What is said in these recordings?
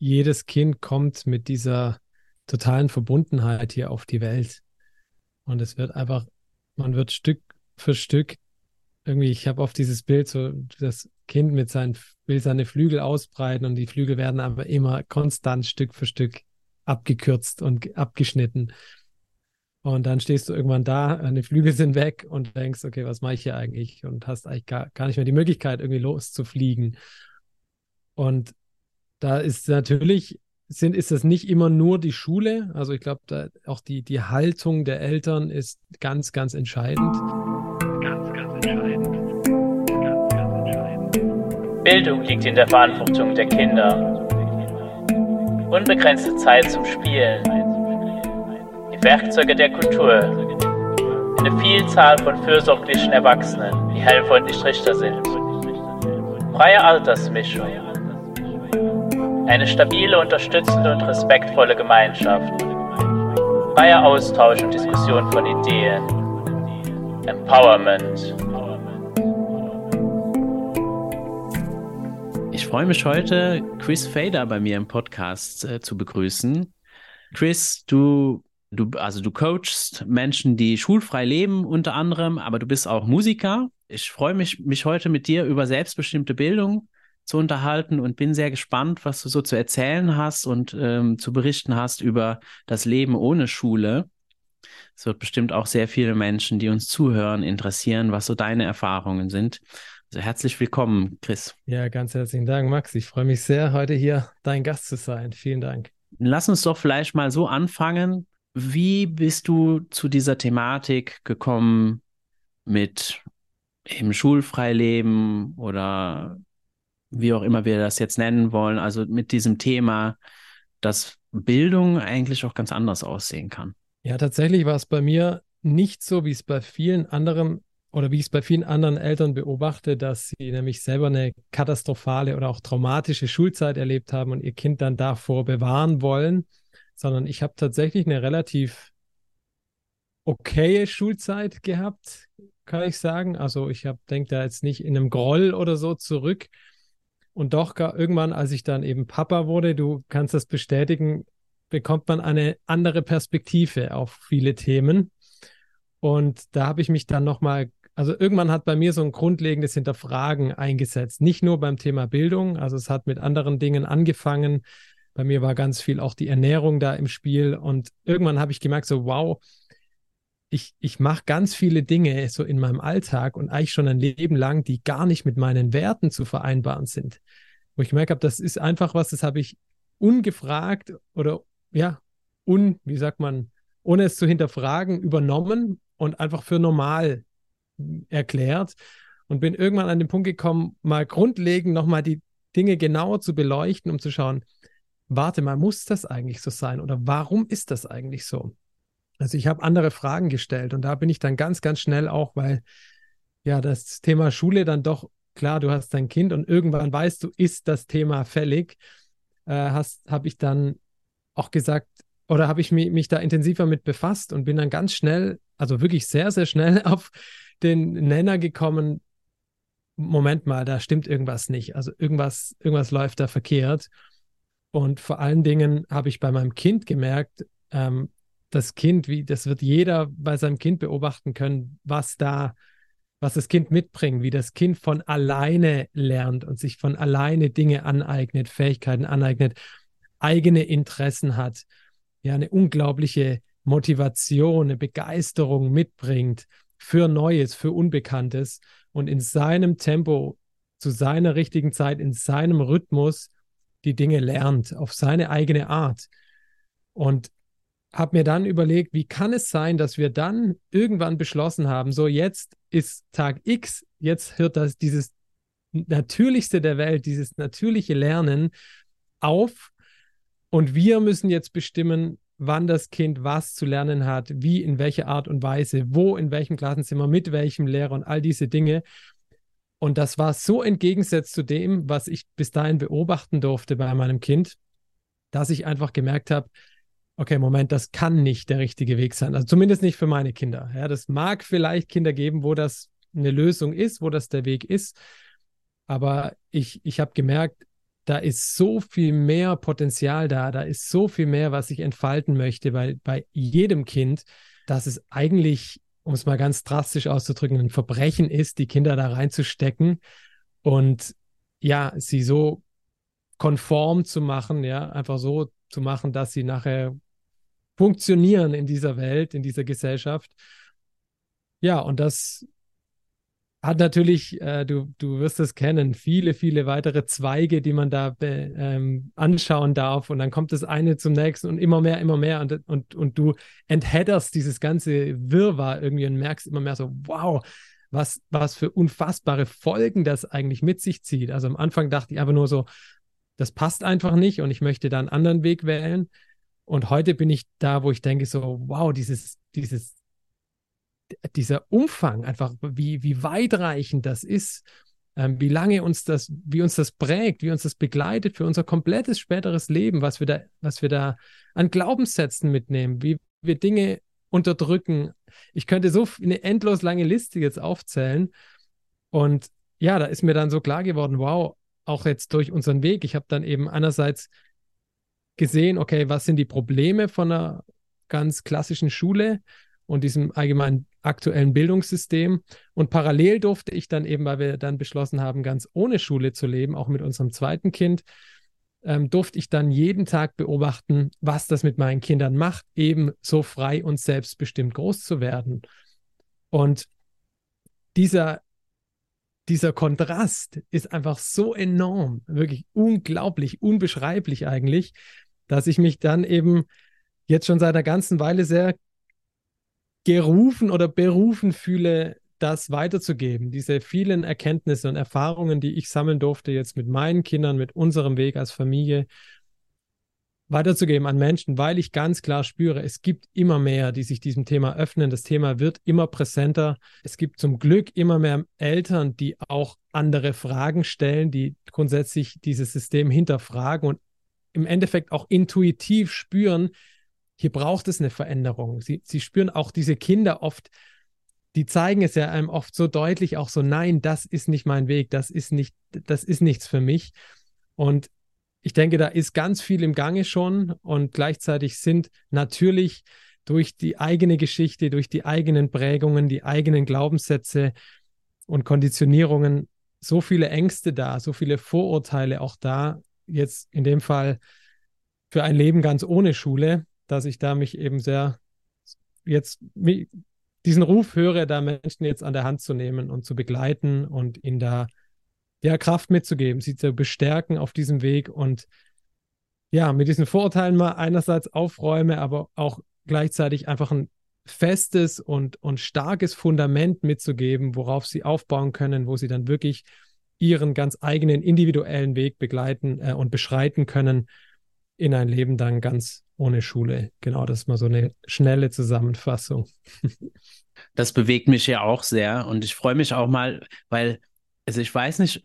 jedes Kind kommt mit dieser totalen Verbundenheit hier auf die Welt. Und es wird einfach, man wird Stück für Stück irgendwie, ich habe oft dieses Bild, so das Kind mit seinen, will seine Flügel ausbreiten und die Flügel werden aber immer konstant Stück für Stück abgekürzt und abgeschnitten. Und dann stehst du irgendwann da, deine Flügel sind weg und denkst, okay, was mache ich hier eigentlich? Und hast eigentlich gar, gar nicht mehr die Möglichkeit, irgendwie loszufliegen. Und da ist natürlich, sind, ist das nicht immer nur die Schule. Also ich glaube, auch die, die Haltung der Eltern ist ganz, ganz entscheidend. Ganz, ganz entscheidend. Ganz, ganz entscheidend. Bildung liegt in der Verantwortung der Kinder. Unbegrenzte Zeit zum Spielen Werkzeuge der Kultur. Eine Vielzahl von fürsorglichen Erwachsenen, die Helfer und nicht Richter sind. Freie Altersmischung. Eine stabile, unterstützende und respektvolle Gemeinschaft. Freier Austausch und Diskussion von Ideen. Empowerment. Ich freue mich heute, Chris Fader bei mir im Podcast äh, zu begrüßen. Chris, du Du, also du coachst Menschen, die schulfrei leben, unter anderem, aber du bist auch Musiker. Ich freue mich, mich heute mit dir über selbstbestimmte Bildung zu unterhalten und bin sehr gespannt, was du so zu erzählen hast und ähm, zu berichten hast über das Leben ohne Schule. Es wird bestimmt auch sehr viele Menschen, die uns zuhören, interessieren, was so deine Erfahrungen sind. Also herzlich willkommen, Chris. Ja, ganz herzlichen Dank, Max. Ich freue mich sehr, heute hier dein Gast zu sein. Vielen Dank. Lass uns doch vielleicht mal so anfangen, wie bist du zu dieser Thematik gekommen mit im Schulfreileben oder wie auch immer wir das jetzt nennen wollen, also mit diesem Thema, dass Bildung eigentlich auch ganz anders aussehen kann? Ja, tatsächlich war es bei mir nicht so, wie es bei vielen anderen oder wie ich es bei vielen anderen Eltern beobachte, dass sie nämlich selber eine katastrophale oder auch traumatische Schulzeit erlebt haben und ihr Kind dann davor bewahren wollen sondern ich habe tatsächlich eine relativ okaye Schulzeit gehabt, kann ich sagen. Also ich habe denke da jetzt nicht in einem Groll oder so zurück. Und doch irgendwann, als ich dann eben Papa wurde, du kannst das bestätigen, bekommt man eine andere Perspektive auf viele Themen. Und da habe ich mich dann nochmal, also irgendwann hat bei mir so ein grundlegendes Hinterfragen eingesetzt. Nicht nur beim Thema Bildung, also es hat mit anderen Dingen angefangen, bei mir war ganz viel auch die Ernährung da im Spiel. Und irgendwann habe ich gemerkt, so, wow, ich, ich mache ganz viele Dinge so in meinem Alltag und eigentlich schon ein Leben lang, die gar nicht mit meinen Werten zu vereinbaren sind. Wo ich gemerkt habe, das ist einfach was, das habe ich ungefragt oder ja, un, wie sagt man, ohne es zu hinterfragen, übernommen und einfach für normal erklärt und bin irgendwann an den Punkt gekommen, mal grundlegend nochmal die Dinge genauer zu beleuchten, um zu schauen, warte mal, muss das eigentlich so sein oder warum ist das eigentlich so? Also ich habe andere Fragen gestellt und da bin ich dann ganz, ganz schnell auch, weil ja das Thema Schule dann doch, klar, du hast dein Kind und irgendwann weißt du, ist das Thema fällig, äh, habe ich dann auch gesagt, oder habe ich mich, mich da intensiver mit befasst und bin dann ganz schnell, also wirklich sehr, sehr schnell auf den Nenner gekommen, Moment mal, da stimmt irgendwas nicht. Also irgendwas, irgendwas läuft da verkehrt. Und vor allen Dingen habe ich bei meinem Kind gemerkt, ähm, das Kind, wie, das wird jeder bei seinem Kind beobachten können, was da, was das Kind mitbringt, wie das Kind von alleine lernt und sich von alleine Dinge aneignet, Fähigkeiten aneignet, eigene Interessen hat, ja, eine unglaubliche Motivation, eine Begeisterung mitbringt für Neues, für Unbekanntes und in seinem Tempo, zu seiner richtigen Zeit, in seinem Rhythmus die Dinge lernt, auf seine eigene Art. Und habe mir dann überlegt, wie kann es sein, dass wir dann irgendwann beschlossen haben, so jetzt ist Tag X, jetzt hört das dieses Natürlichste der Welt, dieses natürliche Lernen auf und wir müssen jetzt bestimmen, wann das Kind was zu lernen hat, wie, in welcher Art und Weise, wo, in welchem Klassenzimmer, mit welchem Lehrer und all diese Dinge. Und das war so entgegensetzt zu dem, was ich bis dahin beobachten durfte bei meinem Kind, dass ich einfach gemerkt habe, okay, Moment, das kann nicht der richtige Weg sein. Also zumindest nicht für meine Kinder. Ja, das mag vielleicht Kinder geben, wo das eine Lösung ist, wo das der Weg ist. Aber ich, ich habe gemerkt, da ist so viel mehr Potenzial da, da ist so viel mehr, was ich entfalten möchte bei, bei jedem Kind, dass es eigentlich, um es mal ganz drastisch auszudrücken, ein Verbrechen ist, die Kinder da reinzustecken und ja, sie so konform zu machen, ja, einfach so zu machen, dass sie nachher funktionieren in dieser Welt, in dieser Gesellschaft. Ja, und das hat natürlich, äh, du, du wirst es kennen, viele, viele weitere Zweige, die man da ähm, anschauen darf. Und dann kommt das eine zum nächsten und immer mehr, immer mehr. Und, und, und du enthedderst dieses ganze Wirrwarr irgendwie und merkst immer mehr so, wow, was, was für unfassbare Folgen das eigentlich mit sich zieht. Also am Anfang dachte ich einfach nur so, das passt einfach nicht und ich möchte da einen anderen Weg wählen. Und heute bin ich da, wo ich denke so, wow, dieses, dieses dieser Umfang, einfach wie, wie weitreichend das ist, ähm, wie lange uns das, wie uns das prägt, wie uns das begleitet für unser komplettes späteres Leben, was wir da, was wir da an Glaubenssätzen mitnehmen, wie wir Dinge unterdrücken. Ich könnte so eine endlos lange Liste jetzt aufzählen. Und ja, da ist mir dann so klar geworden, wow, auch jetzt durch unseren Weg. Ich habe dann eben einerseits gesehen, okay, was sind die Probleme von einer ganz klassischen Schule und diesem allgemeinen aktuellen Bildungssystem. Und parallel durfte ich dann eben, weil wir dann beschlossen haben, ganz ohne Schule zu leben, auch mit unserem zweiten Kind, ähm, durfte ich dann jeden Tag beobachten, was das mit meinen Kindern macht, eben so frei und selbstbestimmt groß zu werden. Und dieser, dieser Kontrast ist einfach so enorm, wirklich unglaublich, unbeschreiblich eigentlich, dass ich mich dann eben jetzt schon seit einer ganzen Weile sehr gerufen oder berufen fühle, das weiterzugeben. Diese vielen Erkenntnisse und Erfahrungen, die ich sammeln durfte, jetzt mit meinen Kindern, mit unserem Weg als Familie, weiterzugeben an Menschen, weil ich ganz klar spüre, es gibt immer mehr, die sich diesem Thema öffnen. Das Thema wird immer präsenter. Es gibt zum Glück immer mehr Eltern, die auch andere Fragen stellen, die grundsätzlich dieses System hinterfragen und im Endeffekt auch intuitiv spüren, hier braucht es eine Veränderung. Sie, sie spüren auch diese Kinder oft, die zeigen es ja einem oft so deutlich auch so, nein, das ist nicht mein Weg, das ist nicht, das ist nichts für mich. Und ich denke, da ist ganz viel im Gange schon und gleichzeitig sind natürlich durch die eigene Geschichte, durch die eigenen Prägungen, die eigenen Glaubenssätze und Konditionierungen so viele Ängste da, so viele Vorurteile auch da, jetzt in dem Fall für ein Leben ganz ohne Schule, dass ich da mich eben sehr jetzt diesen Ruf höre, da Menschen jetzt an der Hand zu nehmen und zu begleiten und ihnen da ja Kraft mitzugeben, sie zu bestärken auf diesem Weg und ja, mit diesen Vorurteilen mal einerseits aufräume, aber auch gleichzeitig einfach ein festes und, und starkes Fundament mitzugeben, worauf sie aufbauen können, wo sie dann wirklich ihren ganz eigenen individuellen Weg begleiten äh, und beschreiten können in ein Leben dann ganz ohne Schule. Genau, das ist mal so eine schnelle Zusammenfassung. Das bewegt mich ja auch sehr und ich freue mich auch mal, weil, also ich weiß nicht,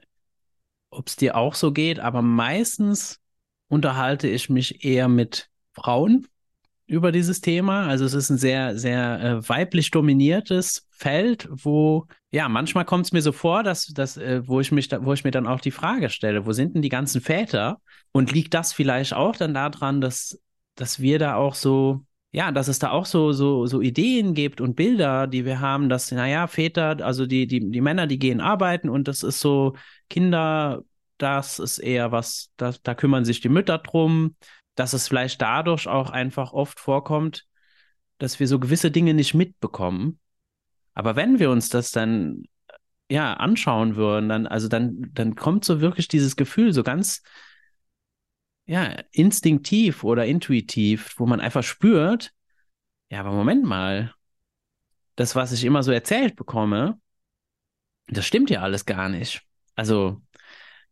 ob es dir auch so geht, aber meistens unterhalte ich mich eher mit Frauen über dieses Thema. Also es ist ein sehr, sehr äh, weiblich dominiertes Feld, wo ja manchmal kommt es mir so vor, dass, dass äh, wo ich mich, da, wo ich mir dann auch die Frage stelle, wo sind denn die ganzen Väter? Und liegt das vielleicht auch dann daran, dass dass wir da auch so, ja, dass es da auch so, so, so Ideen gibt und Bilder, die wir haben, dass, naja, Väter, also die, die, die Männer, die gehen arbeiten und das ist so, Kinder, das ist eher was, da, da kümmern sich die Mütter drum, dass es vielleicht dadurch auch einfach oft vorkommt, dass wir so gewisse Dinge nicht mitbekommen. Aber wenn wir uns das dann ja anschauen würden, dann also dann dann kommt so wirklich dieses Gefühl so ganz ja, instinktiv oder intuitiv, wo man einfach spürt, ja, aber Moment mal, das, was ich immer so erzählt bekomme, das stimmt ja alles gar nicht. Also,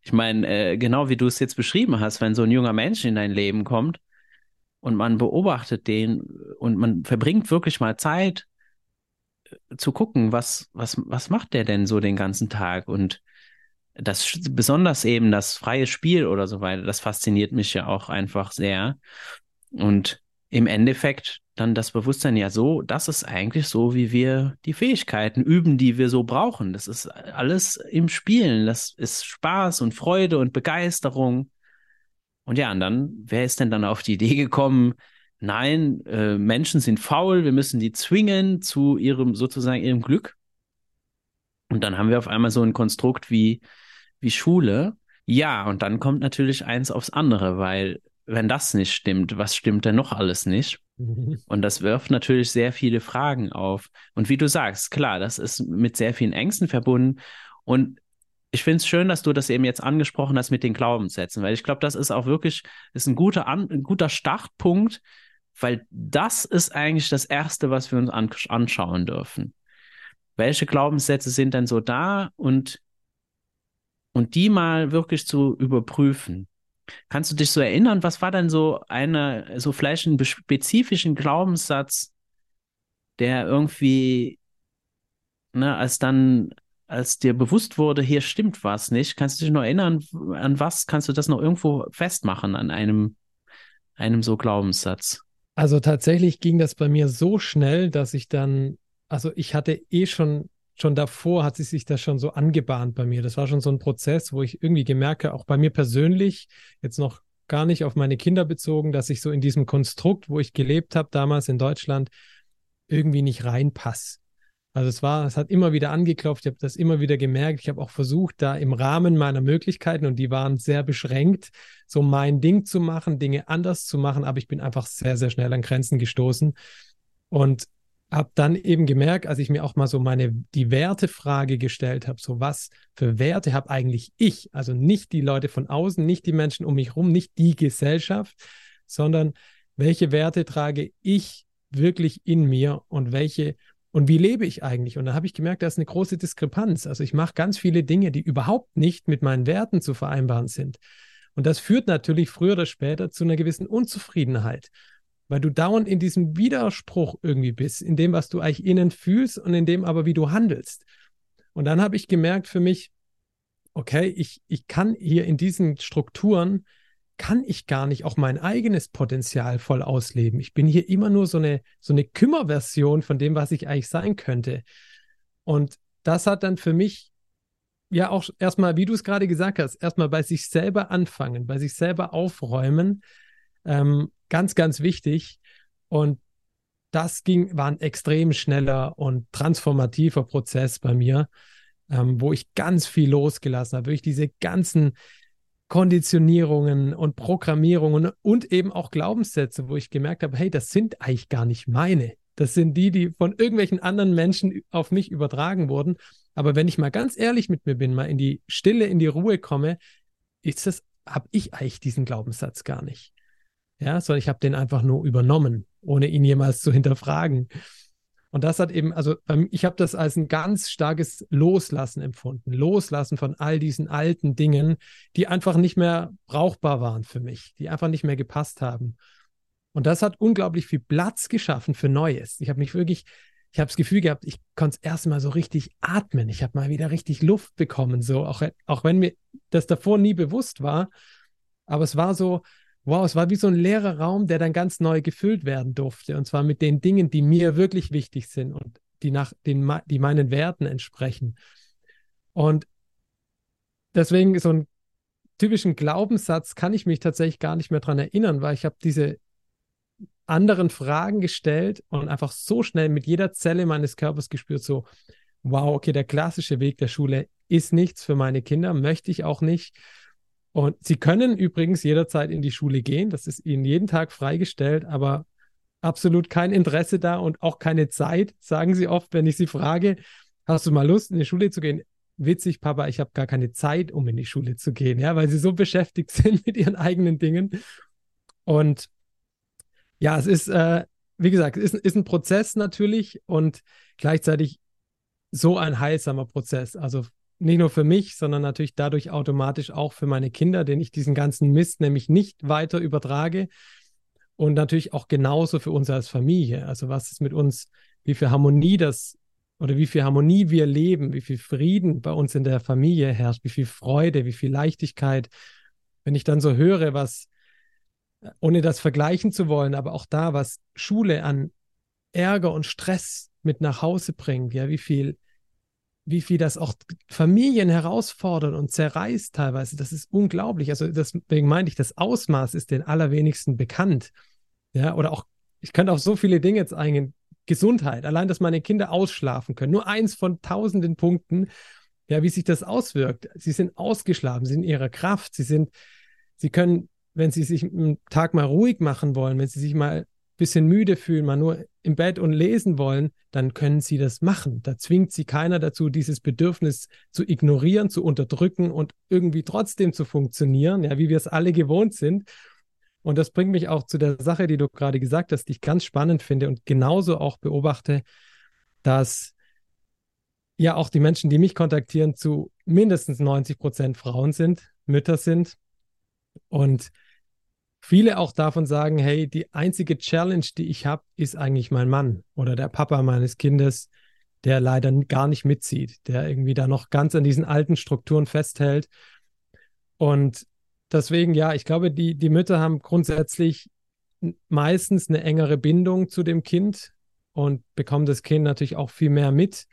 ich meine, äh, genau wie du es jetzt beschrieben hast, wenn so ein junger Mensch in dein Leben kommt und man beobachtet den und man verbringt wirklich mal Zeit äh, zu gucken, was, was, was macht der denn so den ganzen Tag und das besonders eben das freie Spiel oder so weiter, das fasziniert mich ja auch einfach sehr. Und im Endeffekt dann das Bewusstsein ja so, das ist eigentlich so, wie wir die Fähigkeiten üben, die wir so brauchen. Das ist alles im Spielen. Das ist Spaß und Freude und Begeisterung. Und ja, und dann, wer ist denn dann auf die Idee gekommen, nein, äh, Menschen sind faul, wir müssen die zwingen zu ihrem, sozusagen ihrem Glück. Und dann haben wir auf einmal so ein Konstrukt wie, wie Schule. Ja, und dann kommt natürlich eins aufs andere, weil wenn das nicht stimmt, was stimmt denn noch alles nicht? Und das wirft natürlich sehr viele Fragen auf. Und wie du sagst, klar, das ist mit sehr vielen Ängsten verbunden. Und ich finde es schön, dass du das eben jetzt angesprochen hast mit den Glaubenssätzen, weil ich glaube, das ist auch wirklich ist ein guter, An ein guter Startpunkt, weil das ist eigentlich das Erste, was wir uns an anschauen dürfen. Welche Glaubenssätze sind denn so da und, und die mal wirklich zu überprüfen? Kannst du dich so erinnern, was war denn so eine, so vielleicht einen spezifischen Glaubenssatz, der irgendwie, ne, als dann als dir bewusst wurde, hier stimmt was nicht, kannst du dich noch erinnern, an was kannst du das noch irgendwo festmachen, an einem, einem so Glaubenssatz? Also tatsächlich ging das bei mir so schnell, dass ich dann, also ich hatte eh schon, schon davor hat sie sich das schon so angebahnt bei mir. Das war schon so ein Prozess, wo ich irgendwie gemerkt habe, auch bei mir persönlich, jetzt noch gar nicht auf meine Kinder bezogen, dass ich so in diesem Konstrukt, wo ich gelebt habe, damals in Deutschland, irgendwie nicht reinpasse. Also es war, es hat immer wieder angeklopft, ich habe das immer wieder gemerkt. Ich habe auch versucht, da im Rahmen meiner Möglichkeiten, und die waren sehr beschränkt, so mein Ding zu machen, Dinge anders zu machen, aber ich bin einfach sehr, sehr schnell an Grenzen gestoßen. Und habe dann eben gemerkt, als ich mir auch mal so meine die Wertefrage gestellt habe, so was für Werte habe eigentlich ich, also nicht die Leute von außen, nicht die Menschen um mich herum, nicht die Gesellschaft, sondern welche Werte trage ich wirklich in mir und welche und wie lebe ich eigentlich? Und da habe ich gemerkt, da ist eine große Diskrepanz. Also ich mache ganz viele Dinge, die überhaupt nicht mit meinen Werten zu vereinbaren sind. Und das führt natürlich früher oder später zu einer gewissen Unzufriedenheit, weil du dauernd in diesem Widerspruch irgendwie bist, in dem, was du eigentlich innen fühlst und in dem aber, wie du handelst. Und dann habe ich gemerkt für mich, okay, ich, ich kann hier in diesen Strukturen kann ich gar nicht auch mein eigenes Potenzial voll ausleben. Ich bin hier immer nur so eine, so eine Kümmerversion von dem, was ich eigentlich sein könnte. Und das hat dann für mich ja auch erstmal, wie du es gerade gesagt hast, erstmal bei sich selber anfangen, bei sich selber aufräumen. Ähm, ganz, ganz wichtig. Und das ging, war ein extrem schneller und transformativer Prozess bei mir, ähm, wo ich ganz viel losgelassen habe, wirklich diese ganzen Konditionierungen und Programmierungen und eben auch Glaubenssätze, wo ich gemerkt habe, hey, das sind eigentlich gar nicht meine. Das sind die, die von irgendwelchen anderen Menschen auf mich übertragen wurden. Aber wenn ich mal ganz ehrlich mit mir bin, mal in die Stille, in die Ruhe komme, ist das, habe ich eigentlich diesen Glaubenssatz gar nicht. Ja, sondern ich habe den einfach nur übernommen, ohne ihn jemals zu hinterfragen. Und das hat eben, also ich habe das als ein ganz starkes Loslassen empfunden. Loslassen von all diesen alten Dingen, die einfach nicht mehr brauchbar waren für mich, die einfach nicht mehr gepasst haben. Und das hat unglaublich viel Platz geschaffen für Neues. Ich habe mich wirklich, ich habe das Gefühl gehabt, ich konnte es erstmal so richtig atmen. Ich habe mal wieder richtig Luft bekommen, so auch, auch wenn mir das davor nie bewusst war. Aber es war so, wow, es war wie so ein leerer Raum, der dann ganz neu gefüllt werden durfte. Und zwar mit den Dingen, die mir wirklich wichtig sind und die nach den, die meinen Werten entsprechen. Und deswegen so einen typischen Glaubenssatz kann ich mich tatsächlich gar nicht mehr daran erinnern, weil ich habe diese anderen Fragen gestellt und einfach so schnell mit jeder Zelle meines Körpers gespürt, so, wow, okay, der klassische Weg der Schule ist nichts für meine Kinder, möchte ich auch nicht. Und sie können übrigens jederzeit in die Schule gehen. Das ist ihnen jeden Tag freigestellt, aber absolut kein Interesse da und auch keine Zeit, sagen sie oft, wenn ich sie frage, hast du mal Lust, in die Schule zu gehen? Witzig, Papa, ich habe gar keine Zeit, um in die Schule zu gehen, ja, weil sie so beschäftigt sind mit ihren eigenen Dingen. Und ja, es ist, äh, wie gesagt, es ist, ist ein Prozess natürlich und gleichzeitig so ein heilsamer Prozess. Also nicht nur für mich, sondern natürlich dadurch automatisch auch für meine Kinder, denen ich diesen ganzen Mist nämlich nicht weiter übertrage. Und natürlich auch genauso für uns als Familie. Also was ist mit uns, wie viel Harmonie das oder wie viel Harmonie wir leben, wie viel Frieden bei uns in der Familie herrscht, wie viel Freude, wie viel Leichtigkeit. Wenn ich dann so höre, was, ohne das vergleichen zu wollen, aber auch da, was Schule an Ärger und Stress mit nach Hause bringt, ja, wie viel wie viel das auch Familien herausfordert und zerreißt teilweise. Das ist unglaublich. Also deswegen meinte ich, das Ausmaß ist den allerwenigsten bekannt. Ja, oder auch, ich könnte auf so viele Dinge jetzt eingehen. Gesundheit, allein, dass meine Kinder ausschlafen können. Nur eins von tausenden Punkten, ja, wie sich das auswirkt. Sie sind ausgeschlafen, sie sind in ihrer Kraft, sie sind, sie können, wenn sie sich einen Tag mal ruhig machen wollen, wenn sie sich mal bisschen müde fühlen, mal nur im Bett und lesen wollen, dann können sie das machen. Da zwingt sie keiner dazu, dieses Bedürfnis zu ignorieren, zu unterdrücken und irgendwie trotzdem zu funktionieren, ja, wie wir es alle gewohnt sind. Und das bringt mich auch zu der Sache, die du gerade gesagt hast, die ich ganz spannend finde und genauso auch beobachte, dass ja auch die Menschen, die mich kontaktieren, zu mindestens 90 Prozent Frauen sind, Mütter sind. Und viele auch davon sagen, hey, die einzige Challenge, die ich habe, ist eigentlich mein Mann oder der Papa meines Kindes, der leider gar nicht mitzieht, der irgendwie da noch ganz an diesen alten Strukturen festhält. Und deswegen, ja, ich glaube, die, die Mütter haben grundsätzlich meistens eine engere Bindung zu dem Kind und bekommen das Kind natürlich auch viel mehr mit,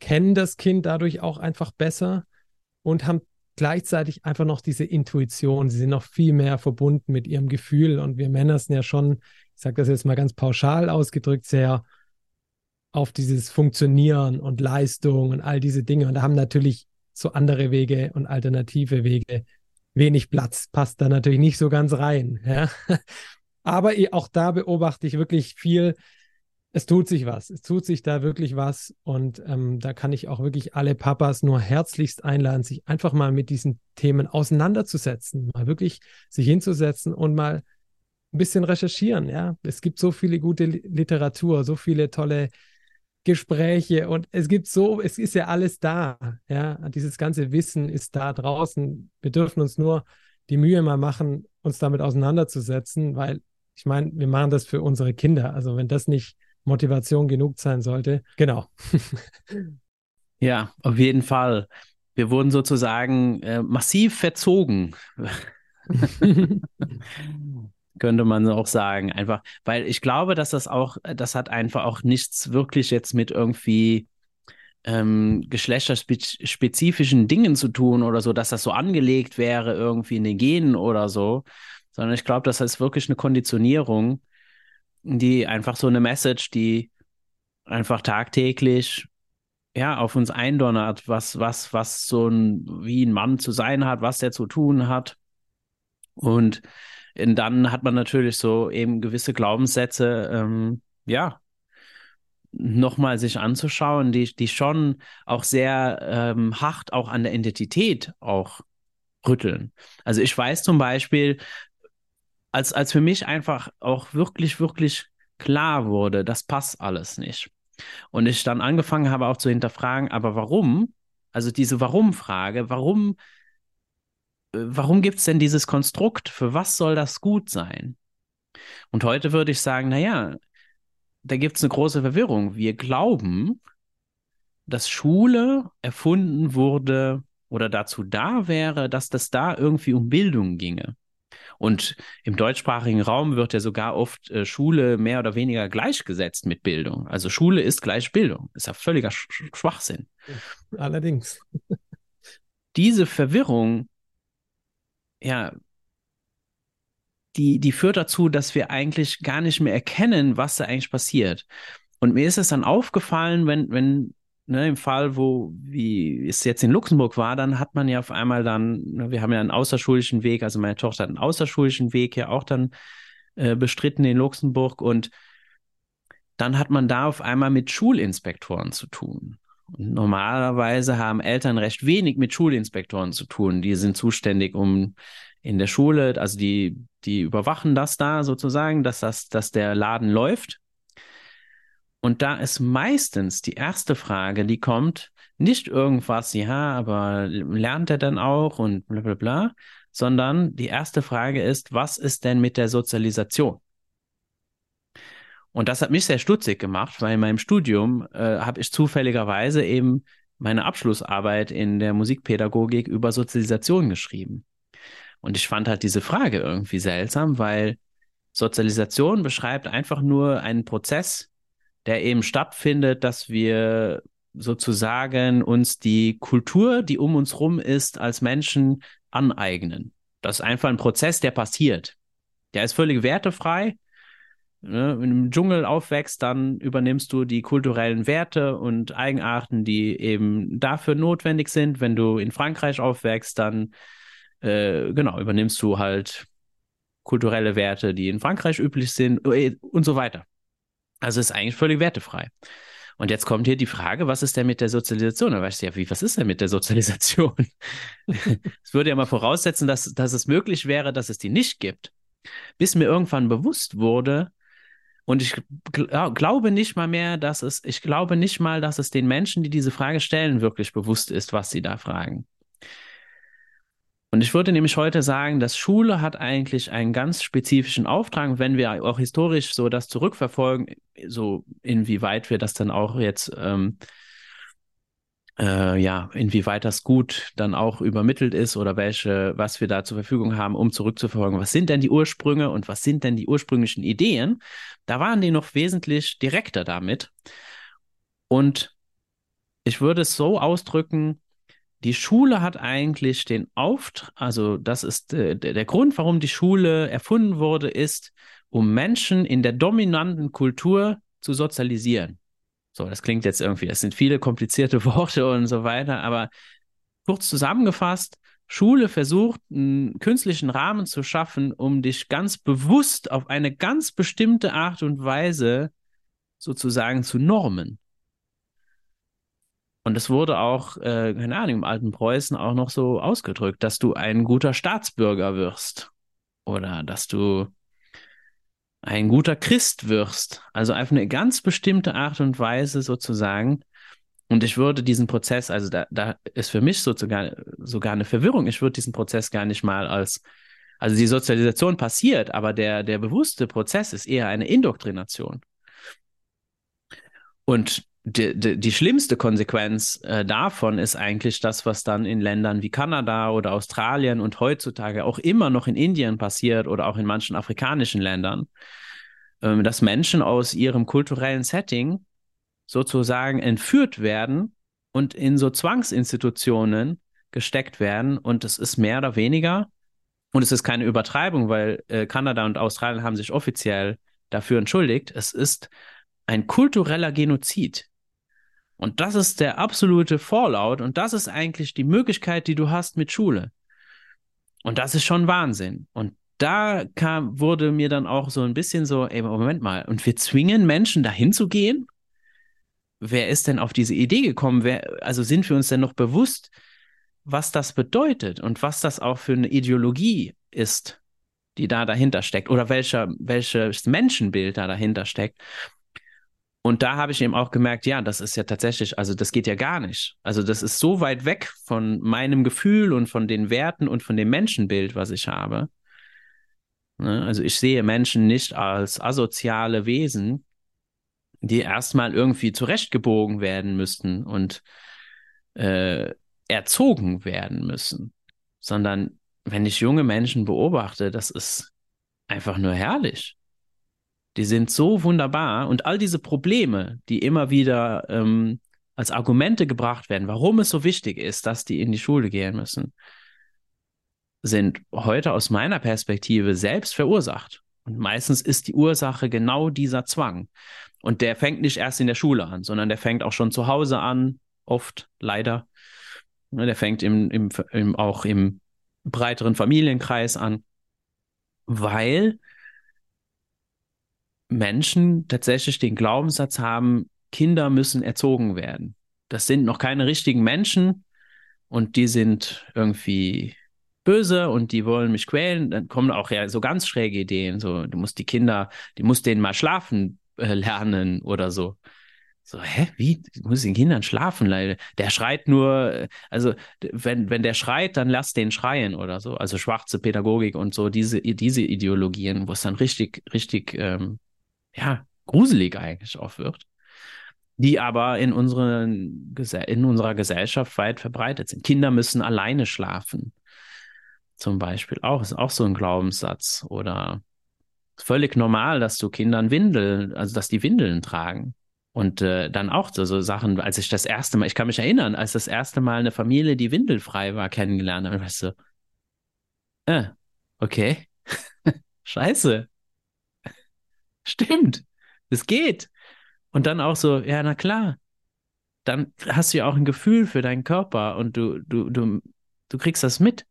kennen das Kind dadurch auch einfach besser und haben gleichzeitig einfach noch diese Intuition. Sie sind noch viel mehr verbunden mit ihrem Gefühl. Und wir Männer sind ja schon, ich sage das jetzt mal ganz pauschal ausgedrückt, sehr auf dieses Funktionieren und Leistung und all diese Dinge. Und da haben natürlich so andere Wege und alternative Wege wenig Platz. Passt da natürlich nicht so ganz rein. Ja? Aber auch da beobachte ich wirklich viel es tut sich was. Es tut sich da wirklich was. Und ähm, da kann ich auch wirklich alle Papas nur herzlichst einladen, sich einfach mal mit diesen Themen auseinanderzusetzen, mal wirklich sich hinzusetzen und mal ein bisschen recherchieren. Ja, es gibt so viele gute Literatur, so viele tolle Gespräche und es gibt so, es ist ja alles da. Ja, dieses ganze Wissen ist da draußen. Wir dürfen uns nur die Mühe mal machen, uns damit auseinanderzusetzen, weil ich meine, wir machen das für unsere Kinder. Also wenn das nicht Motivation genug sein sollte. Genau. ja, auf jeden Fall. Wir wurden sozusagen äh, massiv verzogen. könnte man auch sagen. Einfach, weil ich glaube, dass das auch, das hat einfach auch nichts wirklich jetzt mit irgendwie ähm, geschlechterspezifischen Dingen zu tun oder so, dass das so angelegt wäre, irgendwie in den Genen oder so, sondern ich glaube, das ist wirklich eine Konditionierung, die einfach so eine Message, die einfach tagtäglich ja auf uns eindonnert, was, was, was so ein, wie ein Mann zu sein hat, was der zu tun hat. Und dann hat man natürlich so eben gewisse Glaubenssätze, ähm, ja, nochmal sich anzuschauen, die, die schon auch sehr ähm, hart auch an der Identität auch rütteln. Also ich weiß zum Beispiel, als, als für mich einfach auch wirklich, wirklich klar wurde, das passt alles nicht. Und ich dann angefangen habe auch zu hinterfragen, aber warum? Also diese Warum-Frage, warum, äh, warum gibt es denn dieses Konstrukt? Für was soll das gut sein? Und heute würde ich sagen, naja, da gibt es eine große Verwirrung. Wir glauben, dass Schule erfunden wurde oder dazu da wäre, dass das da irgendwie um Bildung ginge. Und im deutschsprachigen Raum wird ja sogar oft äh, Schule mehr oder weniger gleichgesetzt mit Bildung. Also Schule ist gleich Bildung. Ist ja völliger Sch Schwachsinn. Allerdings. Diese Verwirrung, ja, die, die führt dazu, dass wir eigentlich gar nicht mehr erkennen, was da eigentlich passiert. Und mir ist es dann aufgefallen, wenn, wenn ne, im Fall, wo, wie es jetzt in Luxemburg war, dann hat man ja auf einmal dann, ne, wir haben ja einen außerschulischen Weg, also meine Tochter hat einen außerschulischen Weg ja auch dann äh, bestritten in Luxemburg und dann hat man da auf einmal mit Schulinspektoren zu tun. Und normalerweise haben Eltern recht wenig mit Schulinspektoren zu tun. Die sind zuständig, um in der Schule, also die, die überwachen das da sozusagen, dass das, dass der Laden läuft. Und da ist meistens die erste Frage, die kommt, nicht irgendwas, ja, aber lernt er denn auch und bla bla bla, sondern die erste Frage ist, was ist denn mit der Sozialisation? Und das hat mich sehr stutzig gemacht, weil in meinem Studium äh, habe ich zufälligerweise eben meine Abschlussarbeit in der Musikpädagogik über Sozialisation geschrieben. Und ich fand halt diese Frage irgendwie seltsam, weil Sozialisation beschreibt einfach nur einen Prozess, der eben stattfindet, dass wir sozusagen uns die Kultur, die um uns rum ist, als Menschen aneignen. Das ist einfach ein Prozess, der passiert. Der ist völlig wertefrei. Ne? Wenn du im Dschungel aufwächst, dann übernimmst du die kulturellen Werte und Eigenarten, die eben dafür notwendig sind. Wenn du in Frankreich aufwächst, dann äh, genau übernimmst du halt kulturelle Werte, die in Frankreich üblich sind äh, und so weiter. Also ist eigentlich völlig wertefrei. Und jetzt kommt hier die Frage, was ist denn mit der Sozialisation? Da weißt du ja, wie, was ist denn mit der Sozialisation? Es würde ja mal voraussetzen, dass, dass es möglich wäre, dass es die nicht gibt. Bis mir irgendwann bewusst wurde, und ich gl glaube nicht mal mehr, dass es, ich glaube nicht mal, dass es den Menschen, die diese Frage stellen, wirklich bewusst ist, was sie da fragen. Und ich würde nämlich heute sagen, dass Schule hat eigentlich einen ganz spezifischen Auftrag, wenn wir auch historisch so das zurückverfolgen, so inwieweit wir das dann auch jetzt, ähm, äh, ja, inwieweit das gut dann auch übermittelt ist oder welche, was wir da zur Verfügung haben, um zurückzuverfolgen. Was sind denn die Ursprünge und was sind denn die ursprünglichen Ideen? Da waren die noch wesentlich direkter damit. Und ich würde es so ausdrücken, die Schule hat eigentlich den Auftrag, also das ist äh, der Grund, warum die Schule erfunden wurde, ist, um Menschen in der dominanten Kultur zu sozialisieren. So, das klingt jetzt irgendwie, es sind viele komplizierte Worte und so weiter, aber kurz zusammengefasst, Schule versucht, einen künstlichen Rahmen zu schaffen, um dich ganz bewusst auf eine ganz bestimmte Art und Weise sozusagen zu normen. Und es wurde auch, äh, keine Ahnung, im alten Preußen auch noch so ausgedrückt, dass du ein guter Staatsbürger wirst oder dass du ein guter Christ wirst. Also auf eine ganz bestimmte Art und Weise sozusagen. Und ich würde diesen Prozess, also da, da ist für mich sogar, sogar eine Verwirrung. Ich würde diesen Prozess gar nicht mal als, also die Sozialisation passiert, aber der, der bewusste Prozess ist eher eine Indoktrination. Und die, die, die schlimmste Konsequenz äh, davon ist eigentlich das, was dann in Ländern wie Kanada oder Australien und heutzutage auch immer noch in Indien passiert oder auch in manchen afrikanischen Ländern, ähm, dass Menschen aus ihrem kulturellen Setting sozusagen entführt werden und in so Zwangsinstitutionen gesteckt werden. Und es ist mehr oder weniger, und es ist keine Übertreibung, weil äh, Kanada und Australien haben sich offiziell dafür entschuldigt, es ist ein kultureller Genozid. Und das ist der absolute Fallout und das ist eigentlich die Möglichkeit, die du hast mit Schule. Und das ist schon Wahnsinn. Und da kam, wurde mir dann auch so ein bisschen so, ey, Moment mal, und wir zwingen Menschen dahin zu gehen? Wer ist denn auf diese Idee gekommen? Wer, also sind wir uns denn noch bewusst, was das bedeutet und was das auch für eine Ideologie ist, die da dahinter steckt oder welcher, welches Menschenbild da dahinter steckt? Und da habe ich eben auch gemerkt, ja, das ist ja tatsächlich, also das geht ja gar nicht. Also das ist so weit weg von meinem Gefühl und von den Werten und von dem Menschenbild, was ich habe. Ne? Also ich sehe Menschen nicht als asoziale Wesen, die erstmal irgendwie zurechtgebogen werden müssten und äh, erzogen werden müssen, sondern wenn ich junge Menschen beobachte, das ist einfach nur herrlich. Die sind so wunderbar und all diese Probleme, die immer wieder ähm, als Argumente gebracht werden, warum es so wichtig ist, dass die in die Schule gehen müssen, sind heute aus meiner Perspektive selbst verursacht. Und meistens ist die Ursache genau dieser Zwang. Und der fängt nicht erst in der Schule an, sondern der fängt auch schon zu Hause an, oft leider. Der fängt im, im, im, auch im breiteren Familienkreis an, weil Menschen tatsächlich den Glaubenssatz haben, Kinder müssen erzogen werden. Das sind noch keine richtigen Menschen und die sind irgendwie böse und die wollen mich quälen. Dann kommen auch ja so ganz schräge Ideen, so du musst die Kinder, die musst denen mal schlafen äh, lernen oder so. So, hä, wie? Du musst den Kindern schlafen, leider. Der schreit nur, also wenn, wenn der schreit, dann lass den schreien oder so. Also schwarze Pädagogik und so, diese, diese Ideologien, wo es dann richtig, richtig ähm, ja, gruselig eigentlich auch wird, die aber in, unseren, in unserer Gesellschaft weit verbreitet sind. Kinder müssen alleine schlafen, zum Beispiel auch, ist auch so ein Glaubenssatz. Oder völlig normal, dass du Kindern Windeln, also dass die Windeln tragen. Und äh, dann auch so, so Sachen, als ich das erste Mal, ich kann mich erinnern, als das erste Mal eine Familie, die windelfrei war, kennengelernt habe, weißt du, äh, okay, scheiße, stimmt, es geht. Und dann auch so, ja, na klar, dann hast du ja auch ein Gefühl für deinen Körper und du, du, du, du kriegst das mit.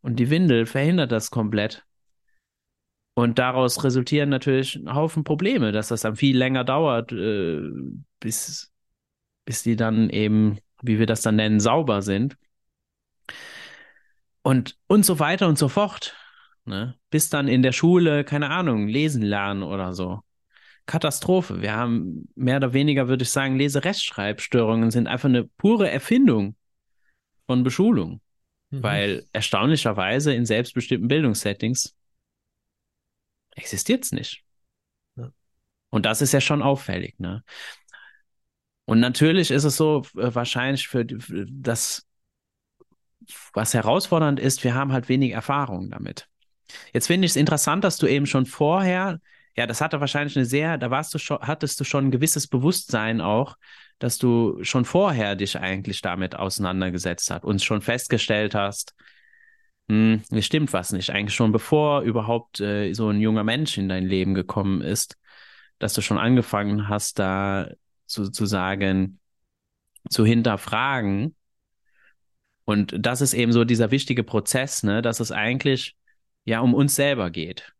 Und die Windel verhindert das komplett. Und daraus resultieren natürlich ein Haufen Probleme, dass das dann viel länger dauert, äh, bis, bis die dann eben, wie wir das dann nennen, sauber sind. Und, und so weiter und so fort. Ne? Bis dann in der Schule, keine Ahnung, lesen lernen oder so. Katastrophe. Wir haben mehr oder weniger, würde ich sagen, Leserechtschreibstörungen sind einfach eine pure Erfindung von Beschulung. Mhm. Weil erstaunlicherweise in selbstbestimmten Bildungssettings existiert es nicht. Ja. Und das ist ja schon auffällig. Ne? Und natürlich ist es so, äh, wahrscheinlich für, für das, was herausfordernd ist, wir haben halt wenig Erfahrung damit. Jetzt finde ich es interessant, dass du eben schon vorher, ja, das hatte wahrscheinlich eine sehr, da warst du schon, hattest du schon ein gewisses Bewusstsein auch, dass du schon vorher dich eigentlich damit auseinandergesetzt hast und schon festgestellt hast, hm, es stimmt was nicht. Eigentlich schon bevor überhaupt äh, so ein junger Mensch in dein Leben gekommen ist, dass du schon angefangen hast, da sozusagen zu hinterfragen. Und das ist eben so dieser wichtige Prozess, ne, dass es eigentlich ja um uns selber geht.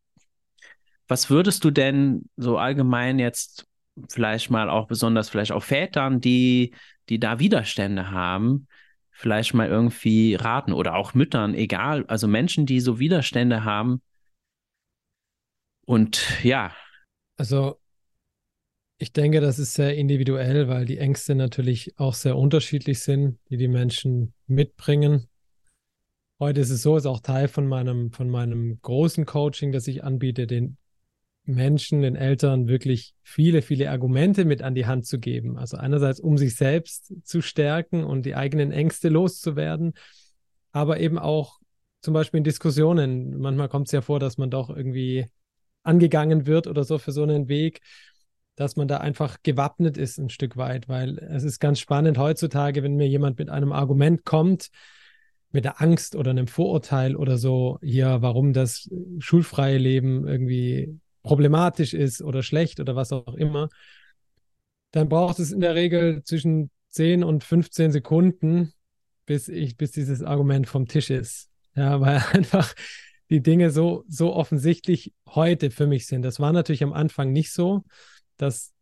Was würdest du denn so allgemein jetzt vielleicht mal auch besonders vielleicht auch Vätern, die, die da Widerstände haben, vielleicht mal irgendwie raten oder auch Müttern, egal, also Menschen, die so Widerstände haben. Und ja. Also ich denke, das ist sehr individuell, weil die Ängste natürlich auch sehr unterschiedlich sind, die die Menschen mitbringen. Heute ist es so, ist auch Teil von meinem, von meinem großen Coaching, das ich anbiete, den Menschen, den Eltern wirklich viele, viele Argumente mit an die Hand zu geben. Also einerseits, um sich selbst zu stärken und die eigenen Ängste loszuwerden, aber eben auch zum Beispiel in Diskussionen. Manchmal kommt es ja vor, dass man doch irgendwie angegangen wird oder so für so einen Weg, dass man da einfach gewappnet ist ein Stück weit, weil es ist ganz spannend heutzutage, wenn mir jemand mit einem Argument kommt, mit der Angst oder einem Vorurteil oder so, hier, warum das schulfreie Leben irgendwie problematisch ist oder schlecht oder was auch immer, dann braucht es in der Regel zwischen 10 und 15 Sekunden, bis ich, bis dieses Argument vom Tisch ist. Ja, weil einfach die Dinge so, so offensichtlich heute für mich sind. Das war natürlich am Anfang nicht so. Das,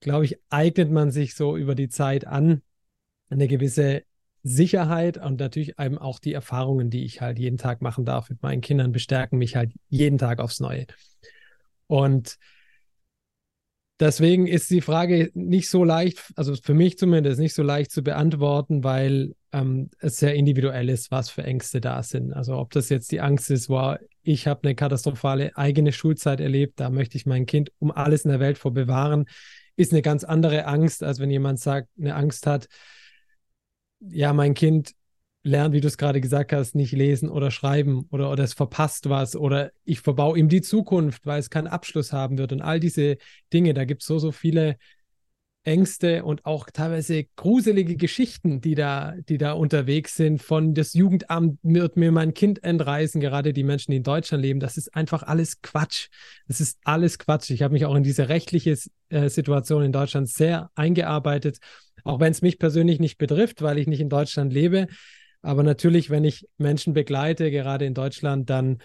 glaube ich, eignet man sich so über die Zeit an, eine gewisse Sicherheit und natürlich eben auch die Erfahrungen, die ich halt jeden Tag machen darf mit meinen Kindern, bestärken mich halt jeden Tag aufs Neue. Und deswegen ist die Frage nicht so leicht, also für mich zumindest nicht so leicht zu beantworten, weil ähm, es sehr individuell ist, was für Ängste da sind. Also ob das jetzt die Angst ist, wow, ich habe eine katastrophale eigene Schulzeit erlebt, da möchte ich mein Kind um alles in der Welt vor bewahren, ist eine ganz andere Angst, als wenn jemand sagt, eine Angst hat, ja, mein Kind lernt, wie du es gerade gesagt hast, nicht lesen oder schreiben oder, oder es verpasst was oder ich verbaue ihm die Zukunft, weil es keinen Abschluss haben wird und all diese Dinge. Da gibt es so, so viele Ängste und auch teilweise gruselige Geschichten, die da, die da unterwegs sind. Von das Jugendamt wird mir mein Kind entreißen, gerade die Menschen, die in Deutschland leben. Das ist einfach alles Quatsch. Das ist alles Quatsch. Ich habe mich auch in diese rechtliche äh, Situation in Deutschland sehr eingearbeitet, auch wenn es mich persönlich nicht betrifft, weil ich nicht in Deutschland lebe. Aber natürlich, wenn ich Menschen begleite, gerade in Deutschland, dann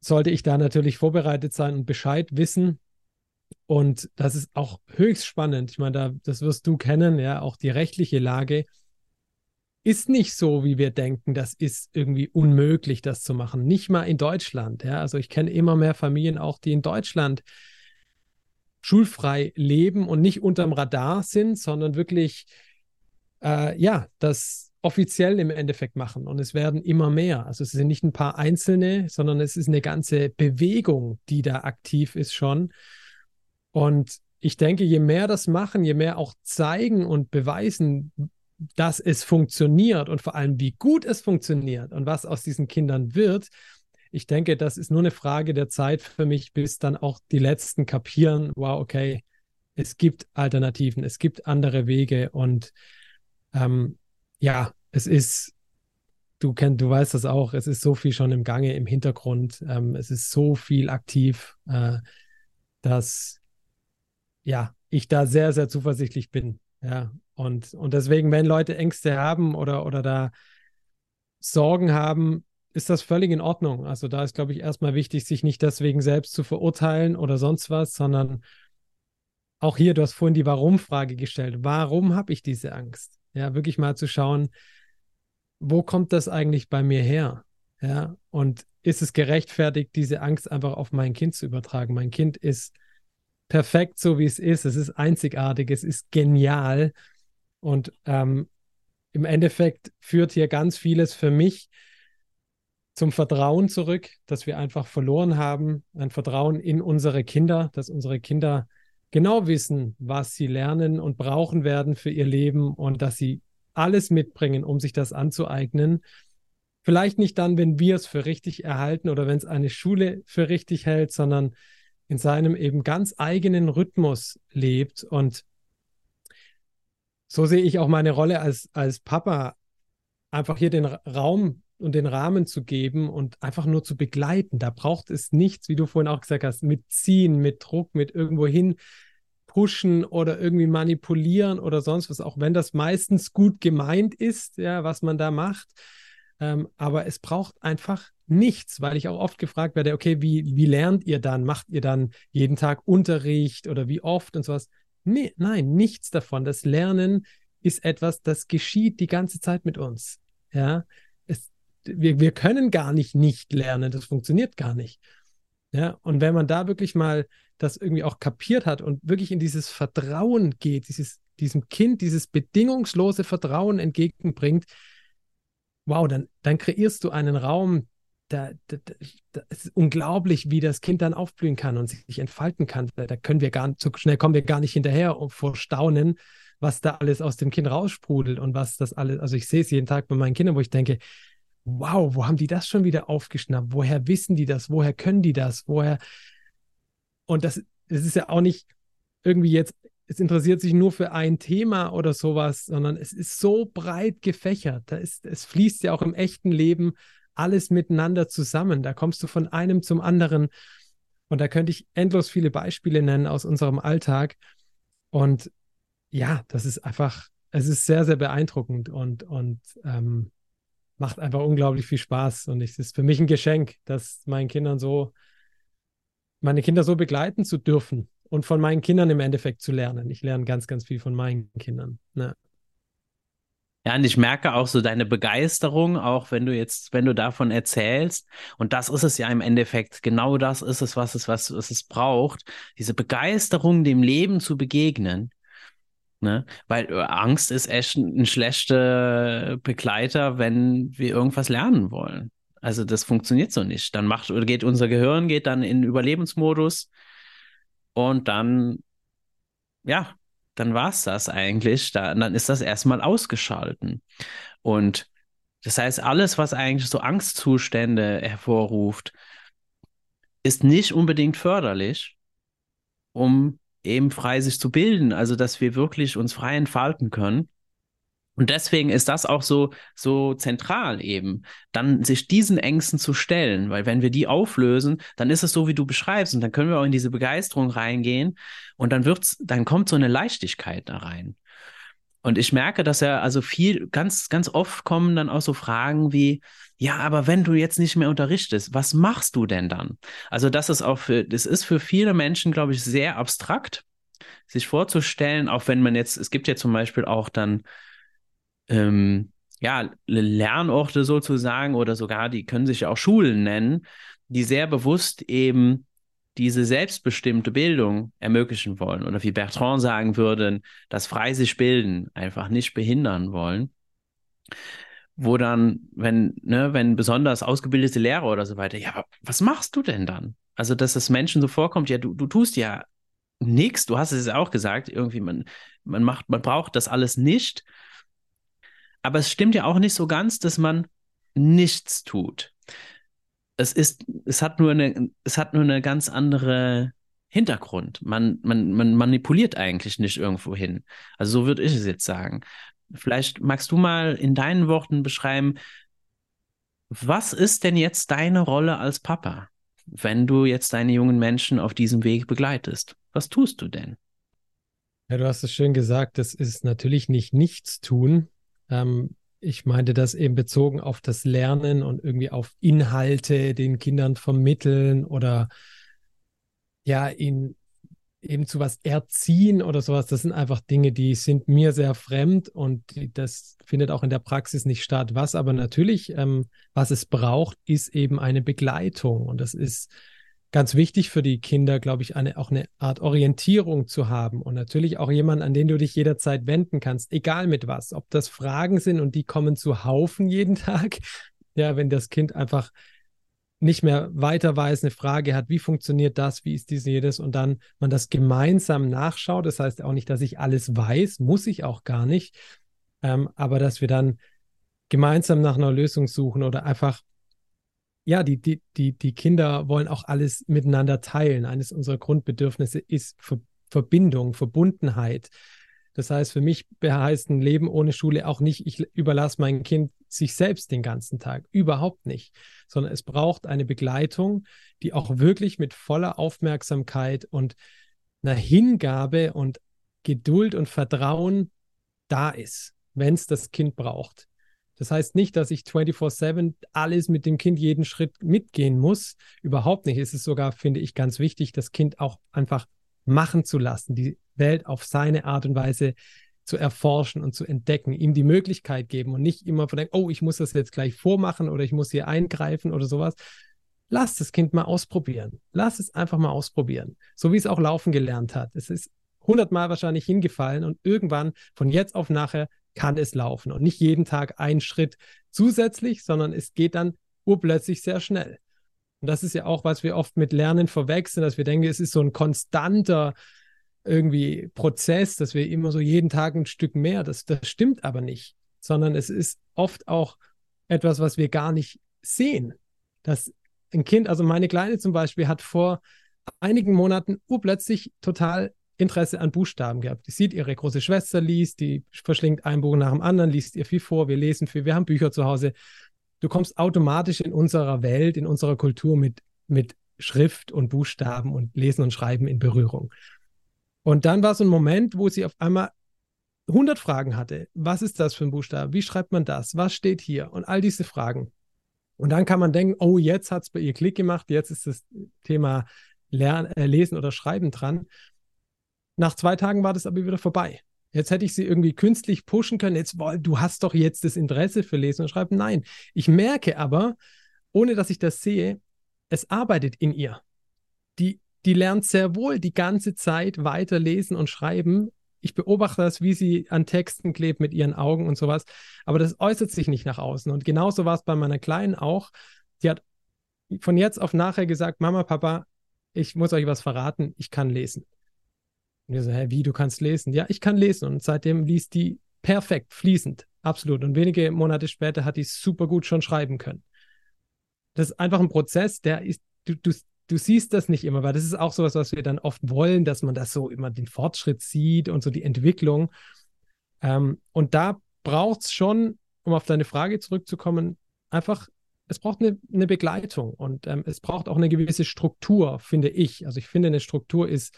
sollte ich da natürlich vorbereitet sein und Bescheid wissen. Und das ist auch höchst spannend. Ich meine, da, das wirst du kennen, ja, auch die rechtliche Lage ist nicht so, wie wir denken. Das ist irgendwie unmöglich, das zu machen. Nicht mal in Deutschland. Ja, also ich kenne immer mehr Familien auch, die in Deutschland schulfrei leben und nicht unterm Radar sind, sondern wirklich, äh, ja, das offiziell im Endeffekt machen. Und es werden immer mehr. Also es sind nicht ein paar Einzelne, sondern es ist eine ganze Bewegung, die da aktiv ist schon. Und ich denke, je mehr das machen, je mehr auch zeigen und beweisen, dass es funktioniert und vor allem, wie gut es funktioniert und was aus diesen Kindern wird, ich denke, das ist nur eine Frage der Zeit für mich, bis dann auch die Letzten kapieren, wow, okay, es gibt Alternativen, es gibt andere Wege und ähm, ja, es ist, du kennst, du weißt das auch, es ist so viel schon im Gange im Hintergrund, ähm, es ist so viel aktiv, äh, dass ja, ich da sehr, sehr zuversichtlich bin. Ja, und, und deswegen, wenn Leute Ängste haben oder, oder da Sorgen haben, ist das völlig in Ordnung. Also da ist, glaube ich, erstmal wichtig, sich nicht deswegen selbst zu verurteilen oder sonst was, sondern auch hier, du hast vorhin die Warum-Frage gestellt. Warum habe ich diese Angst? Ja, wirklich mal zu schauen, wo kommt das eigentlich bei mir her? Ja, und ist es gerechtfertigt, diese Angst einfach auf mein Kind zu übertragen? Mein Kind ist perfekt, so wie es ist. Es ist einzigartig, es ist genial. Und ähm, im Endeffekt führt hier ganz vieles für mich zum Vertrauen zurück, dass wir einfach verloren haben, ein Vertrauen in unsere Kinder, dass unsere Kinder genau wissen, was sie lernen und brauchen werden für ihr Leben und dass sie alles mitbringen, um sich das anzueignen. Vielleicht nicht dann, wenn wir es für richtig erhalten oder wenn es eine Schule für richtig hält, sondern in seinem eben ganz eigenen Rhythmus lebt. Und so sehe ich auch meine Rolle als, als Papa, einfach hier den Raum und den Rahmen zu geben und einfach nur zu begleiten. Da braucht es nichts, wie du vorhin auch gesagt hast, mit ziehen, mit Druck, mit irgendwo hin pushen oder irgendwie manipulieren oder sonst was, auch wenn das meistens gut gemeint ist, ja, was man da macht. Ähm, aber es braucht einfach nichts, weil ich auch oft gefragt werde, okay, wie, wie lernt ihr dann? Macht ihr dann jeden Tag Unterricht oder wie oft und sowas? Nee, nein, nichts davon. Das Lernen ist etwas, das geschieht die ganze Zeit mit uns. Ja, es, wir, wir können gar nicht nicht lernen. Das funktioniert gar nicht. Ja, und wenn man da wirklich mal das irgendwie auch kapiert hat und wirklich in dieses Vertrauen geht, dieses, diesem Kind dieses bedingungslose Vertrauen entgegenbringt, wow, dann, dann kreierst du einen Raum, da, da, da, ist unglaublich, wie das Kind dann aufblühen kann und sich entfalten kann. Da, da können wir gar nicht, so schnell kommen wir gar nicht hinterher vor Staunen, was da alles aus dem Kind raussprudelt und was das alles, also ich sehe es jeden Tag bei meinen Kindern, wo ich denke, wow, wo haben die das schon wieder aufgeschnappt? Woher wissen die das? Woher können die das? Woher? Und das, das ist ja auch nicht irgendwie jetzt, es interessiert sich nur für ein Thema oder sowas, sondern es ist so breit gefächert. Da ist, es fließt ja auch im echten Leben alles miteinander zusammen. Da kommst du von einem zum anderen. Und da könnte ich endlos viele Beispiele nennen aus unserem Alltag. Und ja, das ist einfach, es ist sehr, sehr beeindruckend und, und ähm, macht einfach unglaublich viel Spaß. Und es ist für mich ein Geschenk, dass meinen Kindern so, meine Kinder so begleiten zu dürfen und von meinen Kindern im Endeffekt zu lernen. Ich lerne ganz, ganz viel von meinen Kindern. Ja. Ja, und ich merke auch so deine Begeisterung, auch wenn du jetzt, wenn du davon erzählst. Und das ist es ja im Endeffekt. Genau das ist es, was es, was, was es braucht. Diese Begeisterung, dem Leben zu begegnen. Ne? Weil äh, Angst ist echt ein schlechter Begleiter, wenn wir irgendwas lernen wollen. Also das funktioniert so nicht. Dann macht geht unser Gehirn geht dann in Überlebensmodus und dann ja, dann war es das eigentlich. Da, dann ist das erstmal ausgeschalten. Und das heißt, alles, was eigentlich so Angstzustände hervorruft, ist nicht unbedingt förderlich, um eben frei sich zu bilden, also dass wir wirklich uns frei entfalten können. Und deswegen ist das auch so, so zentral eben, dann sich diesen Ängsten zu stellen, weil wenn wir die auflösen, dann ist es so, wie du beschreibst, und dann können wir auch in diese Begeisterung reingehen und dann wird's, dann kommt so eine Leichtigkeit da rein. Und ich merke, dass er also viel, ganz, ganz oft kommen dann auch so Fragen wie, ja, aber wenn du jetzt nicht mehr unterrichtest, was machst du denn dann? Also das ist auch für, das ist für viele Menschen, glaube ich, sehr abstrakt, sich vorzustellen, auch wenn man jetzt, es gibt ja zum Beispiel auch dann ähm, ja, Lernorte sozusagen oder sogar, die können sich auch Schulen nennen, die sehr bewusst eben diese selbstbestimmte Bildung ermöglichen wollen oder wie Bertrand sagen würde, das frei sich bilden einfach nicht behindern wollen. Wo dann, wenn, ne, wenn besonders ausgebildete Lehrer oder so weiter, ja, was machst du denn dann? Also, dass es Menschen so vorkommt, ja, du, du tust ja nichts, du hast es ja auch gesagt, irgendwie, man, man macht, man braucht das alles nicht aber es stimmt ja auch nicht so ganz, dass man nichts tut. Es ist, es hat nur eine, es hat nur eine ganz andere Hintergrund. Man, man, man manipuliert eigentlich nicht irgendwo hin. Also so würde ich es jetzt sagen. Vielleicht magst du mal in deinen Worten beschreiben, was ist denn jetzt deine Rolle als Papa, wenn du jetzt deine jungen Menschen auf diesem Weg begleitest? Was tust du denn? Ja, du hast es schön gesagt, das ist natürlich nicht nichts tun. Ähm, ich meinte das eben bezogen auf das Lernen und irgendwie auf Inhalte den Kindern vermitteln oder ja, ihn eben zu was erziehen oder sowas. Das sind einfach Dinge, die sind mir sehr fremd und die, das findet auch in der Praxis nicht statt. Was aber natürlich, ähm, was es braucht, ist eben eine Begleitung und das ist ganz wichtig für die Kinder, glaube ich, eine, auch eine Art Orientierung zu haben und natürlich auch jemand, an den du dich jederzeit wenden kannst, egal mit was. Ob das Fragen sind und die kommen zu Haufen jeden Tag. Ja, wenn das Kind einfach nicht mehr weiter weiß, eine Frage hat, wie funktioniert das, wie ist dies jedes und dann man das gemeinsam nachschaut. Das heißt auch nicht, dass ich alles weiß, muss ich auch gar nicht, ähm, aber dass wir dann gemeinsam nach einer Lösung suchen oder einfach ja, die, die, die, die Kinder wollen auch alles miteinander teilen. Eines unserer Grundbedürfnisse ist Ver Verbindung, Verbundenheit. Das heißt, für mich heißt ein Leben ohne Schule auch nicht, ich überlasse mein Kind sich selbst den ganzen Tag. Überhaupt nicht. Sondern es braucht eine Begleitung, die auch wirklich mit voller Aufmerksamkeit und einer Hingabe und Geduld und Vertrauen da ist, wenn es das Kind braucht. Das heißt nicht, dass ich 24-7 alles mit dem Kind jeden Schritt mitgehen muss. Überhaupt nicht. Es ist sogar, finde ich, ganz wichtig, das Kind auch einfach machen zu lassen, die Welt auf seine Art und Weise zu erforschen und zu entdecken, ihm die Möglichkeit geben und nicht immer von denken, oh, ich muss das jetzt gleich vormachen oder ich muss hier eingreifen oder sowas. Lass das Kind mal ausprobieren. Lass es einfach mal ausprobieren. So wie es auch laufen gelernt hat. Es ist hundertmal wahrscheinlich hingefallen und irgendwann von jetzt auf nachher kann es laufen und nicht jeden Tag ein Schritt zusätzlich, sondern es geht dann urplötzlich sehr schnell. Und das ist ja auch, was wir oft mit Lernen verwechseln, dass wir denken, es ist so ein konstanter irgendwie Prozess, dass wir immer so jeden Tag ein Stück mehr, das, das stimmt aber nicht, sondern es ist oft auch etwas, was wir gar nicht sehen. Dass ein Kind, also meine Kleine zum Beispiel, hat vor einigen Monaten urplötzlich total Interesse an Buchstaben gehabt. Die sieht, ihre große Schwester liest, die verschlingt ein Buch nach dem anderen, liest ihr viel vor, wir lesen viel, wir haben Bücher zu Hause. Du kommst automatisch in unserer Welt, in unserer Kultur mit, mit Schrift und Buchstaben und Lesen und Schreiben in Berührung. Und dann war so ein Moment, wo sie auf einmal 100 Fragen hatte. Was ist das für ein Buchstabe? Wie schreibt man das? Was steht hier? Und all diese Fragen. Und dann kann man denken, oh, jetzt hat es bei ihr Klick gemacht, jetzt ist das Thema Lernen, äh, Lesen oder Schreiben dran. Nach zwei Tagen war das aber wieder vorbei. Jetzt hätte ich sie irgendwie künstlich pushen können. Jetzt, boah, du hast doch jetzt das Interesse für Lesen und Schreiben. Nein, ich merke aber, ohne dass ich das sehe, es arbeitet in ihr. Die, die lernt sehr wohl die ganze Zeit weiter lesen und schreiben. Ich beobachte das, wie sie an Texten klebt mit ihren Augen und sowas. Aber das äußert sich nicht nach außen. Und genauso war es bei meiner Kleinen auch. Die hat von jetzt auf nachher gesagt, Mama, Papa, ich muss euch was verraten, ich kann lesen. Und wir so, hä, wie, du kannst lesen? Ja, ich kann lesen. Und seitdem liest die perfekt, fließend, absolut. Und wenige Monate später hat die super gut schon schreiben können. Das ist einfach ein Prozess, der ist, du, du, du siehst das nicht immer, weil das ist auch sowas, was wir dann oft wollen, dass man das so immer den Fortschritt sieht und so die Entwicklung. Ähm, und da braucht es schon, um auf deine Frage zurückzukommen, einfach, es braucht eine, eine Begleitung und ähm, es braucht auch eine gewisse Struktur, finde ich. Also ich finde, eine Struktur ist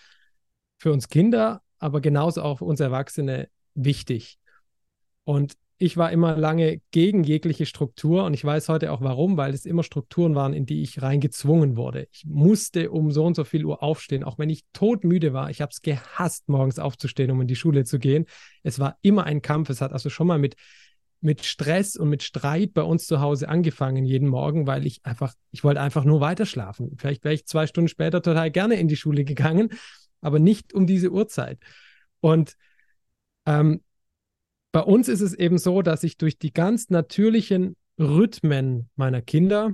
für uns Kinder, aber genauso auch für uns Erwachsene wichtig. Und ich war immer lange gegen jegliche Struktur und ich weiß heute auch warum, weil es immer Strukturen waren, in die ich reingezwungen wurde. Ich musste um so und so viel Uhr aufstehen, auch wenn ich todmüde war. Ich habe es gehasst, morgens aufzustehen, um in die Schule zu gehen. Es war immer ein Kampf. Es hat also schon mal mit, mit Stress und mit Streit bei uns zu Hause angefangen jeden Morgen, weil ich einfach, ich wollte einfach nur weiter schlafen. Vielleicht wäre ich zwei Stunden später total gerne in die Schule gegangen aber nicht um diese Uhrzeit. Und ähm, bei uns ist es eben so, dass ich durch die ganz natürlichen Rhythmen meiner Kinder,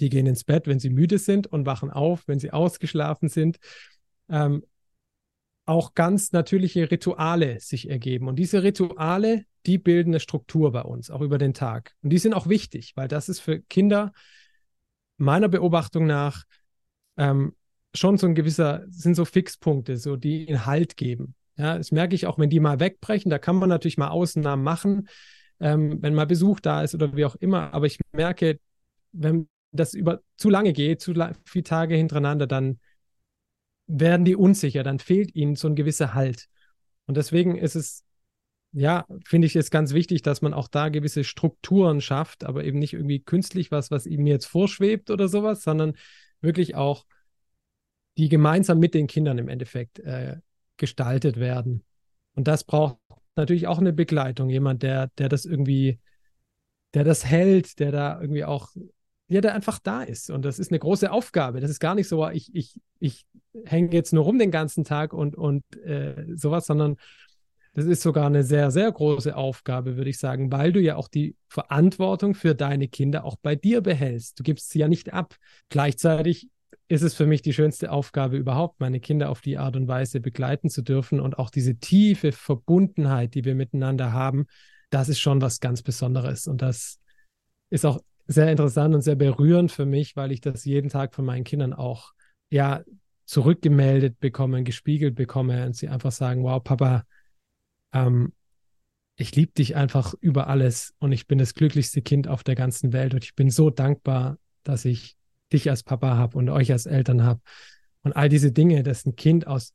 die gehen ins Bett, wenn sie müde sind und wachen auf, wenn sie ausgeschlafen sind, ähm, auch ganz natürliche Rituale sich ergeben. Und diese Rituale, die bilden eine Struktur bei uns, auch über den Tag. Und die sind auch wichtig, weil das ist für Kinder meiner Beobachtung nach ähm, schon so ein gewisser, sind so Fixpunkte, so die ihnen Halt geben. Ja, das merke ich auch, wenn die mal wegbrechen, da kann man natürlich mal Ausnahmen machen, ähm, wenn mal Besuch da ist oder wie auch immer. Aber ich merke, wenn das über zu lange geht, zu la viele Tage hintereinander, dann werden die unsicher, dann fehlt ihnen so ein gewisser Halt. Und deswegen ist es, ja, finde ich es ganz wichtig, dass man auch da gewisse Strukturen schafft, aber eben nicht irgendwie künstlich was, was ihm jetzt vorschwebt oder sowas, sondern wirklich auch die gemeinsam mit den Kindern im Endeffekt äh, gestaltet werden. Und das braucht natürlich auch eine Begleitung, jemand, der, der das irgendwie, der das hält, der da irgendwie auch, ja, der einfach da ist. Und das ist eine große Aufgabe. Das ist gar nicht so, ich, ich, ich hänge jetzt nur rum den ganzen Tag und, und äh, sowas, sondern das ist sogar eine sehr, sehr große Aufgabe, würde ich sagen, weil du ja auch die Verantwortung für deine Kinder auch bei dir behältst. Du gibst sie ja nicht ab. Gleichzeitig ist es für mich die schönste Aufgabe überhaupt, meine Kinder auf die Art und Weise begleiten zu dürfen und auch diese tiefe Verbundenheit, die wir miteinander haben, das ist schon was ganz Besonderes. Und das ist auch sehr interessant und sehr berührend für mich, weil ich das jeden Tag von meinen Kindern auch ja zurückgemeldet bekomme, gespiegelt bekomme und sie einfach sagen, wow, Papa, ähm, ich liebe dich einfach über alles und ich bin das glücklichste Kind auf der ganzen Welt und ich bin so dankbar, dass ich dich als Papa habe und euch als Eltern habe. Und all diese Dinge, dass ein Kind aus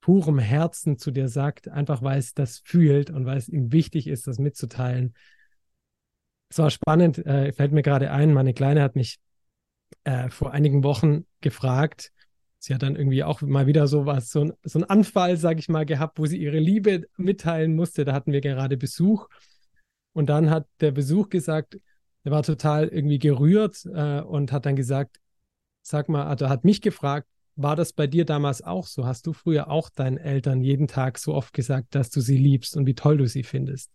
purem Herzen zu dir sagt, einfach weil es das fühlt und weil es ihm wichtig ist, das mitzuteilen. Es war spannend, äh, fällt mir gerade ein, meine Kleine hat mich äh, vor einigen Wochen gefragt, sie hat dann irgendwie auch mal wieder so was, so, ein, Anfall, sage ich mal, gehabt, wo sie ihre Liebe mitteilen musste. Da hatten wir gerade Besuch. Und dann hat der Besuch gesagt, er war total irgendwie gerührt äh, und hat dann gesagt, sag mal, also hat mich gefragt, war das bei dir damals auch so? Hast du früher auch deinen Eltern jeden Tag so oft gesagt, dass du sie liebst und wie toll du sie findest?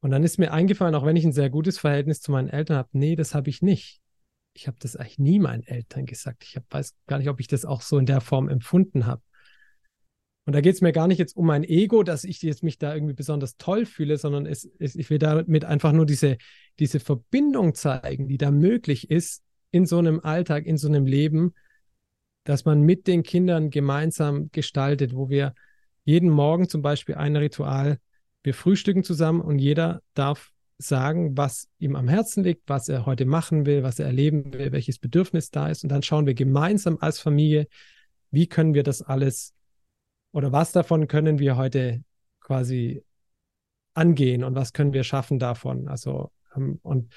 Und dann ist mir eingefallen, auch wenn ich ein sehr gutes Verhältnis zu meinen Eltern habe, nee, das habe ich nicht ich habe das eigentlich nie meinen Eltern gesagt. Ich hab, weiß gar nicht, ob ich das auch so in der Form empfunden habe. Und da geht es mir gar nicht jetzt um mein Ego, dass ich jetzt mich da irgendwie besonders toll fühle, sondern es, es, ich will damit einfach nur diese, diese Verbindung zeigen, die da möglich ist in so einem Alltag, in so einem Leben, dass man mit den Kindern gemeinsam gestaltet, wo wir jeden Morgen zum Beispiel ein Ritual, wir frühstücken zusammen und jeder darf sagen, was ihm am Herzen liegt, was er heute machen will, was er erleben will, welches Bedürfnis da ist. Und dann schauen wir gemeinsam als Familie, wie können wir das alles oder was davon können wir heute quasi angehen und was können wir schaffen davon. Also, ähm, und,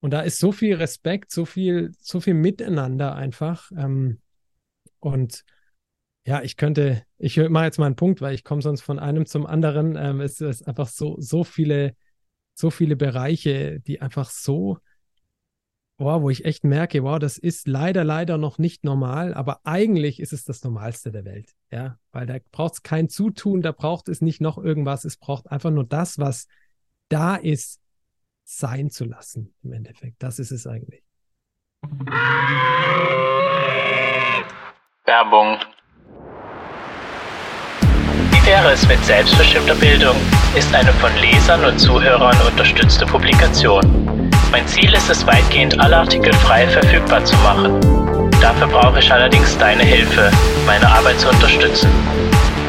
und da ist so viel Respekt, so viel, so viel Miteinander einfach. Ähm, und ja, ich könnte, ich mache jetzt mal einen Punkt, weil ich komme sonst von einem zum anderen. Ähm, es ist einfach so, so viele so viele Bereiche, die einfach so, wow, wo ich echt merke, wow, das ist leider, leider noch nicht normal, aber eigentlich ist es das Normalste der Welt. Ja, weil da braucht es kein Zutun, da braucht es nicht noch irgendwas, es braucht einfach nur das, was da ist, sein zu lassen, im Endeffekt. Das ist es eigentlich. Werbung wäre es mit selbstbestimmter Bildung ist eine von Lesern und Zuhörern unterstützte Publikation. Mein Ziel ist es weitgehend alle Artikel frei verfügbar zu machen. Dafür brauche ich allerdings deine Hilfe, meine Arbeit zu unterstützen.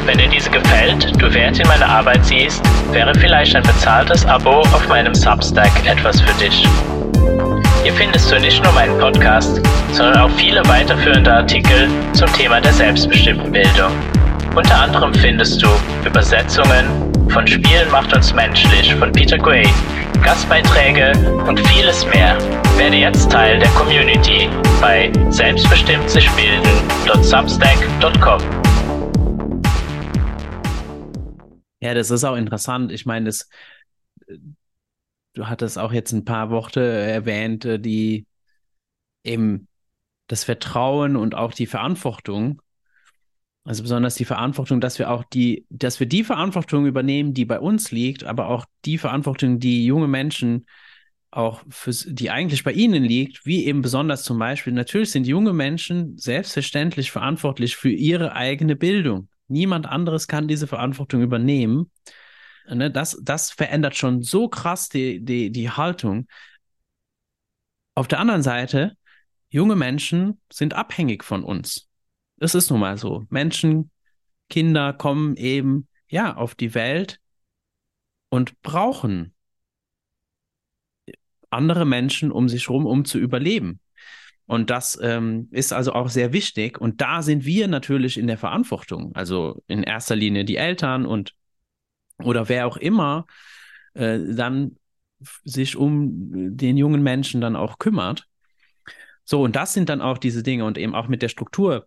Wenn dir diese gefällt, du Wert in meiner Arbeit siehst, wäre vielleicht ein bezahltes Abo auf meinem Substack etwas für dich. Hier findest du nicht nur meinen Podcast, sondern auch viele weiterführende Artikel zum Thema der selbstbestimmten Bildung. Unter anderem findest du Übersetzungen von Spielen macht uns menschlich von Peter Gray, Gastbeiträge und vieles mehr. Werde jetzt Teil der Community bei selbstbestimmt sich bilden.substack.com. Ja, das ist auch interessant. Ich meine, das, du hattest auch jetzt ein paar Worte erwähnt, die eben das Vertrauen und auch die Verantwortung also besonders die Verantwortung, dass wir auch die, dass wir die Verantwortung übernehmen, die bei uns liegt, aber auch die Verantwortung, die junge Menschen auch für, die eigentlich bei ihnen liegt, wie eben besonders zum Beispiel, natürlich sind junge Menschen selbstverständlich verantwortlich für ihre eigene Bildung. Niemand anderes kann diese Verantwortung übernehmen. Ne, das, das verändert schon so krass die, die, die Haltung. Auf der anderen Seite junge Menschen sind abhängig von uns. Es ist nun mal so. Menschen, Kinder kommen eben ja auf die Welt und brauchen andere Menschen um sich herum, um zu überleben. Und das ähm, ist also auch sehr wichtig. Und da sind wir natürlich in der Verantwortung. Also in erster Linie die Eltern und oder wer auch immer äh, dann sich um den jungen Menschen dann auch kümmert. So, und das sind dann auch diese Dinge und eben auch mit der Struktur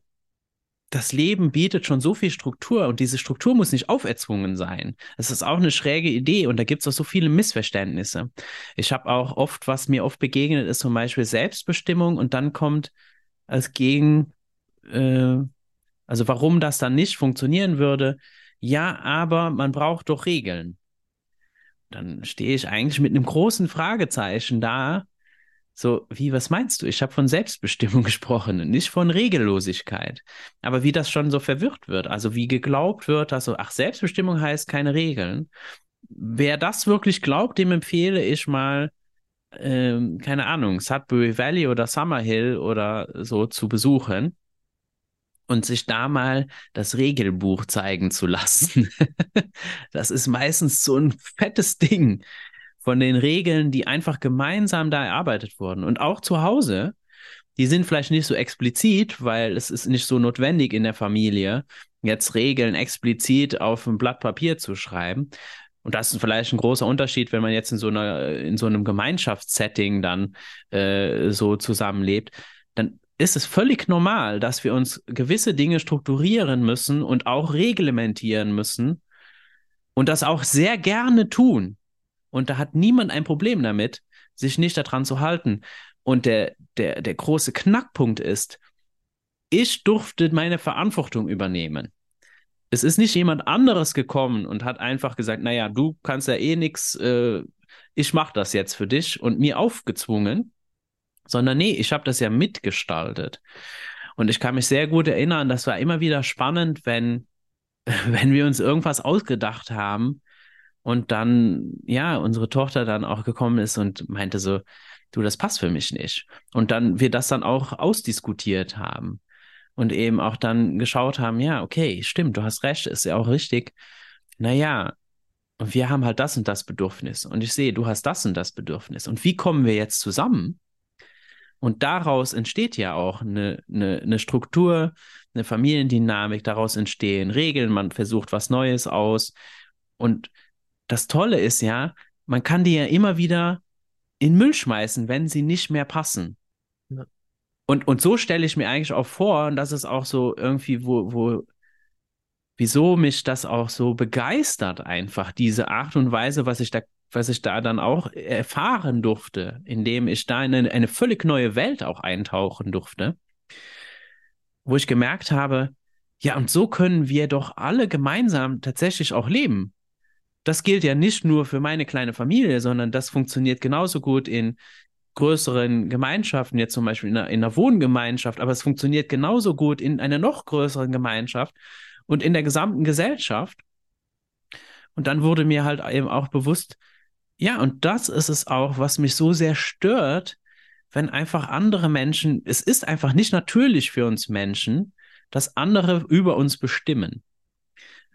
das Leben bietet schon so viel Struktur und diese Struktur muss nicht auferzwungen sein. Das ist auch eine schräge Idee und da gibt es auch so viele Missverständnisse. Ich habe auch oft, was mir oft begegnet ist, zum Beispiel Selbstbestimmung und dann kommt als Gegen, äh, also warum das dann nicht funktionieren würde. Ja, aber man braucht doch Regeln. Dann stehe ich eigentlich mit einem großen Fragezeichen da, so, wie, was meinst du? Ich habe von Selbstbestimmung gesprochen, nicht von Regellosigkeit. Aber wie das schon so verwirrt wird, also wie geglaubt wird, dass so, ach, Selbstbestimmung heißt keine Regeln. Wer das wirklich glaubt, dem empfehle ich mal, ähm, keine Ahnung, Sudbury Valley oder Summerhill oder so zu besuchen und sich da mal das Regelbuch zeigen zu lassen. das ist meistens so ein fettes Ding von den Regeln, die einfach gemeinsam da erarbeitet wurden. Und auch zu Hause, die sind vielleicht nicht so explizit, weil es ist nicht so notwendig in der Familie, jetzt Regeln explizit auf ein Blatt Papier zu schreiben. Und das ist vielleicht ein großer Unterschied, wenn man jetzt in so einer, in so einem Gemeinschaftssetting dann äh, so zusammenlebt. Dann ist es völlig normal, dass wir uns gewisse Dinge strukturieren müssen und auch reglementieren müssen und das auch sehr gerne tun. Und da hat niemand ein Problem damit, sich nicht daran zu halten. Und der, der, der große Knackpunkt ist, ich durfte meine Verantwortung übernehmen. Es ist nicht jemand anderes gekommen und hat einfach gesagt, naja, du kannst ja eh nichts, äh, ich mache das jetzt für dich und mir aufgezwungen, sondern nee, ich habe das ja mitgestaltet. Und ich kann mich sehr gut erinnern, das war immer wieder spannend, wenn, wenn wir uns irgendwas ausgedacht haben, und dann, ja, unsere Tochter dann auch gekommen ist und meinte so, du, das passt für mich nicht. Und dann wir das dann auch ausdiskutiert haben und eben auch dann geschaut haben, ja, okay, stimmt, du hast recht, ist ja auch richtig. Naja, und wir haben halt das und das Bedürfnis. Und ich sehe, du hast das und das Bedürfnis. Und wie kommen wir jetzt zusammen? Und daraus entsteht ja auch eine, eine, eine Struktur, eine Familiendynamik, daraus entstehen Regeln, man versucht was Neues aus. Und das Tolle ist ja, man kann die ja immer wieder in Müll schmeißen, wenn sie nicht mehr passen. Ja. Und, und so stelle ich mir eigentlich auch vor, und das ist auch so irgendwie, wo, wo, wieso mich das auch so begeistert, einfach diese Art und Weise, was ich da, was ich da dann auch erfahren durfte, indem ich da in eine, eine völlig neue Welt auch eintauchen durfte, wo ich gemerkt habe, ja, und so können wir doch alle gemeinsam tatsächlich auch leben das gilt ja nicht nur für meine kleine Familie, sondern das funktioniert genauso gut in größeren Gemeinschaften, jetzt zum Beispiel in einer, in einer Wohngemeinschaft, aber es funktioniert genauso gut in einer noch größeren Gemeinschaft und in der gesamten Gesellschaft. Und dann wurde mir halt eben auch bewusst, ja, und das ist es auch, was mich so sehr stört, wenn einfach andere Menschen, es ist einfach nicht natürlich für uns Menschen, dass andere über uns bestimmen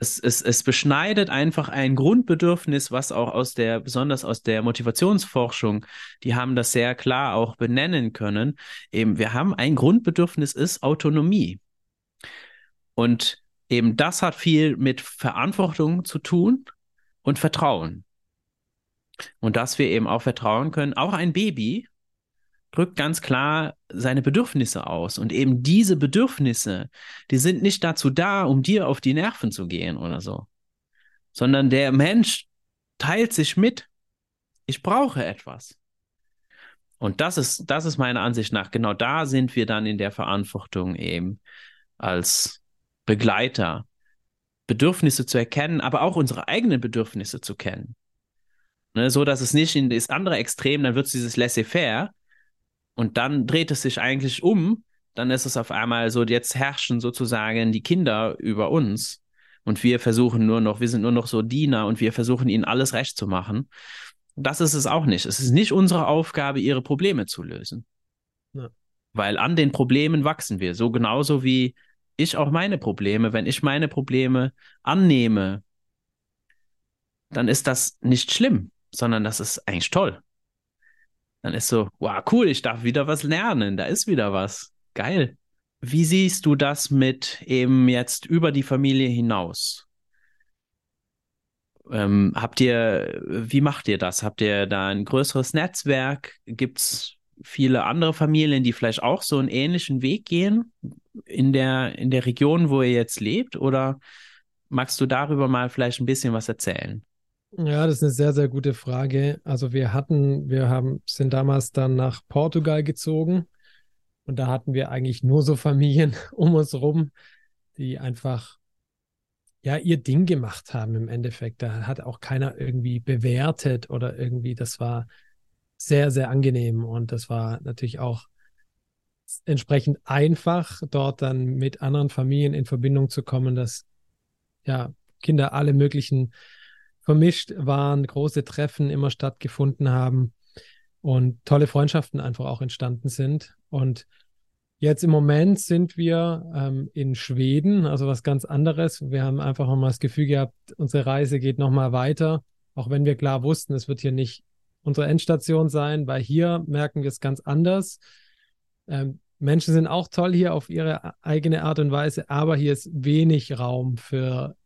es, es, es beschneidet einfach ein Grundbedürfnis, was auch aus der, besonders aus der Motivationsforschung, die haben das sehr klar auch benennen können. Eben, wir haben ein Grundbedürfnis ist Autonomie. Und eben das hat viel mit Verantwortung zu tun und Vertrauen. Und dass wir eben auch vertrauen können, auch ein Baby drückt ganz klar seine Bedürfnisse aus. Und eben diese Bedürfnisse, die sind nicht dazu da, um dir auf die Nerven zu gehen oder so, sondern der Mensch teilt sich mit. Ich brauche etwas. Und das ist, das ist meiner Ansicht nach, genau da sind wir dann in der Verantwortung eben als Begleiter, Bedürfnisse zu erkennen, aber auch unsere eigenen Bedürfnisse zu kennen. Ne, so dass es nicht in das andere Extrem, dann wird es dieses Laissez-faire, und dann dreht es sich eigentlich um. Dann ist es auf einmal so, jetzt herrschen sozusagen die Kinder über uns. Und wir versuchen nur noch, wir sind nur noch so Diener und wir versuchen ihnen alles recht zu machen. Das ist es auch nicht. Es ist nicht unsere Aufgabe, ihre Probleme zu lösen. Ja. Weil an den Problemen wachsen wir. So genauso wie ich auch meine Probleme. Wenn ich meine Probleme annehme, dann ist das nicht schlimm, sondern das ist eigentlich toll. Dann ist so, wow, cool, ich darf wieder was lernen, da ist wieder was. Geil. Wie siehst du das mit eben jetzt über die Familie hinaus? Ähm, habt ihr, wie macht ihr das? Habt ihr da ein größeres Netzwerk? Gibt es viele andere Familien, die vielleicht auch so einen ähnlichen Weg gehen in der, in der Region, wo ihr jetzt lebt? Oder magst du darüber mal vielleicht ein bisschen was erzählen? Ja, das ist eine sehr, sehr gute Frage. Also wir hatten, wir haben, sind damals dann nach Portugal gezogen und da hatten wir eigentlich nur so Familien um uns rum, die einfach ja ihr Ding gemacht haben im Endeffekt. Da hat auch keiner irgendwie bewertet oder irgendwie, das war sehr, sehr angenehm und das war natürlich auch entsprechend einfach, dort dann mit anderen Familien in Verbindung zu kommen, dass ja Kinder alle möglichen vermischt waren, große Treffen immer stattgefunden haben und tolle Freundschaften einfach auch entstanden sind. Und jetzt im Moment sind wir ähm, in Schweden, also was ganz anderes. Wir haben einfach nochmal das Gefühl gehabt, unsere Reise geht nochmal weiter, auch wenn wir klar wussten, es wird hier nicht unsere Endstation sein, weil hier merken wir es ganz anders. Ähm, Menschen sind auch toll hier auf ihre eigene Art und Weise, aber hier ist wenig Raum für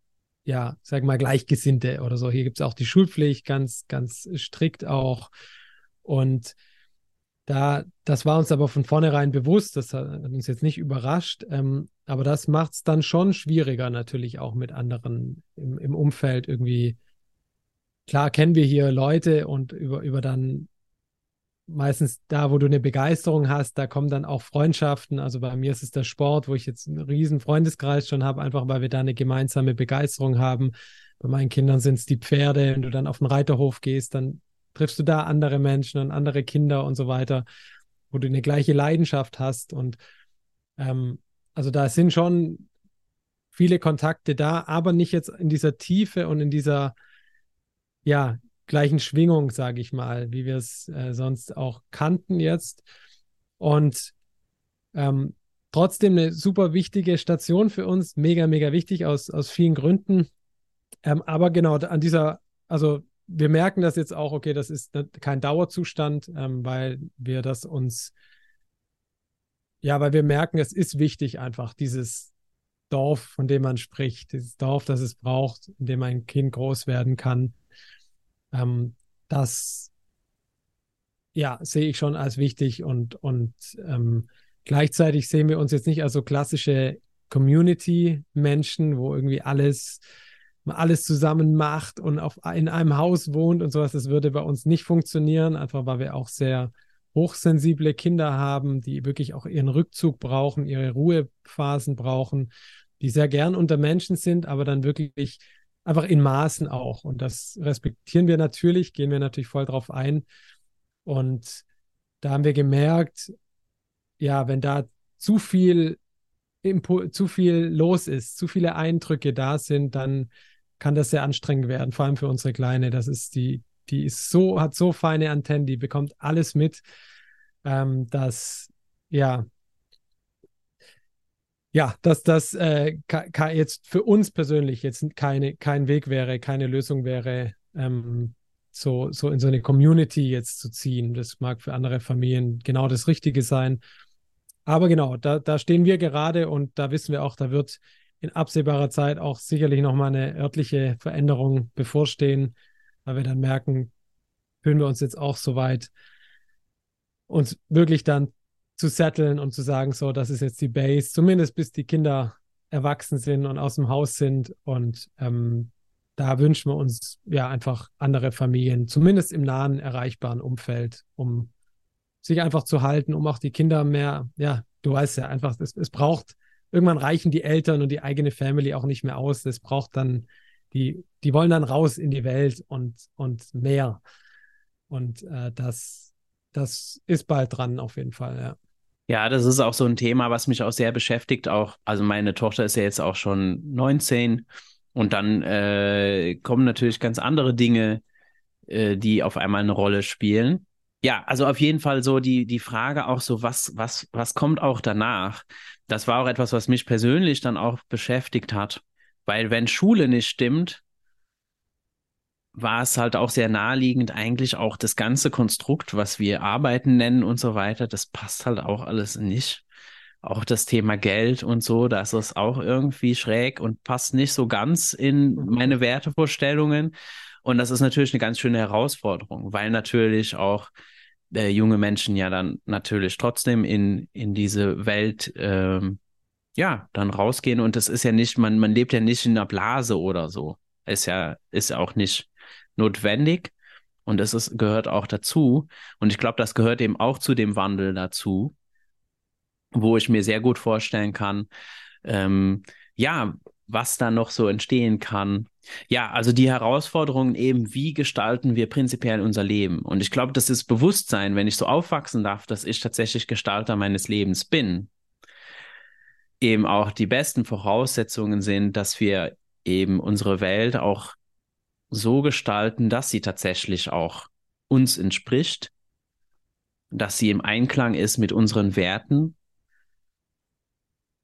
ja, sag mal, Gleichgesinnte oder so. Hier gibt es auch die Schulpflicht, ganz, ganz strikt auch. Und da, das war uns aber von vornherein bewusst, das hat uns jetzt nicht überrascht, ähm, aber das macht es dann schon schwieriger, natürlich auch mit anderen im, im Umfeld irgendwie. Klar kennen wir hier Leute und über, über dann meistens da, wo du eine Begeisterung hast, da kommen dann auch Freundschaften. Also bei mir ist es der Sport, wo ich jetzt einen riesen Freundeskreis schon habe, einfach weil wir da eine gemeinsame Begeisterung haben. Bei meinen Kindern sind es die Pferde. Wenn du dann auf den Reiterhof gehst, dann triffst du da andere Menschen und andere Kinder und so weiter, wo du eine gleiche Leidenschaft hast. Und ähm, also da sind schon viele Kontakte da, aber nicht jetzt in dieser Tiefe und in dieser ja, gleichen Schwingung, sage ich mal, wie wir es äh, sonst auch kannten jetzt. Und ähm, trotzdem eine super wichtige Station für uns, mega, mega wichtig aus, aus vielen Gründen. Ähm, aber genau an dieser, also wir merken das jetzt auch, okay, das ist kein Dauerzustand, ähm, weil wir das uns, ja, weil wir merken, es ist wichtig einfach, dieses Dorf, von dem man spricht, dieses Dorf, das es braucht, in dem ein Kind groß werden kann. Ähm, das ja, sehe ich schon als wichtig und, und ähm, gleichzeitig sehen wir uns jetzt nicht als so klassische Community-Menschen, wo irgendwie alles, alles zusammen macht und auf, in einem Haus wohnt und sowas. Das würde bei uns nicht funktionieren, einfach weil wir auch sehr hochsensible Kinder haben, die wirklich auch ihren Rückzug brauchen, ihre Ruhephasen brauchen, die sehr gern unter Menschen sind, aber dann wirklich einfach in Maßen auch. Und das respektieren wir natürlich, gehen wir natürlich voll drauf ein. Und da haben wir gemerkt, ja, wenn da zu viel Impu zu viel los ist, zu viele Eindrücke da sind, dann kann das sehr anstrengend werden, vor allem für unsere Kleine. Das ist die, die ist so, hat so feine Antennen, die bekommt alles mit, ähm, dass ja, ja, dass das äh, jetzt für uns persönlich jetzt keine, kein Weg wäre, keine Lösung wäre, ähm, so, so in so eine Community jetzt zu ziehen. Das mag für andere Familien genau das Richtige sein. Aber genau, da, da stehen wir gerade und da wissen wir auch, da wird in absehbarer Zeit auch sicherlich nochmal eine örtliche Veränderung bevorstehen, weil wir dann merken, fühlen wir uns jetzt auch so weit, uns wirklich dann zu setteln und zu sagen, so, das ist jetzt die Base, zumindest bis die Kinder erwachsen sind und aus dem Haus sind. Und ähm, da wünschen wir uns ja einfach andere Familien, zumindest im nahen erreichbaren Umfeld, um sich einfach zu halten, um auch die Kinder mehr, ja, du weißt ja einfach, es, es braucht, irgendwann reichen die Eltern und die eigene Family auch nicht mehr aus. Es braucht dann, die, die wollen dann raus in die Welt und, und mehr. Und äh, das, das ist bald dran auf jeden Fall, ja. Ja, das ist auch so ein Thema, was mich auch sehr beschäftigt. Auch, also meine Tochter ist ja jetzt auch schon 19 und dann äh, kommen natürlich ganz andere Dinge, äh, die auf einmal eine Rolle spielen. Ja, also auf jeden Fall so die, die Frage auch so, was, was, was kommt auch danach? Das war auch etwas, was mich persönlich dann auch beschäftigt hat. Weil wenn Schule nicht stimmt, war es halt auch sehr naheliegend, eigentlich auch das ganze Konstrukt, was wir Arbeiten nennen und so weiter, das passt halt auch alles nicht. Auch das Thema Geld und so, das ist auch irgendwie schräg und passt nicht so ganz in mhm. meine Wertevorstellungen. Und das ist natürlich eine ganz schöne Herausforderung, weil natürlich auch äh, junge Menschen ja dann natürlich trotzdem in, in diese Welt ähm, ja dann rausgehen und das ist ja nicht, man, man lebt ja nicht in einer Blase oder so. Ist ja, ist ja auch nicht notwendig und es ist, gehört auch dazu. Und ich glaube, das gehört eben auch zu dem Wandel dazu, wo ich mir sehr gut vorstellen kann, ähm, ja, was da noch so entstehen kann. Ja, also die Herausforderungen eben, wie gestalten wir prinzipiell unser Leben? Und ich glaube, das ist Bewusstsein, wenn ich so aufwachsen darf, dass ich tatsächlich Gestalter meines Lebens bin. Eben auch die besten Voraussetzungen sind, dass wir eben unsere Welt auch so gestalten, dass sie tatsächlich auch uns entspricht, dass sie im Einklang ist mit unseren Werten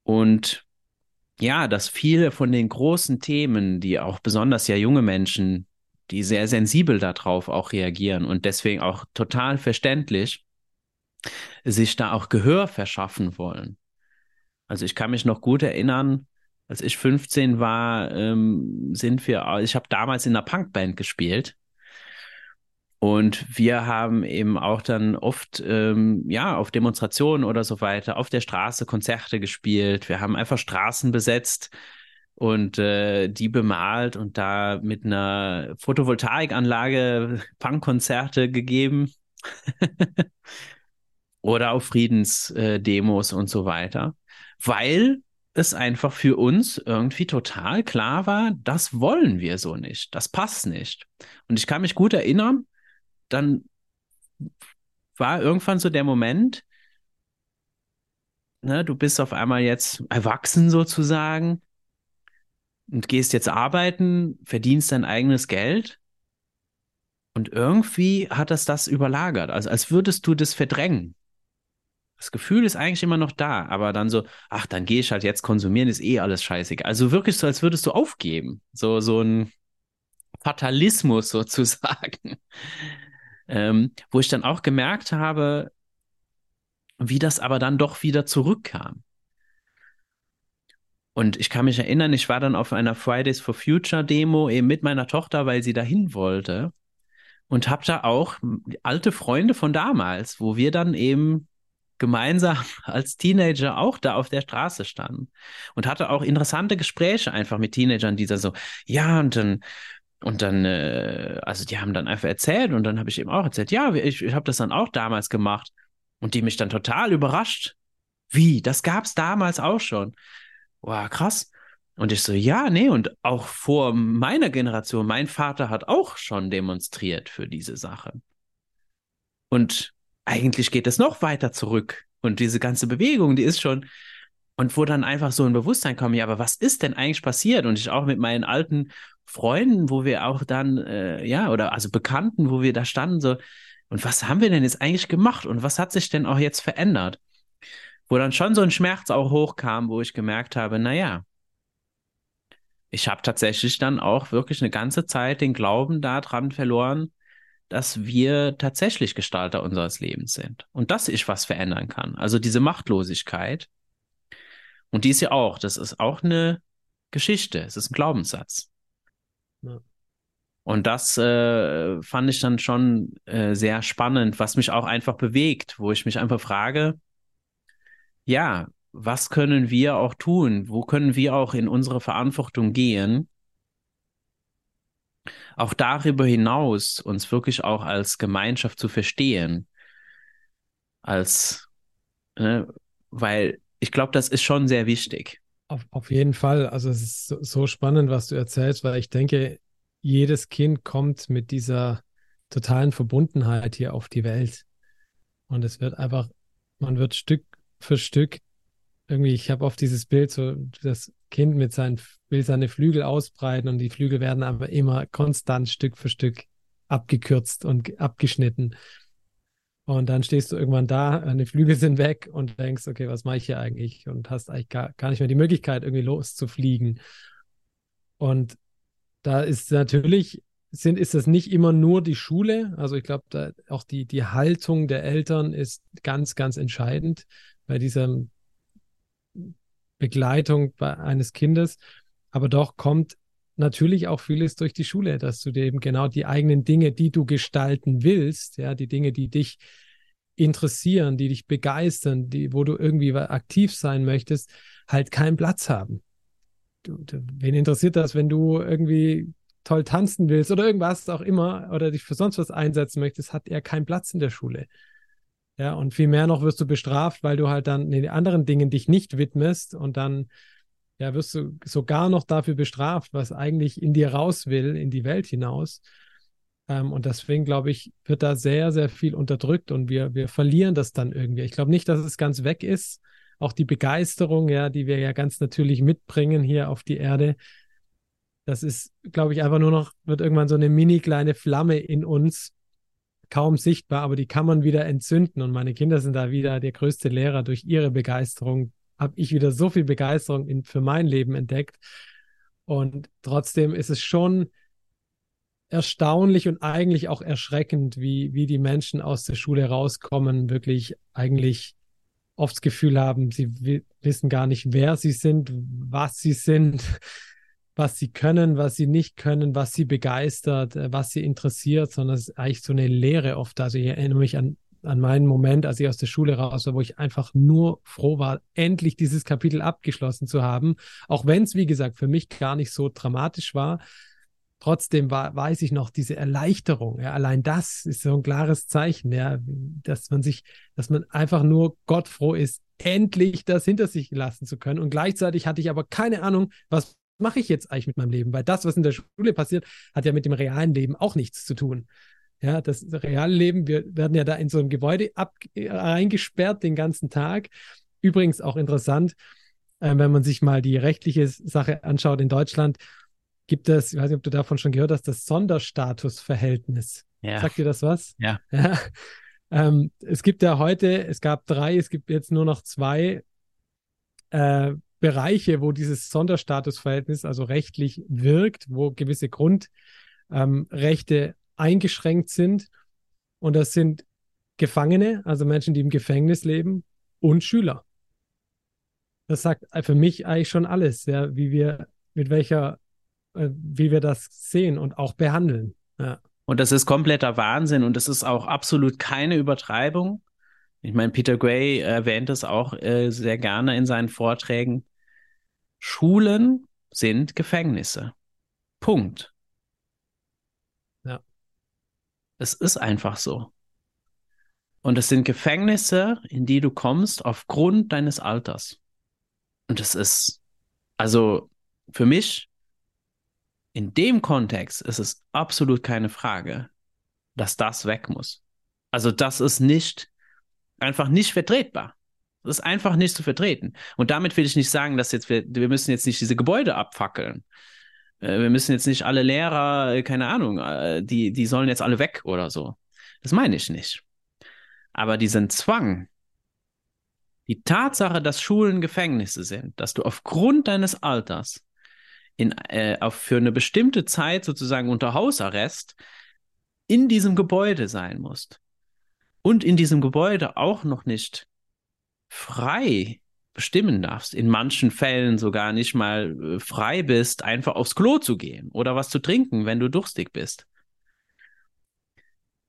und ja, dass viele von den großen Themen, die auch besonders ja junge Menschen, die sehr sensibel darauf auch reagieren und deswegen auch total verständlich, sich da auch Gehör verschaffen wollen. Also ich kann mich noch gut erinnern, als ich 15 war, ähm, sind wir, ich habe damals in einer Punkband gespielt. Und wir haben eben auch dann oft, ähm, ja, auf Demonstrationen oder so weiter, auf der Straße Konzerte gespielt. Wir haben einfach Straßen besetzt und äh, die bemalt und da mit einer Photovoltaikanlage Punkkonzerte gegeben. oder auf Friedensdemos äh, und so weiter. Weil es einfach für uns irgendwie total klar war, das wollen wir so nicht, das passt nicht. Und ich kann mich gut erinnern, dann war irgendwann so der Moment, ne, du bist auf einmal jetzt erwachsen sozusagen und gehst jetzt arbeiten, verdienst dein eigenes Geld. Und irgendwie hat das das überlagert, also als würdest du das verdrängen. Das Gefühl ist eigentlich immer noch da, aber dann so, ach, dann gehe ich halt jetzt konsumieren, ist eh alles scheißig. Also wirklich so, als würdest du aufgeben. So, so ein Fatalismus sozusagen. Ähm, wo ich dann auch gemerkt habe, wie das aber dann doch wieder zurückkam. Und ich kann mich erinnern, ich war dann auf einer Fridays for Future Demo eben mit meiner Tochter, weil sie dahin wollte. Und habe da auch alte Freunde von damals, wo wir dann eben gemeinsam als Teenager auch da auf der Straße standen und hatte auch interessante Gespräche einfach mit Teenagern, die da so, ja, und dann, und dann, äh, also die haben dann einfach erzählt und dann habe ich eben auch erzählt, ja, ich, ich habe das dann auch damals gemacht und die mich dann total überrascht. Wie? Das gab es damals auch schon. Wow, krass. Und ich so, ja, nee, und auch vor meiner Generation, mein Vater hat auch schon demonstriert für diese Sache. Und eigentlich geht es noch weiter zurück. Und diese ganze Bewegung, die ist schon, und wo dann einfach so ein Bewusstsein kommt, ja, aber was ist denn eigentlich passiert? Und ich auch mit meinen alten Freunden, wo wir auch dann, äh, ja, oder also Bekannten, wo wir da standen, so, und was haben wir denn jetzt eigentlich gemacht? Und was hat sich denn auch jetzt verändert? Wo dann schon so ein Schmerz auch hochkam, wo ich gemerkt habe, naja, ich habe tatsächlich dann auch wirklich eine ganze Zeit den Glauben daran verloren, dass wir tatsächlich Gestalter unseres Lebens sind und dass ich was verändern kann. Also diese Machtlosigkeit. Und die ist ja auch, das ist auch eine Geschichte, es ist ein Glaubenssatz. Ja. Und das äh, fand ich dann schon äh, sehr spannend, was mich auch einfach bewegt, wo ich mich einfach frage, ja, was können wir auch tun? Wo können wir auch in unsere Verantwortung gehen, auch darüber hinaus uns wirklich auch als Gemeinschaft zu verstehen. Als, ne, weil ich glaube, das ist schon sehr wichtig. Auf, auf jeden Fall. Also es ist so, so spannend, was du erzählst, weil ich denke, jedes Kind kommt mit dieser totalen Verbundenheit hier auf die Welt. Und es wird einfach, man wird Stück für Stück irgendwie, ich habe oft dieses Bild, so das Kind mit seinen, will seine Flügel ausbreiten und die Flügel werden aber immer konstant Stück für Stück abgekürzt und abgeschnitten. Und dann stehst du irgendwann da, deine Flügel sind weg und denkst, okay, was mache ich hier eigentlich? Und hast eigentlich gar, gar nicht mehr die Möglichkeit, irgendwie loszufliegen. Und da ist natürlich, sind, ist das nicht immer nur die Schule. Also ich glaube, auch die, die Haltung der Eltern ist ganz, ganz entscheidend bei dieser Begleitung eines Kindes. Aber doch kommt natürlich auch vieles durch die Schule, dass du dir eben genau die eigenen Dinge, die du gestalten willst, ja, die Dinge, die dich interessieren, die dich begeistern, die, wo du irgendwie aktiv sein möchtest, halt keinen Platz haben. Du, du, wen interessiert das, wenn du irgendwie toll tanzen willst oder irgendwas auch immer oder dich für sonst was einsetzen möchtest, hat er keinen Platz in der Schule. Ja, und viel mehr noch wirst du bestraft, weil du halt dann den anderen Dingen dich nicht widmest und dann ja, wirst du sogar noch dafür bestraft, was eigentlich in dir raus will, in die Welt hinaus. Ähm, und deswegen, glaube ich, wird da sehr, sehr viel unterdrückt und wir, wir verlieren das dann irgendwie. Ich glaube nicht, dass es ganz weg ist. Auch die Begeisterung, ja, die wir ja ganz natürlich mitbringen hier auf die Erde, das ist, glaube ich, einfach nur noch, wird irgendwann so eine mini kleine Flamme in uns, kaum sichtbar, aber die kann man wieder entzünden. Und meine Kinder sind da wieder der größte Lehrer durch ihre Begeisterung, habe ich wieder so viel Begeisterung in, für mein Leben entdeckt. Und trotzdem ist es schon erstaunlich und eigentlich auch erschreckend, wie, wie die Menschen aus der Schule rauskommen, wirklich eigentlich oft das Gefühl haben, sie wissen gar nicht, wer sie sind, was sie sind, was sie können, was sie nicht können, was sie begeistert, äh, was sie interessiert, sondern es ist eigentlich so eine Lehre oft. Also ich erinnere mich an an meinen Moment, als ich aus der Schule raus war, wo ich einfach nur froh war, endlich dieses Kapitel abgeschlossen zu haben. Auch wenn es, wie gesagt, für mich gar nicht so dramatisch war. Trotzdem war, weiß ich noch diese Erleichterung. Ja, allein das ist so ein klares Zeichen, ja, dass man sich, dass man einfach nur Gott froh ist, endlich das hinter sich lassen zu können. Und gleichzeitig hatte ich aber keine Ahnung, was mache ich jetzt eigentlich mit meinem Leben? Weil das, was in der Schule passiert, hat ja mit dem realen Leben auch nichts zu tun. Ja, das reale Leben, wir werden ja da in so ein Gebäude ab, eingesperrt den ganzen Tag. Übrigens auch interessant, äh, wenn man sich mal die rechtliche Sache anschaut in Deutschland, gibt es, ich weiß nicht, ob du davon schon gehört hast, das Sonderstatusverhältnis. Ja. Sagt dir das was? Ja. ja. Ähm, es gibt ja heute, es gab drei, es gibt jetzt nur noch zwei äh, Bereiche, wo dieses Sonderstatusverhältnis also rechtlich wirkt, wo gewisse Grundrechte ähm, eingeschränkt sind. Und das sind Gefangene, also Menschen, die im Gefängnis leben, und Schüler. Das sagt für mich eigentlich schon alles, ja, wie wir, mit welcher, äh, wie wir das sehen und auch behandeln. Ja. Und das ist kompletter Wahnsinn und das ist auch absolut keine Übertreibung. Ich meine, Peter Gray erwähnt es auch äh, sehr gerne in seinen Vorträgen. Schulen sind Gefängnisse. Punkt. Es ist einfach so. Und es sind Gefängnisse, in die du kommst aufgrund deines Alters. Und es ist, also für mich, in dem Kontext ist es absolut keine Frage, dass das weg muss. Also das ist nicht, einfach nicht vertretbar. Ist einfach nicht zu vertreten. Und damit will ich nicht sagen, dass jetzt wir, wir müssen jetzt nicht diese Gebäude abfackeln. Äh, wir müssen jetzt nicht alle Lehrer, äh, keine Ahnung, äh, die, die sollen jetzt alle weg oder so. Das meine ich nicht. Aber diesen Zwang, die Tatsache, dass Schulen Gefängnisse sind, dass du aufgrund deines Alters in, äh, auf, für eine bestimmte Zeit sozusagen unter Hausarrest in diesem Gebäude sein musst und in diesem Gebäude auch noch nicht frei bestimmen darfst, in manchen Fällen sogar nicht mal äh, frei bist, einfach aufs Klo zu gehen oder was zu trinken, wenn du durstig bist.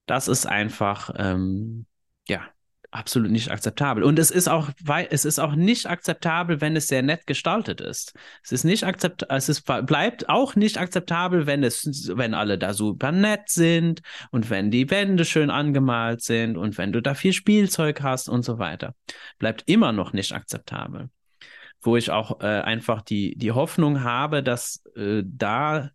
Das ist einfach, ähm, ja, absolut nicht akzeptabel. Und es ist auch, es ist auch nicht akzeptabel, wenn es sehr nett gestaltet ist. Es ist nicht akzept, es ist, bleibt auch nicht akzeptabel, wenn es, wenn alle da super nett sind und wenn die Wände schön angemalt sind und wenn du da viel Spielzeug hast und so weiter. Bleibt immer noch nicht akzeptabel. Wo ich auch äh, einfach die, die Hoffnung habe, dass äh, da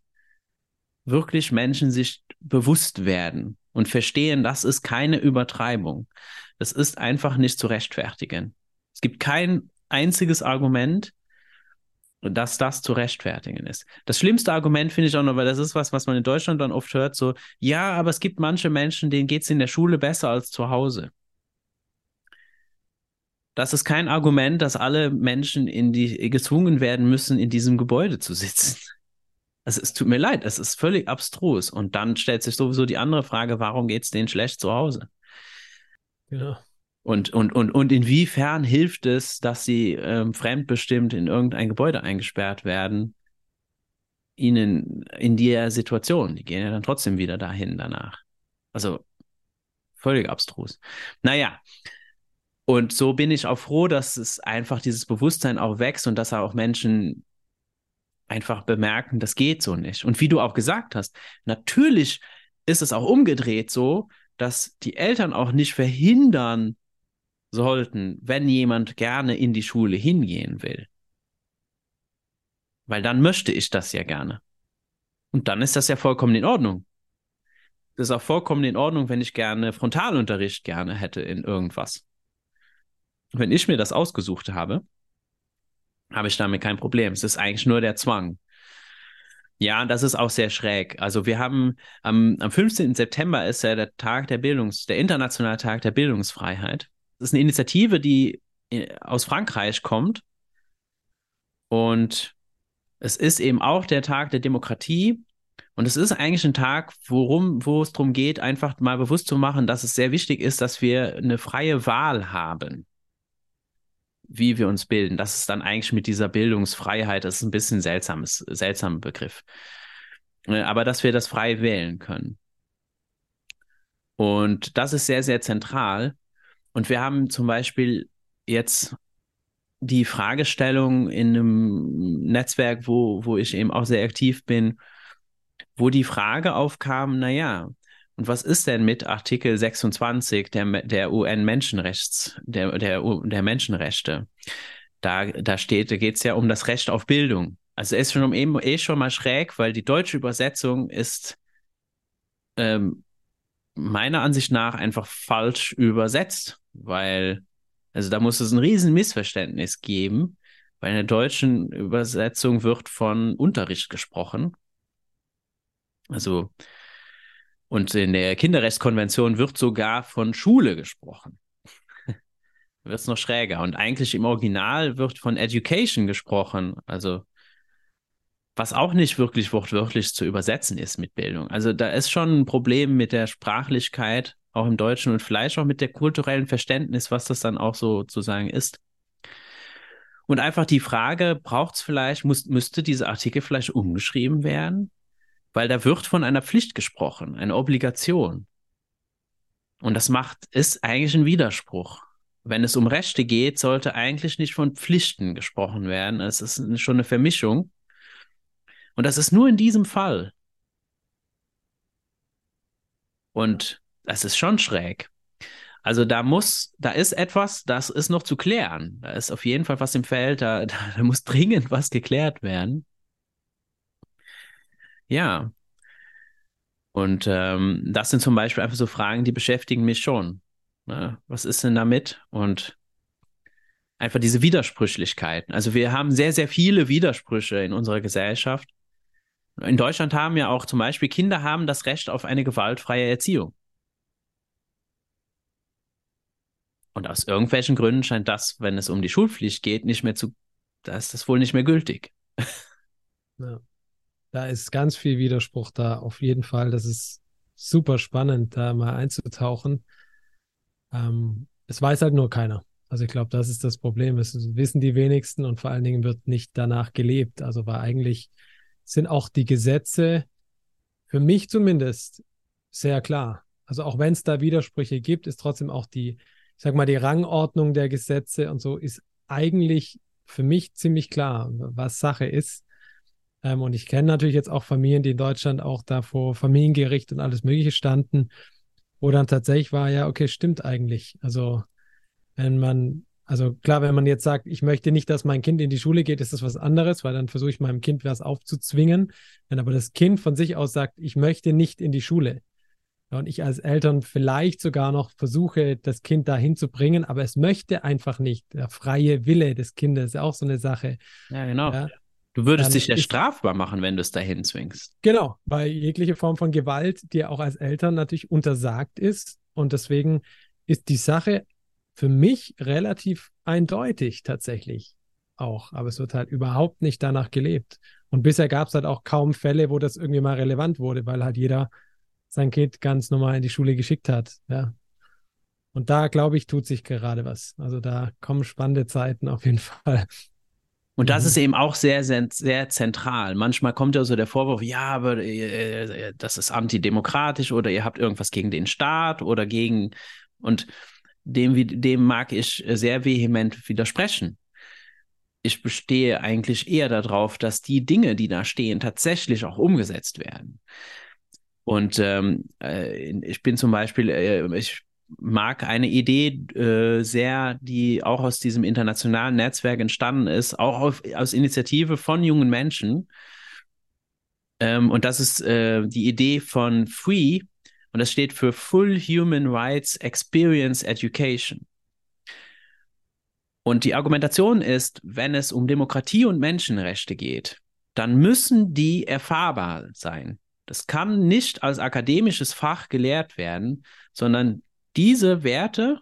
wirklich Menschen sich bewusst werden und verstehen, das ist keine Übertreibung. Das ist einfach nicht zu rechtfertigen. Es gibt kein einziges Argument, dass das zu rechtfertigen ist. Das schlimmste Argument finde ich auch noch, weil das ist was, was man in Deutschland dann oft hört, so, ja, aber es gibt manche Menschen, denen geht es in der Schule besser als zu Hause. Das ist kein Argument, dass alle Menschen in die gezwungen werden müssen, in diesem Gebäude zu sitzen. Also es tut mir leid, es ist völlig abstrus. Und dann stellt sich sowieso die andere Frage, warum geht es denen schlecht zu Hause? Genau. Und, und, und, und inwiefern hilft es, dass sie ähm, fremdbestimmt in irgendein Gebäude eingesperrt werden, ihnen in der Situation? Die gehen ja dann trotzdem wieder dahin danach. Also völlig abstrus. Naja, und so bin ich auch froh, dass es einfach dieses Bewusstsein auch wächst und dass auch Menschen einfach bemerken, das geht so nicht. Und wie du auch gesagt hast, natürlich ist es auch umgedreht so, dass die Eltern auch nicht verhindern sollten, wenn jemand gerne in die Schule hingehen will. Weil dann möchte ich das ja gerne. Und dann ist das ja vollkommen in Ordnung. Das ist auch vollkommen in Ordnung, wenn ich gerne Frontalunterricht gerne hätte in irgendwas wenn ich mir das ausgesucht habe, habe ich damit kein Problem. Es ist eigentlich nur der Zwang. Ja, das ist auch sehr schräg. Also wir haben am, am 15. September ist ja der Tag der Bildungs, der internationale Tag der Bildungsfreiheit. Das ist eine Initiative, die äh, aus Frankreich kommt. Und es ist eben auch der Tag der Demokratie. Und es ist eigentlich ein Tag, worum, wo es darum geht, einfach mal bewusst zu machen, dass es sehr wichtig ist, dass wir eine freie Wahl haben wie wir uns bilden. Das ist dann eigentlich mit dieser Bildungsfreiheit, das ist ein bisschen seltsames, seltsamer Begriff. Äh, aber dass wir das frei wählen können. Und das ist sehr, sehr zentral. Und wir haben zum Beispiel jetzt die Fragestellung in einem Netzwerk, wo, wo ich eben auch sehr aktiv bin, wo die Frage aufkam, naja, und was ist denn mit Artikel 26 der, der UN-Menschenrechts, der, der, der Menschenrechte? Da, da steht, da geht es ja um das Recht auf Bildung. Also ist schon eben eh schon mal schräg, weil die deutsche Übersetzung ist ähm, meiner Ansicht nach einfach falsch übersetzt, weil, also da muss es ein riesen Missverständnis geben. Bei einer deutschen Übersetzung wird von Unterricht gesprochen. Also und in der Kinderrechtskonvention wird sogar von Schule gesprochen. wird es noch schräger. Und eigentlich im Original wird von Education gesprochen. Also was auch nicht wirklich wortwörtlich zu übersetzen ist mit Bildung. Also da ist schon ein Problem mit der Sprachlichkeit, auch im Deutschen und vielleicht auch mit der kulturellen Verständnis, was das dann auch so zu sagen ist. Und einfach die Frage, braucht es vielleicht, muss, müsste dieser Artikel vielleicht umgeschrieben werden? Weil da wird von einer Pflicht gesprochen, eine Obligation. Und das macht, ist eigentlich ein Widerspruch. Wenn es um Rechte geht, sollte eigentlich nicht von Pflichten gesprochen werden. Es ist schon eine Vermischung. Und das ist nur in diesem Fall. Und das ist schon schräg. Also da muss, da ist etwas, das ist noch zu klären. Da ist auf jeden Fall was im Feld, da, da, da muss dringend was geklärt werden. Ja. Und ähm, das sind zum Beispiel einfach so Fragen, die beschäftigen mich schon. Ne? Was ist denn damit? Und einfach diese Widersprüchlichkeiten. Also wir haben sehr, sehr viele Widersprüche in unserer Gesellschaft. In Deutschland haben ja auch zum Beispiel Kinder haben das Recht auf eine gewaltfreie Erziehung. Und aus irgendwelchen Gründen scheint das, wenn es um die Schulpflicht geht, nicht mehr zu, da ist das wohl nicht mehr gültig. Ja. Da ist ganz viel Widerspruch da, auf jeden Fall. Das ist super spannend, da mal einzutauchen. Ähm, es weiß halt nur keiner. Also ich glaube, das ist das Problem. Es wissen die wenigsten und vor allen Dingen wird nicht danach gelebt. Also war eigentlich sind auch die Gesetze für mich zumindest sehr klar. Also auch wenn es da Widersprüche gibt, ist trotzdem auch die, ich sag mal, die Rangordnung der Gesetze und so ist eigentlich für mich ziemlich klar, was Sache ist. Ähm, und ich kenne natürlich jetzt auch Familien, die in Deutschland auch da vor Familiengericht und alles Mögliche standen, wo dann tatsächlich war, ja, okay, stimmt eigentlich. Also, wenn man, also klar, wenn man jetzt sagt, ich möchte nicht, dass mein Kind in die Schule geht, ist das was anderes, weil dann versuche ich meinem Kind was aufzuzwingen. Wenn aber das Kind von sich aus sagt, ich möchte nicht in die Schule, und ich als Eltern vielleicht sogar noch versuche, das Kind dahin zu bringen, aber es möchte einfach nicht. Der freie Wille des Kindes ist auch so eine Sache. Ja, genau. Ja, Du würdest dich ja strafbar machen, wenn du es dahin zwingst. Genau, weil jegliche Form von Gewalt dir auch als Eltern natürlich untersagt ist. Und deswegen ist die Sache für mich relativ eindeutig tatsächlich auch. Aber es wird halt überhaupt nicht danach gelebt. Und bisher gab es halt auch kaum Fälle, wo das irgendwie mal relevant wurde, weil halt jeder sein Kind ganz normal in die Schule geschickt hat. Ja. Und da, glaube ich, tut sich gerade was. Also da kommen spannende Zeiten auf jeden Fall. Und das mhm. ist eben auch sehr, sehr, sehr zentral. Manchmal kommt ja so der Vorwurf, ja, aber äh, das ist antidemokratisch oder ihr habt irgendwas gegen den Staat oder gegen und dem, dem mag ich sehr vehement widersprechen. Ich bestehe eigentlich eher darauf, dass die Dinge, die da stehen, tatsächlich auch umgesetzt werden. Und ähm, äh, ich bin zum Beispiel, äh, ich mag eine Idee äh, sehr, die auch aus diesem internationalen Netzwerk entstanden ist, auch auf, aus Initiative von jungen Menschen. Ähm, und das ist äh, die Idee von Free und das steht für Full Human Rights Experience Education. Und die Argumentation ist, wenn es um Demokratie und Menschenrechte geht, dann müssen die erfahrbar sein. Das kann nicht als akademisches Fach gelehrt werden, sondern diese Werte,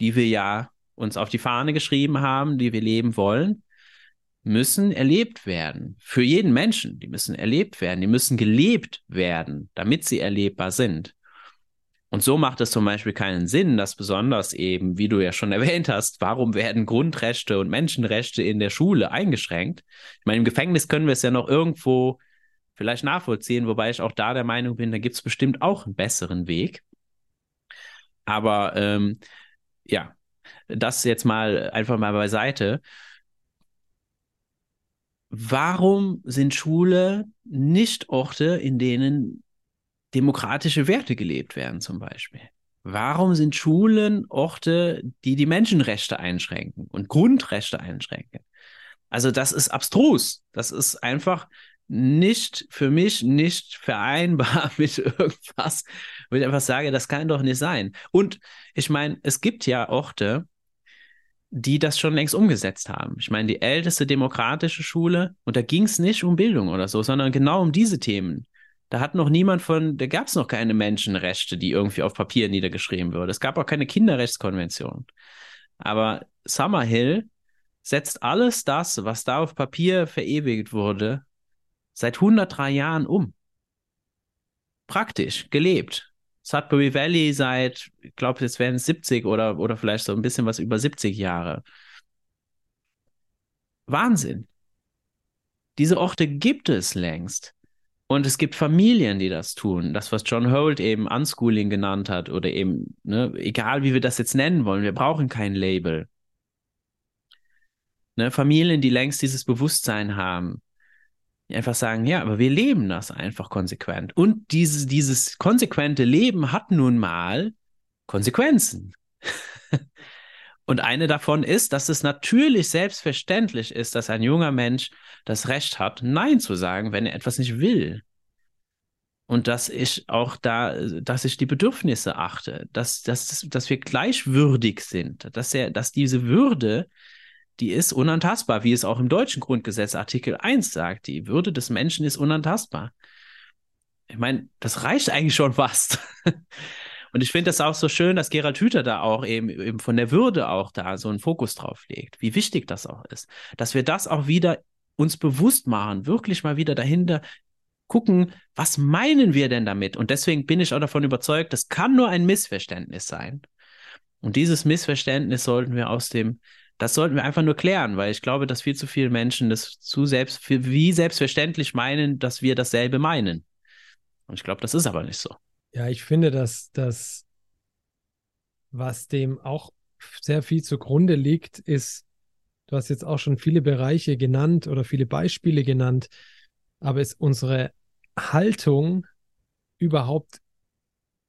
die wir ja uns auf die Fahne geschrieben haben, die wir leben wollen, müssen erlebt werden. Für jeden Menschen, die müssen erlebt werden, die müssen gelebt werden, damit sie erlebbar sind. Und so macht es zum Beispiel keinen Sinn, dass besonders eben, wie du ja schon erwähnt hast, warum werden Grundrechte und Menschenrechte in der Schule eingeschränkt? Ich meine, im Gefängnis können wir es ja noch irgendwo vielleicht nachvollziehen, wobei ich auch da der Meinung bin, da gibt es bestimmt auch einen besseren Weg. Aber ähm, ja, das jetzt mal einfach mal beiseite. Warum sind Schule nicht Orte, in denen demokratische Werte gelebt werden, zum Beispiel? Warum sind Schulen Orte, die die Menschenrechte einschränken und Grundrechte einschränken? Also das ist abstrus. Das ist einfach nicht für mich nicht vereinbar mit irgendwas, wo ich einfach sage, das kann doch nicht sein. Und ich meine, es gibt ja Orte, die das schon längst umgesetzt haben. Ich meine, die älteste demokratische Schule, und da ging es nicht um Bildung oder so, sondern genau um diese Themen. Da hat noch niemand von, da gab es noch keine Menschenrechte, die irgendwie auf Papier niedergeschrieben würde. Es gab auch keine Kinderrechtskonvention. Aber Summerhill setzt alles das, was da auf Papier verewigt wurde, seit 103 Jahren um. Praktisch, gelebt. Sudbury Valley seit, ich glaube, jetzt wären es 70 oder, oder vielleicht so ein bisschen was über 70 Jahre. Wahnsinn. Diese Orte gibt es längst. Und es gibt Familien, die das tun. Das, was John Holt eben Unschooling genannt hat oder eben, ne, egal wie wir das jetzt nennen wollen, wir brauchen kein Label. Ne, Familien, die längst dieses Bewusstsein haben, einfach sagen, ja, aber wir leben das einfach konsequent. Und dieses, dieses konsequente Leben hat nun mal Konsequenzen. Und eine davon ist, dass es natürlich selbstverständlich ist, dass ein junger Mensch das Recht hat, Nein zu sagen, wenn er etwas nicht will. Und dass ich auch da, dass ich die Bedürfnisse achte, dass, dass, dass wir gleichwürdig sind, dass er, dass diese Würde die ist unantastbar, wie es auch im deutschen Grundgesetz Artikel 1 sagt. Die Würde des Menschen ist unantastbar. Ich meine, das reicht eigentlich schon fast. Und ich finde das auch so schön, dass Gerald Hüther da auch eben, eben von der Würde auch da so einen Fokus drauf legt, wie wichtig das auch ist. Dass wir das auch wieder uns bewusst machen, wirklich mal wieder dahinter gucken, was meinen wir denn damit? Und deswegen bin ich auch davon überzeugt, das kann nur ein Missverständnis sein. Und dieses Missverständnis sollten wir aus dem das sollten wir einfach nur klären, weil ich glaube, dass viel zu viele Menschen das zu selbst, wie selbstverständlich meinen, dass wir dasselbe meinen. Und ich glaube, das ist aber nicht so. Ja, ich finde, dass das, was dem auch sehr viel zugrunde liegt, ist, du hast jetzt auch schon viele Bereiche genannt oder viele Beispiele genannt, aber ist unsere Haltung überhaupt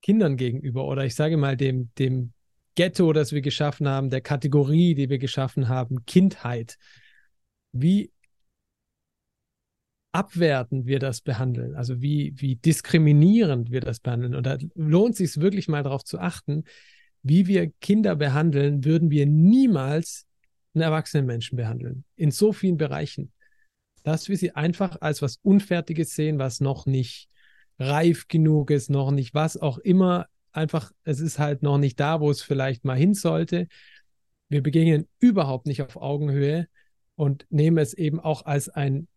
Kindern gegenüber oder ich sage mal dem, dem Ghetto, das wir geschaffen haben, der Kategorie, die wir geschaffen haben, Kindheit. Wie abwertend wir das behandeln, also wie, wie diskriminierend wir das behandeln. Und da lohnt es sich wirklich mal darauf zu achten, wie wir Kinder behandeln, würden wir niemals einen erwachsenen Menschen behandeln. In so vielen Bereichen. dass wir sie einfach als was Unfertiges sehen, was noch nicht reif genug ist, noch nicht was auch immer. Einfach, es ist halt noch nicht da, wo es vielleicht mal hin sollte. Wir begegnen überhaupt nicht auf Augenhöhe und nehmen es eben auch als ein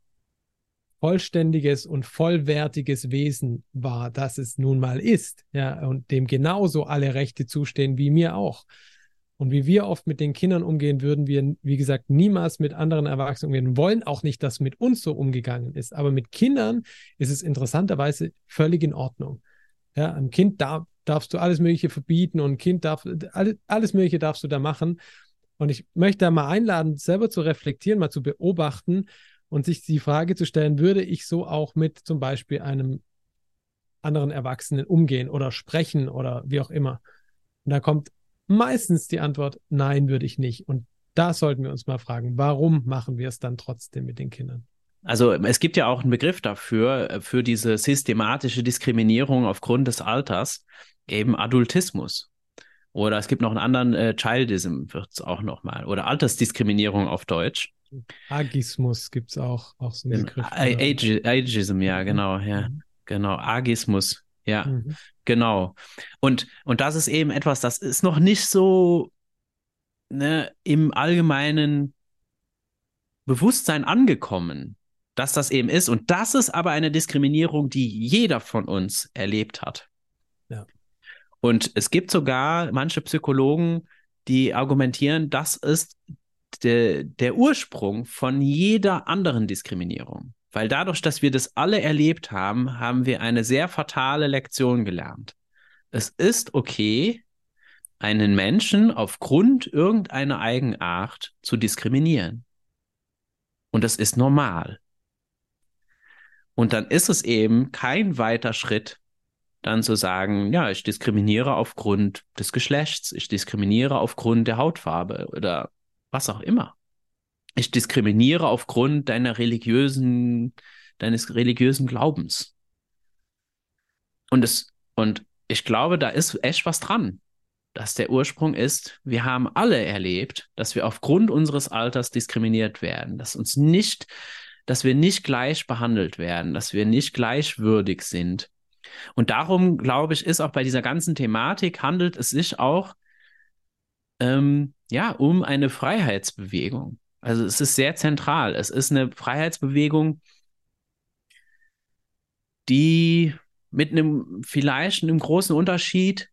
vollständiges und vollwertiges Wesen wahr, das es nun mal ist, ja, und dem genauso alle Rechte zustehen wie mir auch. Und wie wir oft mit den Kindern umgehen, würden wir, wie gesagt, niemals mit anderen Erwachsenen umgehen. Wollen auch nicht, dass mit uns so umgegangen ist. Aber mit Kindern ist es interessanterweise völlig in Ordnung. Ja, ein Kind darf, darfst du alles Mögliche verbieten und Kind darf, alles, alles Mögliche darfst du da machen. Und ich möchte da mal einladen, selber zu reflektieren, mal zu beobachten und sich die Frage zu stellen, würde ich so auch mit zum Beispiel einem anderen Erwachsenen umgehen oder sprechen oder wie auch immer. Und da kommt meistens die Antwort, nein, würde ich nicht. Und da sollten wir uns mal fragen, warum machen wir es dann trotzdem mit den Kindern? Also es gibt ja auch einen Begriff dafür, äh, für diese systematische Diskriminierung aufgrund des Alters, eben Adultismus. Oder es gibt noch einen anderen, äh, Childism wird es auch nochmal. Oder Altersdiskriminierung auf Deutsch. Agismus gibt es auch, auch so einen Begriff. Age, Ageism, ja, genau, ja. Mhm. Genau, Agismus, ja, mhm. genau. Und, und das ist eben etwas, das ist noch nicht so ne, im allgemeinen Bewusstsein angekommen, dass das eben ist. Und das ist aber eine Diskriminierung, die jeder von uns erlebt hat. Ja. Und es gibt sogar manche Psychologen, die argumentieren, das ist de, der Ursprung von jeder anderen Diskriminierung. Weil dadurch, dass wir das alle erlebt haben, haben wir eine sehr fatale Lektion gelernt. Es ist okay, einen Menschen aufgrund irgendeiner Eigenart zu diskriminieren. Und das ist normal. Und dann ist es eben kein weiter Schritt, dann zu sagen, ja, ich diskriminiere aufgrund des Geschlechts, ich diskriminiere aufgrund der Hautfarbe oder was auch immer. Ich diskriminiere aufgrund deiner religiösen, deines religiösen Glaubens. Und es, und ich glaube, da ist echt was dran. Dass der Ursprung ist, wir haben alle erlebt, dass wir aufgrund unseres Alters diskriminiert werden, dass uns nicht, dass wir nicht gleich behandelt werden, dass wir nicht gleichwürdig sind. Und darum, glaube ich, ist auch bei dieser ganzen Thematik handelt es sich auch ähm, ja, um eine Freiheitsbewegung. Also es ist sehr zentral. Es ist eine Freiheitsbewegung, die mit einem vielleicht einem großen Unterschied,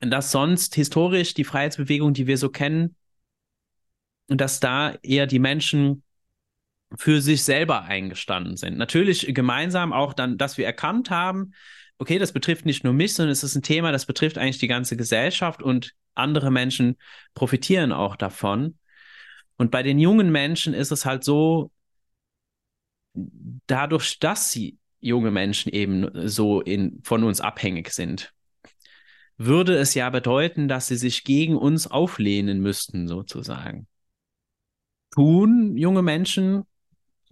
dass sonst historisch die Freiheitsbewegung, die wir so kennen, dass da eher die Menschen für sich selber eingestanden sind. Natürlich gemeinsam auch dann, dass wir erkannt haben, okay, das betrifft nicht nur mich, sondern es ist ein Thema, das betrifft eigentlich die ganze Gesellschaft und andere Menschen profitieren auch davon. Und bei den jungen Menschen ist es halt so, dadurch, dass sie junge Menschen eben so in, von uns abhängig sind, würde es ja bedeuten, dass sie sich gegen uns auflehnen müssten, sozusagen. Tun junge Menschen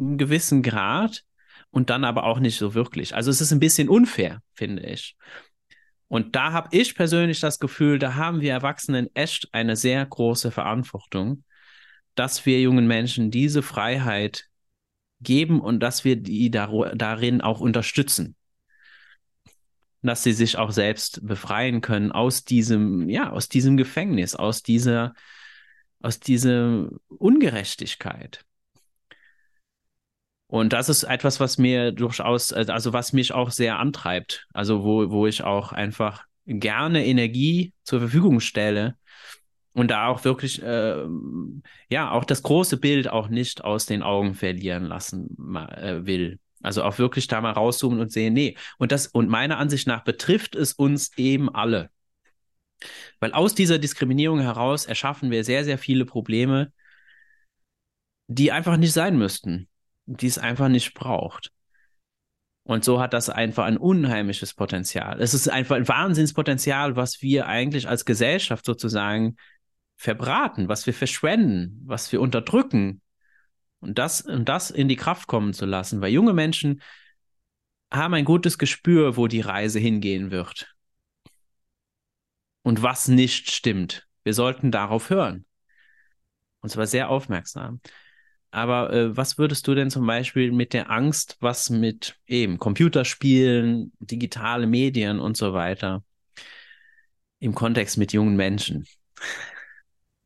einen gewissen Grad und dann aber auch nicht so wirklich. Also es ist ein bisschen unfair, finde ich. Und da habe ich persönlich das Gefühl, da haben wir Erwachsenen echt eine sehr große Verantwortung, dass wir jungen Menschen diese Freiheit geben und dass wir die dar darin auch unterstützen. Dass sie sich auch selbst befreien können aus diesem, ja, aus diesem Gefängnis, aus dieser, aus dieser Ungerechtigkeit. Und das ist etwas, was mir durchaus, also was mich auch sehr antreibt. Also wo, wo ich auch einfach gerne Energie zur Verfügung stelle und da auch wirklich, äh, ja, auch das große Bild auch nicht aus den Augen verlieren lassen äh, will. Also auch wirklich da mal rauszoomen und sehen, nee. Und das, und meiner Ansicht nach betrifft es uns eben alle. Weil aus dieser Diskriminierung heraus erschaffen wir sehr, sehr viele Probleme, die einfach nicht sein müssten die es einfach nicht braucht. Und so hat das einfach ein unheimliches Potenzial. Es ist einfach ein Wahnsinnspotenzial, was wir eigentlich als Gesellschaft sozusagen verbraten, was wir verschwenden, was wir unterdrücken. Und das, und das in die Kraft kommen zu lassen, weil junge Menschen haben ein gutes Gespür, wo die Reise hingehen wird. Und was nicht stimmt. Wir sollten darauf hören. Und zwar sehr aufmerksam. Aber äh, was würdest du denn zum Beispiel mit der Angst, was mit eben Computerspielen, digitale Medien und so weiter im Kontext mit jungen Menschen?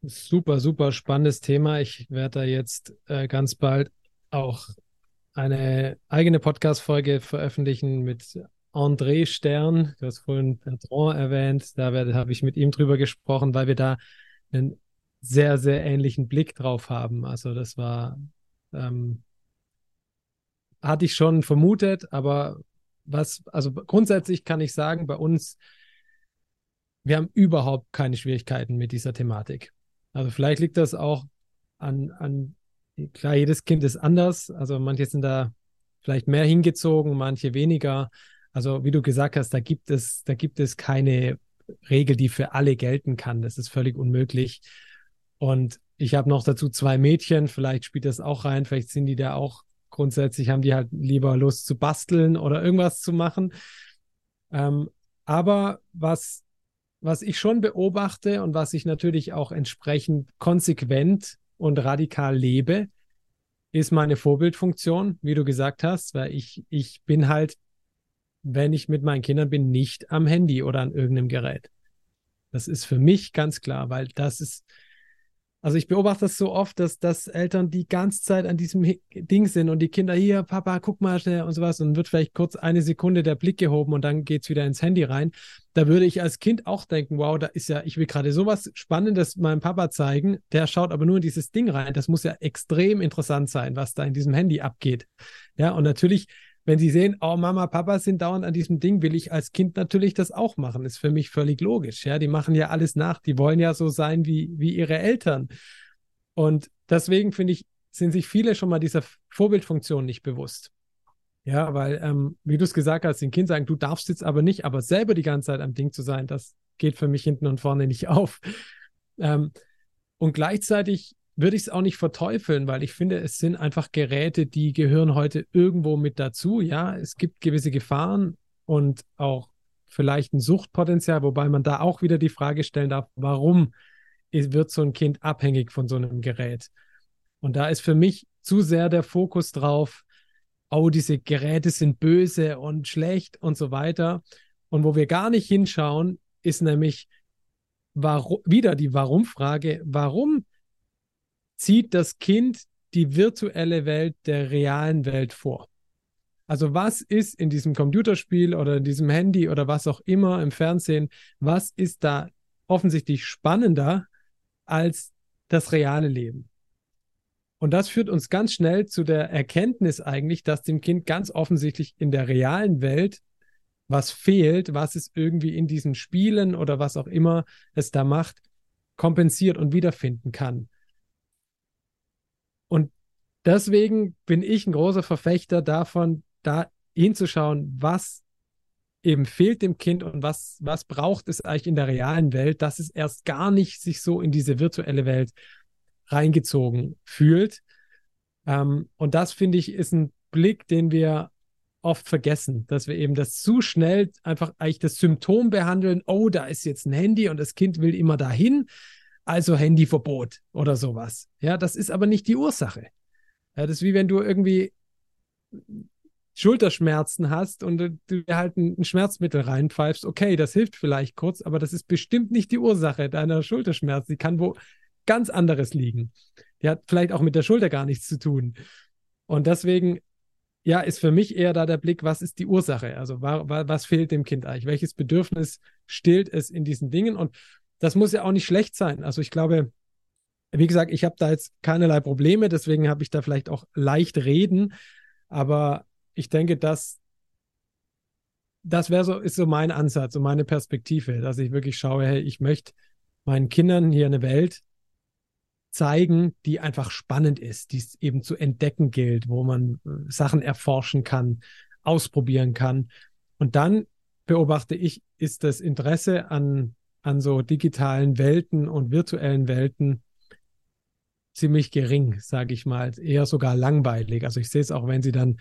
Super, super spannendes Thema. Ich werde da jetzt äh, ganz bald auch eine eigene Podcast-Folge veröffentlichen mit André Stern. Du hast vorhin Bertrand erwähnt. Da habe ich mit ihm drüber gesprochen, weil wir da einen sehr, sehr ähnlichen Blick drauf haben. Also das war, ähm, hatte ich schon vermutet, aber was, also grundsätzlich kann ich sagen, bei uns, wir haben überhaupt keine Schwierigkeiten mit dieser Thematik. Also vielleicht liegt das auch an, an, klar, jedes Kind ist anders. Also manche sind da vielleicht mehr hingezogen, manche weniger. Also wie du gesagt hast, da gibt es, da gibt es keine Regel, die für alle gelten kann. Das ist völlig unmöglich. Und ich habe noch dazu zwei Mädchen, vielleicht spielt das auch rein, vielleicht sind die da auch grundsätzlich, haben die halt lieber Lust zu basteln oder irgendwas zu machen. Ähm, aber was, was ich schon beobachte und was ich natürlich auch entsprechend konsequent und radikal lebe, ist meine Vorbildfunktion, wie du gesagt hast, weil ich, ich bin halt, wenn ich mit meinen Kindern bin, nicht am Handy oder an irgendeinem Gerät. Das ist für mich ganz klar, weil das ist, also ich beobachte das so oft, dass, dass Eltern die ganze Zeit an diesem Ding sind und die Kinder hier, Papa, guck mal schnell und sowas und wird vielleicht kurz eine Sekunde der Blick gehoben und dann geht es wieder ins Handy rein. Da würde ich als Kind auch denken, wow, da ist ja, ich will gerade sowas Spannendes meinem Papa zeigen, der schaut aber nur in dieses Ding rein. Das muss ja extrem interessant sein, was da in diesem Handy abgeht. Ja, und natürlich wenn sie sehen, oh, Mama, Papa sind dauernd an diesem Ding, will ich als Kind natürlich das auch machen. Ist für mich völlig logisch. Ja, die machen ja alles nach. Die wollen ja so sein wie, wie ihre Eltern. Und deswegen finde ich, sind sich viele schon mal dieser Vorbildfunktion nicht bewusst. Ja, weil, ähm, wie du es gesagt hast, den Kind sagen, du darfst jetzt aber nicht, aber selber die ganze Zeit am Ding zu sein, das geht für mich hinten und vorne nicht auf. Ähm, und gleichzeitig würde ich es auch nicht verteufeln, weil ich finde, es sind einfach Geräte, die gehören heute irgendwo mit dazu. Ja, es gibt gewisse Gefahren und auch vielleicht ein Suchtpotenzial, wobei man da auch wieder die Frage stellen darf, warum wird so ein Kind abhängig von so einem Gerät? Und da ist für mich zu sehr der Fokus drauf, oh, diese Geräte sind böse und schlecht und so weiter. Und wo wir gar nicht hinschauen, ist nämlich warum, wieder die Warum-Frage, warum zieht das Kind die virtuelle Welt der realen Welt vor. Also was ist in diesem Computerspiel oder in diesem Handy oder was auch immer im Fernsehen, was ist da offensichtlich spannender als das reale Leben? Und das führt uns ganz schnell zu der Erkenntnis eigentlich, dass dem Kind ganz offensichtlich in der realen Welt was fehlt, was es irgendwie in diesen Spielen oder was auch immer es da macht, kompensiert und wiederfinden kann. Deswegen bin ich ein großer Verfechter davon, da hinzuschauen, was eben fehlt dem Kind und was, was braucht es eigentlich in der realen Welt, dass es erst gar nicht sich so in diese virtuelle Welt reingezogen fühlt. Ähm, und das finde ich ist ein Blick, den wir oft vergessen, dass wir eben das zu schnell einfach eigentlich das Symptom behandeln, oh, da ist jetzt ein Handy und das Kind will immer dahin also Handyverbot oder sowas. Ja, das ist aber nicht die Ursache. Ja, das ist wie wenn du irgendwie Schulterschmerzen hast und du dir halt ein, Schmerzmittel reinpfeifst. Okay, das hilft vielleicht kurz, aber das ist bestimmt nicht die Ursache deiner Schulterschmerzen. Die kann wo ganz anderes liegen. Die hat vielleicht auch mit der Schulter gar nichts zu tun. Und deswegen, ja, ist für mich eher da der Blick, was ist die Ursache? Also, wa, wa, was fehlt dem Kind eigentlich? Welches Bedürfnis stillt es in diesen Dingen? Und das muss ja auch nicht schlecht sein. Also ich glaube, wie gesagt, ich habe da jetzt keinerlei Probleme, deswegen habe ich da vielleicht auch leicht reden. Aber ich denke, dass das wäre so, ist so mein Ansatz und meine Perspektive, dass ich wirklich schaue, hey, ich möchte meinen Kindern hier eine Welt zeigen, die einfach spannend ist, die es eben zu entdecken gilt, wo man äh, Sachen erforschen kann, ausprobieren kann. Und dann beobachte ich, ist das Interesse an an so digitalen Welten und virtuellen Welten ziemlich gering, sage ich mal, eher sogar langweilig. Also ich sehe es auch, wenn sie dann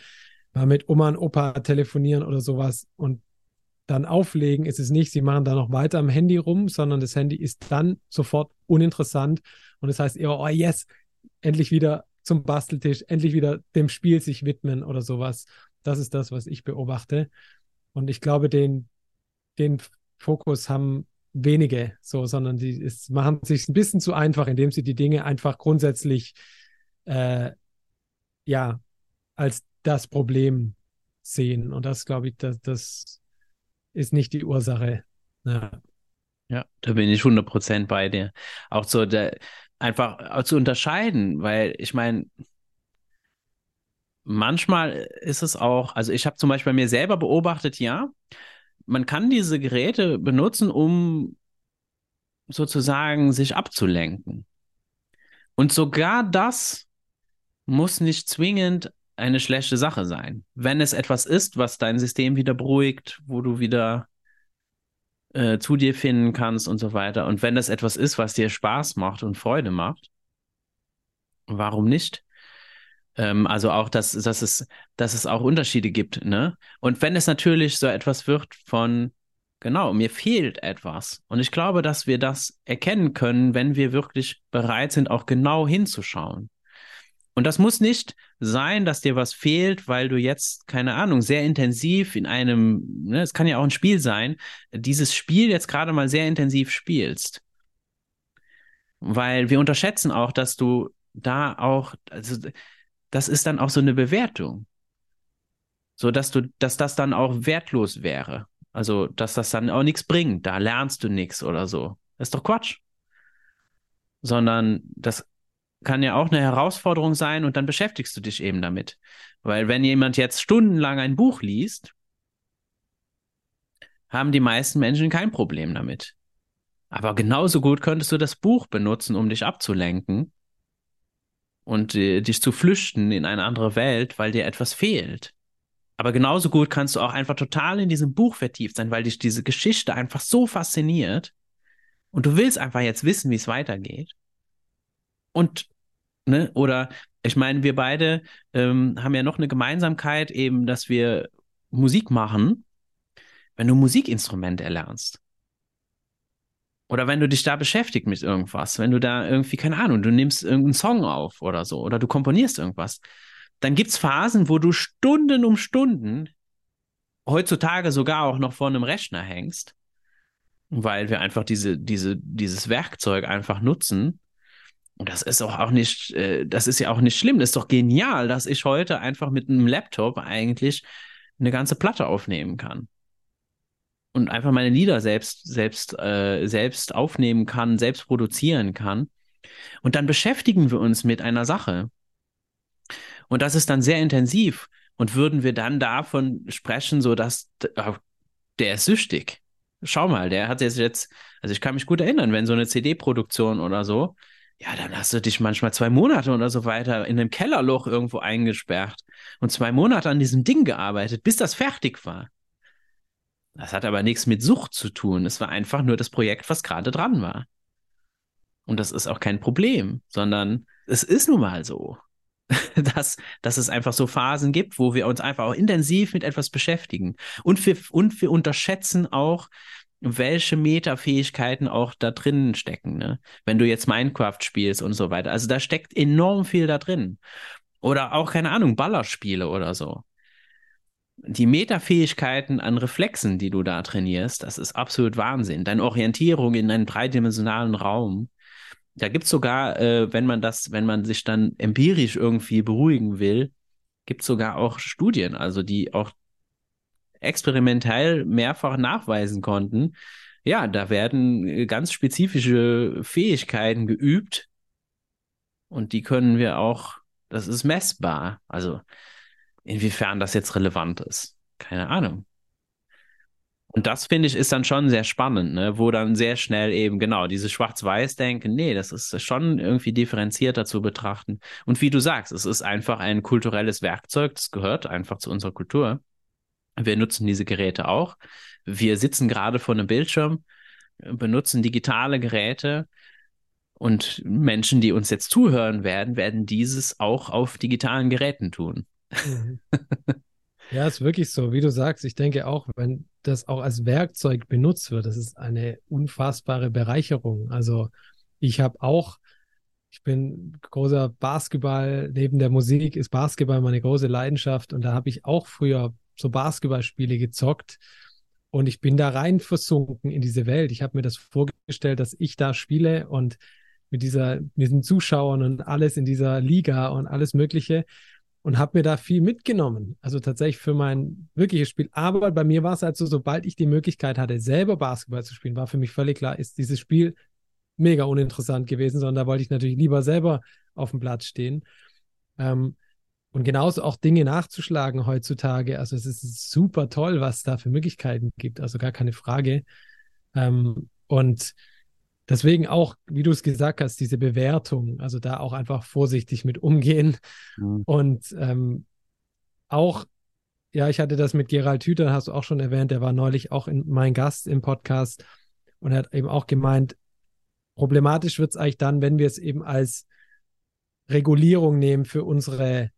mal mit Oma und Opa telefonieren oder sowas und dann auflegen, ist es nicht, sie machen da noch weiter am Handy rum, sondern das Handy ist dann sofort uninteressant und das heißt eher, oh yes, endlich wieder zum Basteltisch, endlich wieder dem Spiel sich widmen oder sowas. Das ist das, was ich beobachte. Und ich glaube, den, den Fokus haben wenige so, sondern die ist, machen sich ein bisschen zu einfach, indem sie die Dinge einfach grundsätzlich äh, ja als das Problem sehen. Und das, glaube ich, das, das ist nicht die Ursache. Ja. Ja, da bin ich 100% bei dir. Auch so der, einfach auch zu unterscheiden, weil ich meine, manchmal ist es auch, also ich habe zum Beispiel bei mir selber beobachtet, ja, man kann diese Geräte benutzen, um sozusagen sich abzulenken. Und sogar das muss nicht zwingend eine schlechte Sache sein. Wenn es etwas ist, was dein System wieder beruhigt, wo du wieder äh, zu dir finden kannst und so weiter. Und wenn das etwas ist, was dir Spaß macht und Freude macht, warum nicht? Ähm, also auch, dass, dass, es, dass es auch Unterschiede gibt. Ne? Und wenn es natürlich so etwas wird von, genau, mir fehlt etwas. Und ich glaube, dass wir das erkennen können, wenn wir wirklich bereit sind, auch genau hinzuschauen. Und das muss nicht sein, dass dir was fehlt, weil du jetzt, keine Ahnung, sehr intensiv in einem, ne, es kann ja auch ein Spiel sein, dieses Spiel jetzt gerade mal sehr intensiv spielst. Weil wir unterschätzen auch, dass du da auch, also das ist dann auch so eine Bewertung. So dass du, dass das dann auch wertlos wäre. Also, dass das dann auch nichts bringt, da lernst du nichts oder so. Das ist doch Quatsch. Sondern das kann ja auch eine Herausforderung sein und dann beschäftigst du dich eben damit. Weil wenn jemand jetzt stundenlang ein Buch liest, haben die meisten Menschen kein Problem damit. Aber genauso gut könntest du das Buch benutzen, um dich abzulenken und äh, dich zu flüchten in eine andere Welt, weil dir etwas fehlt. Aber genauso gut kannst du auch einfach total in diesem Buch vertieft sein, weil dich diese Geschichte einfach so fasziniert und du willst einfach jetzt wissen, wie es weitergeht. Und Ne? Oder ich meine, wir beide ähm, haben ja noch eine Gemeinsamkeit, eben, dass wir Musik machen, wenn du Musikinstrument erlernst. Oder wenn du dich da beschäftigt mit irgendwas, wenn du da irgendwie, keine Ahnung, du nimmst irgendeinen Song auf oder so, oder du komponierst irgendwas, dann gibt es Phasen, wo du Stunden um Stunden, heutzutage sogar auch noch vor einem Rechner hängst, weil wir einfach diese, diese, dieses Werkzeug einfach nutzen, und das ist auch, auch nicht, äh, das ist ja auch nicht schlimm. Das ist doch genial, dass ich heute einfach mit einem Laptop eigentlich eine ganze Platte aufnehmen kann. Und einfach meine Lieder selbst, selbst, äh, selbst aufnehmen kann, selbst produzieren kann. Und dann beschäftigen wir uns mit einer Sache. Und das ist dann sehr intensiv. Und würden wir dann davon sprechen, so dass äh, der ist süchtig. Schau mal, der hat jetzt jetzt, also ich kann mich gut erinnern, wenn so eine CD-Produktion oder so, ja, dann hast du dich manchmal zwei Monate oder so weiter in einem Kellerloch irgendwo eingesperrt und zwei Monate an diesem Ding gearbeitet, bis das fertig war. Das hat aber nichts mit Sucht zu tun. Es war einfach nur das Projekt, was gerade dran war. Und das ist auch kein Problem, sondern es ist nun mal so, dass, dass es einfach so Phasen gibt, wo wir uns einfach auch intensiv mit etwas beschäftigen. Und wir, und wir unterschätzen auch, welche Metafähigkeiten auch da drin stecken, ne? Wenn du jetzt Minecraft spielst und so weiter. Also da steckt enorm viel da drin. Oder auch, keine Ahnung, Ballerspiele oder so. Die Metafähigkeiten an Reflexen, die du da trainierst, das ist absolut Wahnsinn. Deine Orientierung in einem dreidimensionalen Raum. Da gibt es sogar, äh, wenn man das, wenn man sich dann empirisch irgendwie beruhigen will, gibt es sogar auch Studien, also die auch experimentell mehrfach nachweisen konnten, ja, da werden äh, ganz spezifische Fähigkeiten geübt und die können wir auch, das ist messbar. Also inwiefern das jetzt relevant ist, keine Ahnung. Und das finde ich ist dann schon sehr spannend, ne? wo dann sehr schnell eben genau dieses Schwarz-Weiß-Denken, nee, das ist schon irgendwie differenzierter zu betrachten. Und wie du sagst, es ist einfach ein kulturelles Werkzeug, das gehört einfach zu unserer Kultur. Wir nutzen diese Geräte auch. Wir sitzen gerade vor einem Bildschirm, benutzen digitale Geräte und Menschen, die uns jetzt zuhören werden, werden dieses auch auf digitalen Geräten tun. Mhm. Ja, ist wirklich so, wie du sagst. Ich denke auch, wenn das auch als Werkzeug benutzt wird, das ist eine unfassbare Bereicherung. Also ich habe auch ich bin großer Basketball, neben der Musik ist Basketball meine große Leidenschaft und da habe ich auch früher so Basketballspiele gezockt und ich bin da rein versunken in diese Welt. Ich habe mir das vorgestellt, dass ich da spiele und mit dieser, mit diesen Zuschauern und alles in dieser Liga und alles Mögliche und habe mir da viel mitgenommen. Also tatsächlich für mein wirkliches Spiel. Aber bei mir war es halt so, sobald ich die Möglichkeit hatte, selber Basketball zu spielen, war für mich völlig klar, ist dieses Spiel mega uninteressant gewesen, sondern da wollte ich natürlich lieber selber auf dem Platz stehen. Ähm, und genauso auch Dinge nachzuschlagen heutzutage. Also es ist super toll, was da für Möglichkeiten gibt. Also gar keine Frage. Ähm, und deswegen auch, wie du es gesagt hast, diese Bewertung, also da auch einfach vorsichtig mit umgehen. Mhm. Und ähm, auch, ja, ich hatte das mit Gerald Hüther, hast du auch schon erwähnt, der war neulich auch in, mein Gast im Podcast und er hat eben auch gemeint, Problematisch wird es eigentlich dann, wenn wir es eben als Regulierung nehmen für unsere,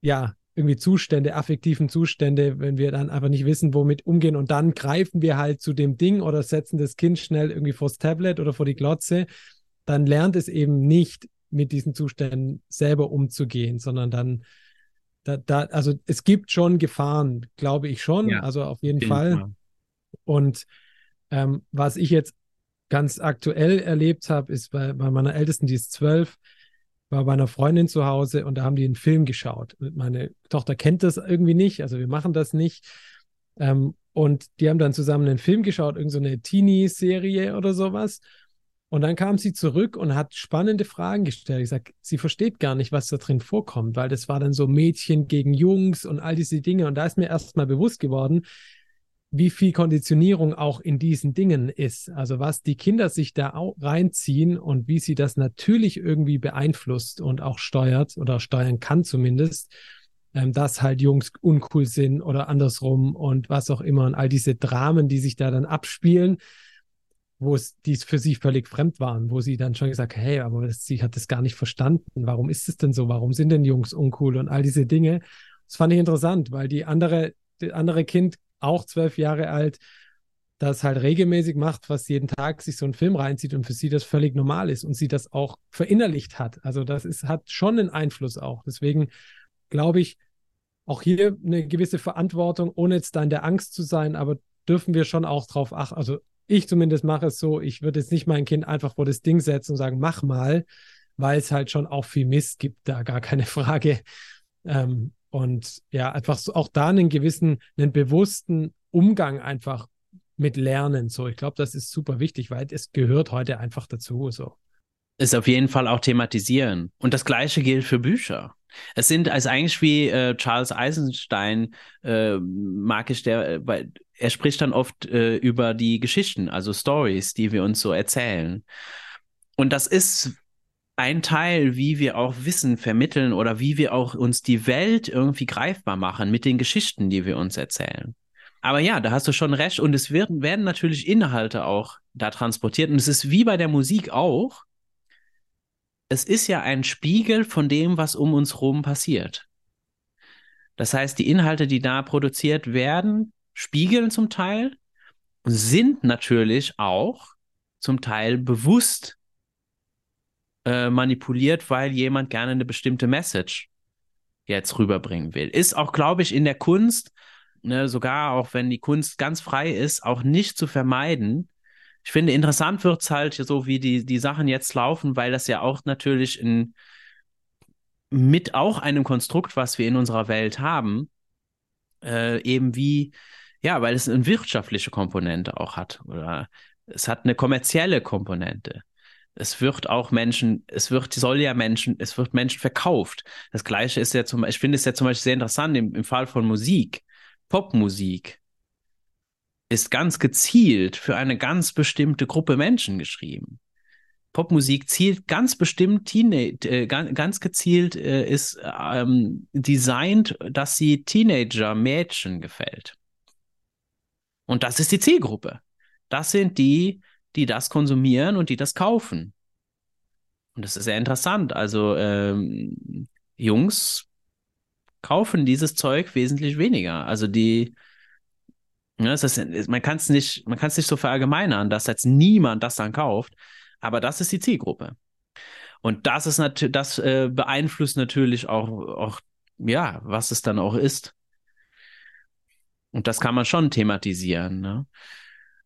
ja, irgendwie Zustände, affektiven Zustände, wenn wir dann einfach nicht wissen, womit umgehen und dann greifen wir halt zu dem Ding oder setzen das Kind schnell irgendwie vors Tablet oder vor die Glotze, dann lernt es eben nicht mit diesen Zuständen selber umzugehen, sondern dann da, da also es gibt schon Gefahren, glaube ich schon, ja, also auf jeden Fall. Fall. Und ähm, was ich jetzt ganz aktuell erlebt habe, ist bei, bei meiner Ältesten, die ist zwölf, war bei einer Freundin zu Hause und da haben die einen Film geschaut. Meine Tochter kennt das irgendwie nicht, also wir machen das nicht. Ähm, und die haben dann zusammen einen Film geschaut, irgendeine so Teenie-Serie oder sowas. Und dann kam sie zurück und hat spannende Fragen gestellt. Ich sage, sie versteht gar nicht, was da drin vorkommt, weil das war dann so Mädchen gegen Jungs und all diese Dinge. Und da ist mir erst mal bewusst geworden, wie viel Konditionierung auch in diesen Dingen ist. Also was die Kinder sich da reinziehen und wie sie das natürlich irgendwie beeinflusst und auch steuert oder steuern kann zumindest, ähm, dass halt Jungs uncool sind oder andersrum und was auch immer und all diese Dramen, die sich da dann abspielen, wo es die für sie völlig fremd waren, wo sie dann schon gesagt, hey, aber das, sie hat das gar nicht verstanden. Warum ist es denn so? Warum sind denn Jungs uncool und all diese Dinge? Das fand ich interessant, weil die andere, die andere Kind auch zwölf Jahre alt, das halt regelmäßig macht, was jeden Tag sich so einen Film reinzieht und für sie das völlig normal ist und sie das auch verinnerlicht hat. Also das ist, hat schon einen Einfluss auch. Deswegen glaube ich, auch hier eine gewisse Verantwortung, ohne jetzt da in der Angst zu sein, aber dürfen wir schon auch drauf achten. Also ich zumindest mache es so, ich würde jetzt nicht mein Kind einfach vor das Ding setzen und sagen, mach mal, weil es halt schon auch viel Mist gibt, da gar keine Frage. Ähm, und ja, einfach so auch da einen gewissen, einen bewussten Umgang einfach mit Lernen. So, ich glaube, das ist super wichtig, weil es gehört heute einfach dazu. So. Ist auf jeden Fall auch thematisieren. Und das Gleiche gilt für Bücher. Es sind also eigentlich wie äh, Charles Eisenstein, äh, mag ich der, äh, weil er spricht dann oft äh, über die Geschichten, also Stories, die wir uns so erzählen. Und das ist ein Teil, wie wir auch Wissen vermitteln oder wie wir auch uns die Welt irgendwie greifbar machen mit den Geschichten, die wir uns erzählen. Aber ja, da hast du schon recht. Und es werden, werden natürlich Inhalte auch da transportiert. Und es ist wie bei der Musik auch. Es ist ja ein Spiegel von dem, was um uns herum passiert. Das heißt, die Inhalte, die da produziert werden, spiegeln zum Teil sind natürlich auch zum Teil bewusst äh, manipuliert, weil jemand gerne eine bestimmte Message jetzt rüberbringen will. Ist auch, glaube ich, in der Kunst, ne, sogar auch wenn die Kunst ganz frei ist, auch nicht zu vermeiden. Ich finde, interessant wird es halt so, wie die, die Sachen jetzt laufen, weil das ja auch natürlich in, mit auch einem Konstrukt, was wir in unserer Welt haben, äh, eben wie, ja, weil es eine wirtschaftliche Komponente auch hat oder es hat eine kommerzielle Komponente es wird auch Menschen, es wird, soll ja Menschen, es wird Menschen verkauft. Das Gleiche ist ja zum Beispiel, ich finde es ja zum Beispiel sehr interessant im, im Fall von Musik. Popmusik ist ganz gezielt für eine ganz bestimmte Gruppe Menschen geschrieben. Popmusik zielt ganz bestimmt, Teenage, äh, ganz, gezielt äh, ist ähm, designt, dass sie Teenager-Mädchen gefällt. Und das ist die Zielgruppe. Das sind die, die das konsumieren und die das kaufen. Und das ist sehr interessant. Also ähm, Jungs kaufen dieses Zeug wesentlich weniger. Also die, ja, ist, man kann es nicht, man kann es nicht so verallgemeinern, dass jetzt niemand das dann kauft. Aber das ist die Zielgruppe. Und das ist natürlich, das äh, beeinflusst natürlich auch, auch, ja, was es dann auch ist. Und das kann man schon thematisieren. Ne?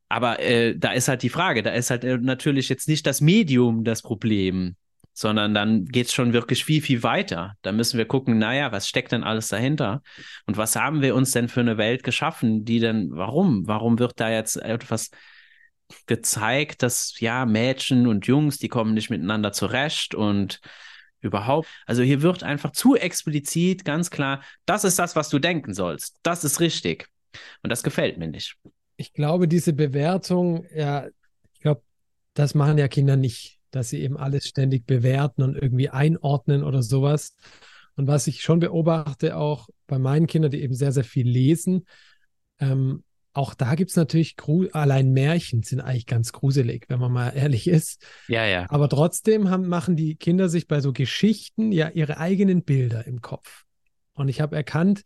Aber äh, da ist halt die Frage, da ist halt äh, natürlich jetzt nicht das Medium das Problem, sondern dann geht es schon wirklich viel, viel weiter. Da müssen wir gucken, naja, was steckt denn alles dahinter? Und was haben wir uns denn für eine Welt geschaffen, die denn, warum? Warum wird da jetzt etwas gezeigt, dass ja, Mädchen und Jungs, die kommen nicht miteinander zurecht und überhaupt. Also hier wird einfach zu explizit ganz klar, das ist das, was du denken sollst. Das ist richtig. Und das gefällt mir nicht. Ich glaube, diese Bewertung, ja, ich glaube, das machen ja Kinder nicht, dass sie eben alles ständig bewerten und irgendwie einordnen oder sowas. Und was ich schon beobachte, auch bei meinen Kindern, die eben sehr, sehr viel lesen, ähm, auch da gibt es natürlich, allein Märchen sind eigentlich ganz gruselig, wenn man mal ehrlich ist. Ja, ja. Aber trotzdem haben, machen die Kinder sich bei so Geschichten ja ihre eigenen Bilder im Kopf. Und ich habe erkannt,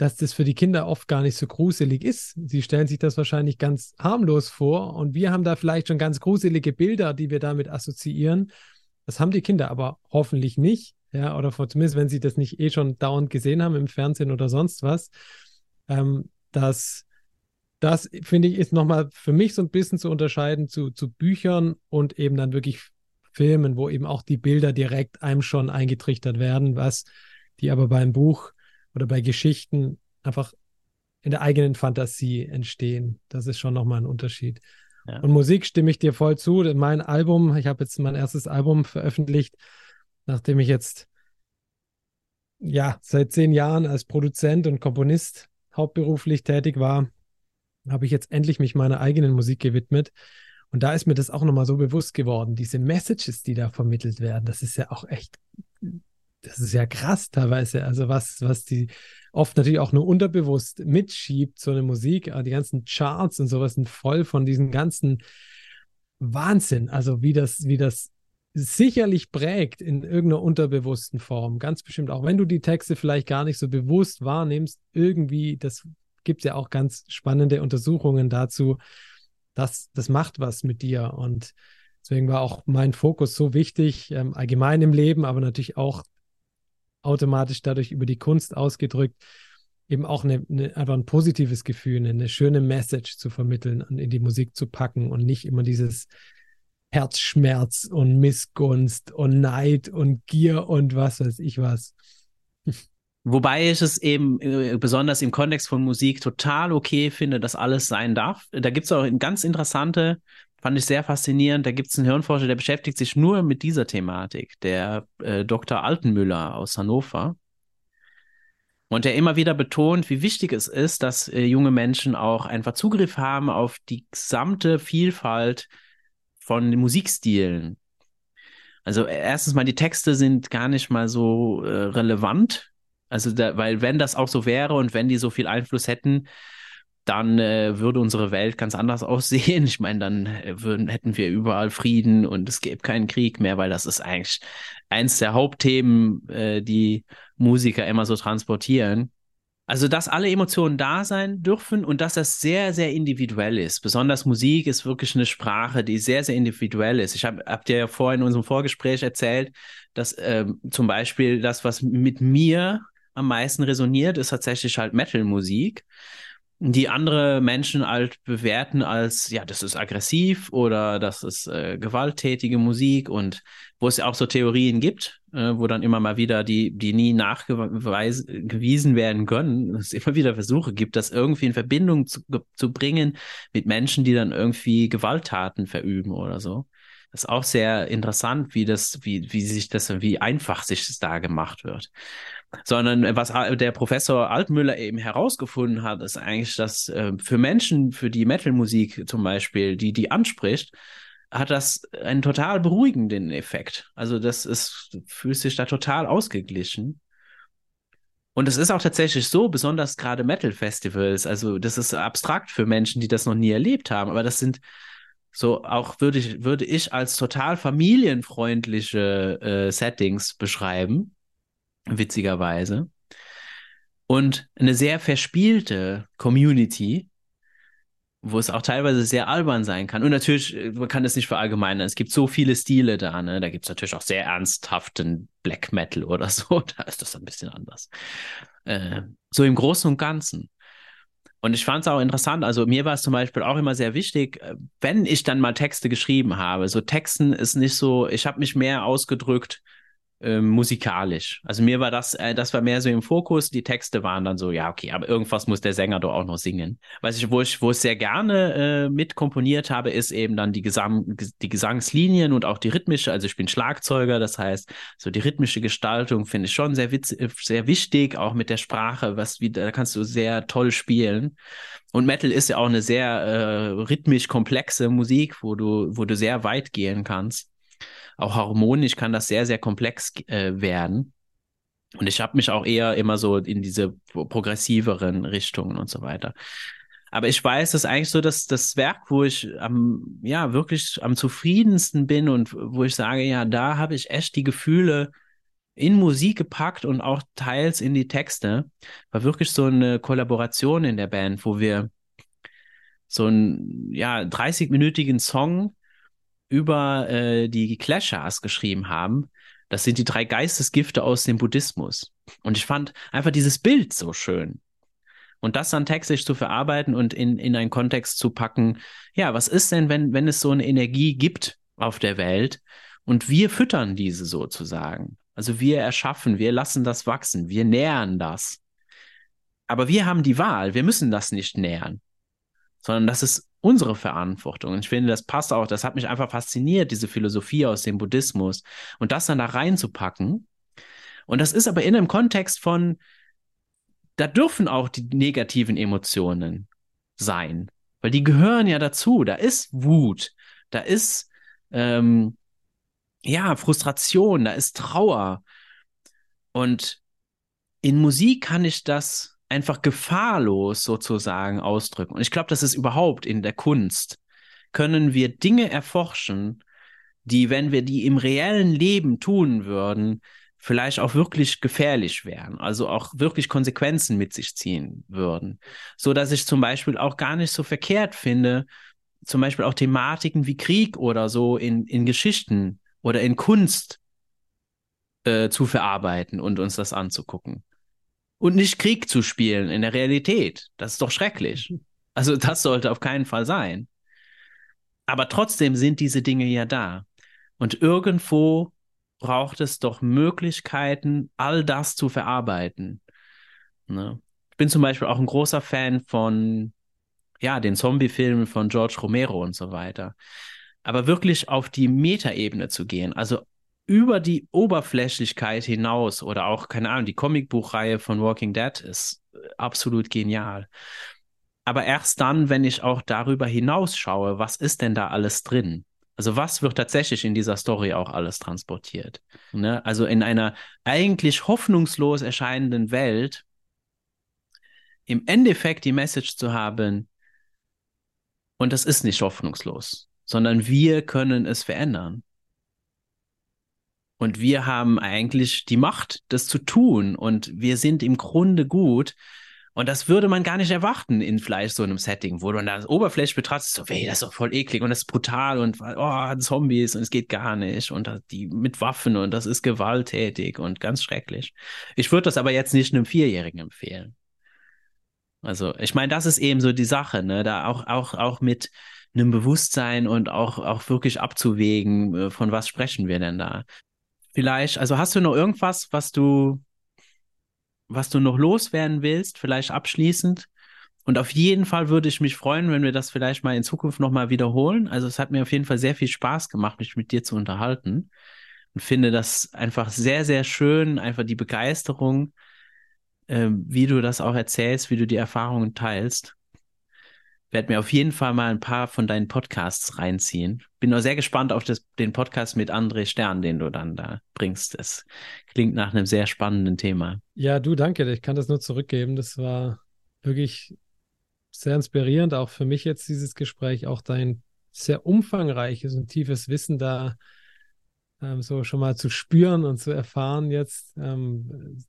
dass das für die Kinder oft gar nicht so gruselig ist. Sie stellen sich das wahrscheinlich ganz harmlos vor und wir haben da vielleicht schon ganz gruselige Bilder, die wir damit assoziieren. Das haben die Kinder aber hoffentlich nicht, ja, oder zumindest wenn sie das nicht eh schon dauernd gesehen haben im Fernsehen oder sonst was. Ähm, dass das finde ich ist nochmal für mich so ein bisschen zu unterscheiden zu, zu Büchern und eben dann wirklich Filmen, wo eben auch die Bilder direkt einem schon eingetrichtert werden, was die aber beim Buch oder bei Geschichten einfach in der eigenen Fantasie entstehen. Das ist schon nochmal ein Unterschied. Ja. Und Musik stimme ich dir voll zu. Mein Album, ich habe jetzt mein erstes Album veröffentlicht, nachdem ich jetzt ja seit zehn Jahren als Produzent und Komponist hauptberuflich tätig war, habe ich jetzt endlich mich meiner eigenen Musik gewidmet. Und da ist mir das auch nochmal so bewusst geworden, diese Messages, die da vermittelt werden, das ist ja auch echt das ist ja krass teilweise. Also was, was die oft natürlich auch nur unterbewusst mitschiebt, so eine Musik, die ganzen Charts und sowas sind voll von diesen ganzen Wahnsinn. Also wie das, wie das sicherlich prägt in irgendeiner unterbewussten Form. Ganz bestimmt, auch wenn du die Texte vielleicht gar nicht so bewusst wahrnimmst, irgendwie, das gibt ja auch ganz spannende Untersuchungen dazu, dass das macht was mit dir. Und deswegen war auch mein Fokus so wichtig, ähm, allgemein im Leben, aber natürlich auch automatisch dadurch über die Kunst ausgedrückt, eben auch eine, eine, einfach ein positives Gefühl, eine, schöne Message zu vermitteln und in die Musik zu packen und nicht immer dieses Herzschmerz und Missgunst und Neid und Gier und was weiß ich was. Wobei ich es eben äh, besonders im Kontext von Musik total okay finde, dass alles sein darf. Da gibt es auch ganz interessante Fand ich sehr faszinierend. Da gibt es einen Hirnforscher, der beschäftigt sich nur mit dieser Thematik, der äh, Dr. Altenmüller aus Hannover. Und der immer wieder betont, wie wichtig es ist, dass äh, junge Menschen auch einfach Zugriff haben auf die gesamte Vielfalt von Musikstilen. Also erstens mal, die Texte sind gar nicht mal so äh, relevant. Also, da, weil wenn das auch so wäre und wenn die so viel Einfluss hätten, dann äh, würde unsere Welt ganz anders aussehen. Ich meine, dann äh, würden, hätten wir überall Frieden und es gäbe keinen Krieg mehr, weil das ist eigentlich eins der Hauptthemen, äh, die Musiker immer so transportieren. Also, dass alle Emotionen da sein dürfen und dass das sehr, sehr individuell ist. Besonders Musik ist wirklich eine Sprache, die sehr, sehr individuell ist. Ich habe hab dir ja vorhin in unserem Vorgespräch erzählt, dass ähm, zum Beispiel das, was mit mir am meisten resoniert, ist tatsächlich halt Metal-Musik die andere Menschen halt bewerten als, ja, das ist aggressiv oder das ist äh, gewalttätige Musik und wo es ja auch so Theorien gibt, äh, wo dann immer mal wieder die, die nie nachgewiesen werden können, es immer wieder Versuche gibt, das irgendwie in Verbindung zu, zu bringen mit Menschen, die dann irgendwie Gewalttaten verüben oder so. Das ist auch sehr interessant, wie das, wie, wie sich das, wie einfach sich das da gemacht wird sondern was der Professor Altmüller eben herausgefunden hat, ist eigentlich, dass äh, für Menschen, für die Metalmusik zum Beispiel, die die anspricht, hat das einen total beruhigenden Effekt. Also das ist, fühlt sich da total ausgeglichen. Und es ist auch tatsächlich so, besonders gerade Metal-Festivals, also das ist abstrakt für Menschen, die das noch nie erlebt haben, aber das sind so auch würde ich, würde ich als total familienfreundliche äh, Settings beschreiben witzigerweise. Und eine sehr verspielte Community, wo es auch teilweise sehr albern sein kann. Und natürlich, äh, man kann das nicht verallgemeinern. Es gibt so viele Stile da, ne? Da gibt es natürlich auch sehr ernsthaften Black Metal oder so. Da ist das ein bisschen anders. Äh, so im Großen und Ganzen. Und ich fand es auch interessant, also mir war es zum Beispiel auch immer sehr wichtig, äh, wenn ich dann mal Texte geschrieben habe. So Texten ist nicht so, ich habe mich mehr ausgedrückt, äh, musikalisch. Also mir war das, äh, das war mehr so im Fokus. Die Texte waren dann so, ja, okay, aber irgendwas muss der Sänger doch auch noch singen. Was ich, wo ich, wo ich sehr gerne äh, mit komponiert habe, ist eben dann die, Gesang, die Gesangslinien und auch die rhythmische. Also ich bin Schlagzeuger, das heißt, so die rhythmische Gestaltung finde ich schon sehr, witz, sehr wichtig, auch mit der Sprache, was wie, da kannst du sehr toll spielen. Und Metal ist ja auch eine sehr äh, rhythmisch komplexe Musik, wo du, wo du sehr weit gehen kannst auch harmonisch kann das sehr, sehr komplex äh, werden. Und ich habe mich auch eher immer so in diese progressiveren Richtungen und so weiter. Aber ich weiß, das ist eigentlich so dass das Werk, wo ich am, ja, wirklich am zufriedensten bin und wo ich sage, ja, da habe ich echt die Gefühle in Musik gepackt und auch teils in die Texte. War wirklich so eine Kollaboration in der Band, wo wir so einen, ja, 30-minütigen Song über äh, die Kleshas geschrieben haben. Das sind die drei Geistesgifte aus dem Buddhismus. Und ich fand einfach dieses Bild so schön. Und das dann textlich zu verarbeiten und in, in einen Kontext zu packen. Ja, was ist denn, wenn, wenn es so eine Energie gibt auf der Welt und wir füttern diese sozusagen? Also wir erschaffen, wir lassen das wachsen, wir nähern das. Aber wir haben die Wahl, wir müssen das nicht nähern, sondern das ist unsere Verantwortung. Und ich finde, das passt auch, das hat mich einfach fasziniert, diese Philosophie aus dem Buddhismus und das dann da reinzupacken. Und das ist aber in einem Kontext von, da dürfen auch die negativen Emotionen sein, weil die gehören ja dazu. Da ist Wut, da ist ähm, ja Frustration, da ist Trauer. Und in Musik kann ich das einfach gefahrlos sozusagen ausdrücken. Und ich glaube, das ist überhaupt in der Kunst, können wir Dinge erforschen, die, wenn wir die im reellen Leben tun würden, vielleicht auch wirklich gefährlich wären, also auch wirklich Konsequenzen mit sich ziehen würden. So dass ich zum Beispiel auch gar nicht so verkehrt finde, zum Beispiel auch Thematiken wie Krieg oder so in, in Geschichten oder in Kunst äh, zu verarbeiten und uns das anzugucken und nicht Krieg zu spielen in der Realität. Das ist doch schrecklich. Also das sollte auf keinen Fall sein. Aber trotzdem sind diese Dinge ja da. Und irgendwo braucht es doch Möglichkeiten, all das zu verarbeiten. Ne? Ich bin zum Beispiel auch ein großer Fan von, ja, den Zombie-Filmen von George Romero und so weiter. Aber wirklich auf die Metaebene zu gehen, also über die Oberflächlichkeit hinaus oder auch, keine Ahnung, die Comicbuchreihe von Walking Dead ist äh, absolut genial. Aber erst dann, wenn ich auch darüber hinaus schaue, was ist denn da alles drin? Also was wird tatsächlich in dieser Story auch alles transportiert? Ne? Also in einer eigentlich hoffnungslos erscheinenden Welt im Endeffekt die Message zu haben, und das ist nicht hoffnungslos, sondern wir können es verändern. Und wir haben eigentlich die Macht, das zu tun. Und wir sind im Grunde gut. Und das würde man gar nicht erwarten in vielleicht so einem Setting, wo du das Oberfläche betrachtest, so, weh, das ist doch voll eklig und das ist brutal und oh, Zombies und es geht gar nicht und die mit Waffen und das ist gewalttätig und ganz schrecklich. Ich würde das aber jetzt nicht einem Vierjährigen empfehlen. Also, ich meine, das ist eben so die Sache, ne, da auch, auch, auch mit einem Bewusstsein und auch, auch wirklich abzuwägen, äh, von was sprechen wir denn da? Vielleicht, also hast du noch irgendwas, was du, was du noch loswerden willst, vielleicht abschließend? Und auf jeden Fall würde ich mich freuen, wenn wir das vielleicht mal in Zukunft nochmal wiederholen. Also es hat mir auf jeden Fall sehr viel Spaß gemacht, mich mit dir zu unterhalten. Und finde das einfach sehr, sehr schön, einfach die Begeisterung, äh, wie du das auch erzählst, wie du die Erfahrungen teilst werde mir auf jeden Fall mal ein paar von deinen Podcasts reinziehen. Bin nur sehr gespannt auf das, den Podcast mit André Stern, den du dann da bringst. Das klingt nach einem sehr spannenden Thema. Ja, du, danke. Ich kann das nur zurückgeben. Das war wirklich sehr inspirierend, auch für mich jetzt dieses Gespräch, auch dein sehr umfangreiches und tiefes Wissen da ähm, so schon mal zu spüren und zu erfahren jetzt. Ähm,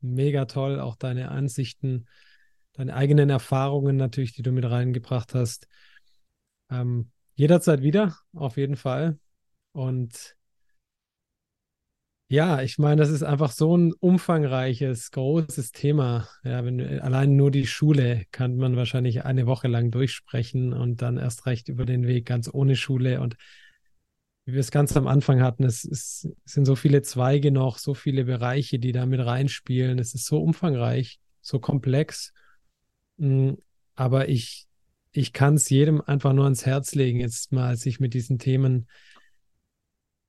mega toll, auch deine Ansichten deine eigenen Erfahrungen natürlich, die du mit reingebracht hast. Ähm, jederzeit wieder, auf jeden Fall. Und ja, ich meine, das ist einfach so ein umfangreiches, großes Thema. Ja, wenn allein nur die Schule kann man wahrscheinlich eine Woche lang durchsprechen und dann erst recht über den Weg ganz ohne Schule. Und wie wir es ganz am Anfang hatten, es, es sind so viele Zweige noch, so viele Bereiche, die da mit reinspielen. Es ist so umfangreich, so komplex. Mm, aber ich, ich kann es jedem einfach nur ans Herz legen, jetzt mal sich mit diesen Themen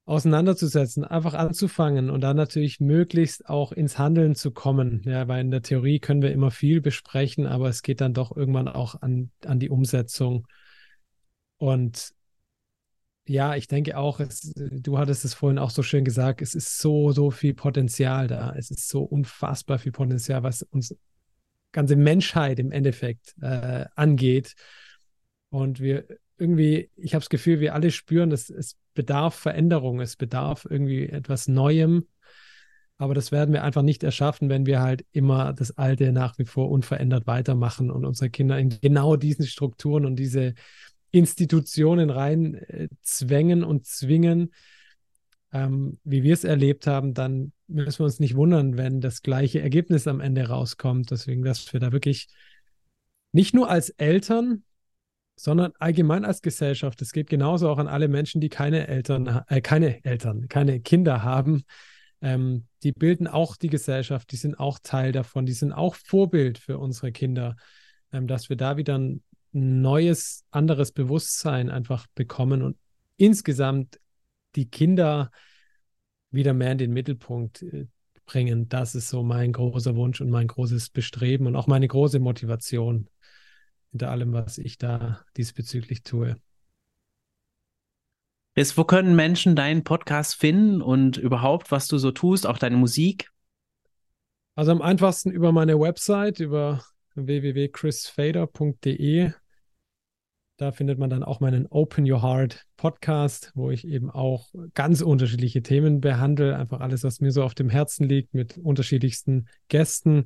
auseinanderzusetzen, einfach anzufangen und dann natürlich möglichst auch ins Handeln zu kommen. Ja, weil in der Theorie können wir immer viel besprechen, aber es geht dann doch irgendwann auch an, an die Umsetzung. Und ja, ich denke auch, es, du hattest es vorhin auch so schön gesagt, es ist so, so viel Potenzial da. Es ist so unfassbar viel Potenzial, was uns ganze Menschheit im Endeffekt äh, angeht. Und wir irgendwie, ich habe das Gefühl, wir alle spüren, dass es bedarf Veränderung, es bedarf irgendwie etwas Neuem. Aber das werden wir einfach nicht erschaffen, wenn wir halt immer das Alte nach wie vor unverändert weitermachen und unsere Kinder in genau diesen Strukturen und diese Institutionen rein äh, zwängen und zwingen, ähm, wie wir es erlebt haben, dann müssen wir uns nicht wundern, wenn das gleiche Ergebnis am Ende rauskommt. Deswegen, dass wir da wirklich nicht nur als Eltern, sondern allgemein als Gesellschaft. Es geht genauso auch an alle Menschen, die keine Eltern, äh, keine Eltern, keine Kinder haben. Ähm, die bilden auch die Gesellschaft, die sind auch Teil davon, die sind auch Vorbild für unsere Kinder, ähm, dass wir da wieder ein neues, anderes Bewusstsein einfach bekommen und insgesamt die Kinder wieder mehr in den Mittelpunkt äh, bringen. Das ist so mein großer Wunsch und mein großes Bestreben und auch meine große Motivation hinter allem, was ich da diesbezüglich tue. Bis wo können Menschen deinen Podcast finden und überhaupt, was du so tust, auch deine Musik? Also am einfachsten über meine Website, über www.chrisfader.de. Da findet man dann auch meinen Open Your Heart Podcast, wo ich eben auch ganz unterschiedliche Themen behandle. Einfach alles, was mir so auf dem Herzen liegt, mit unterschiedlichsten Gästen.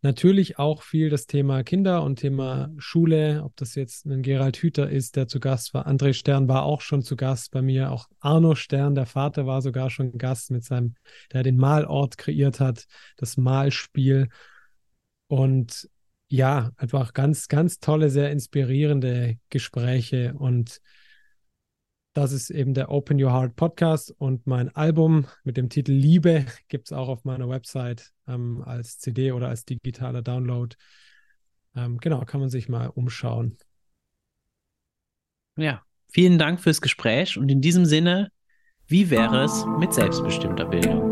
Natürlich auch viel das Thema Kinder und Thema Schule, ob das jetzt ein Gerald Hüther ist, der zu Gast war. André Stern war auch schon zu Gast bei mir. Auch Arno Stern, der Vater, war sogar schon Gast mit seinem, der den Malort kreiert hat, das Malspiel. Und ja, einfach ganz, ganz tolle, sehr inspirierende Gespräche und das ist eben der Open Your Heart Podcast und mein Album mit dem Titel Liebe gibt es auch auf meiner Website ähm, als CD oder als digitaler Download. Ähm, genau, kann man sich mal umschauen. Ja, vielen Dank fürs Gespräch und in diesem Sinne, wie wäre es mit selbstbestimmter Bildung?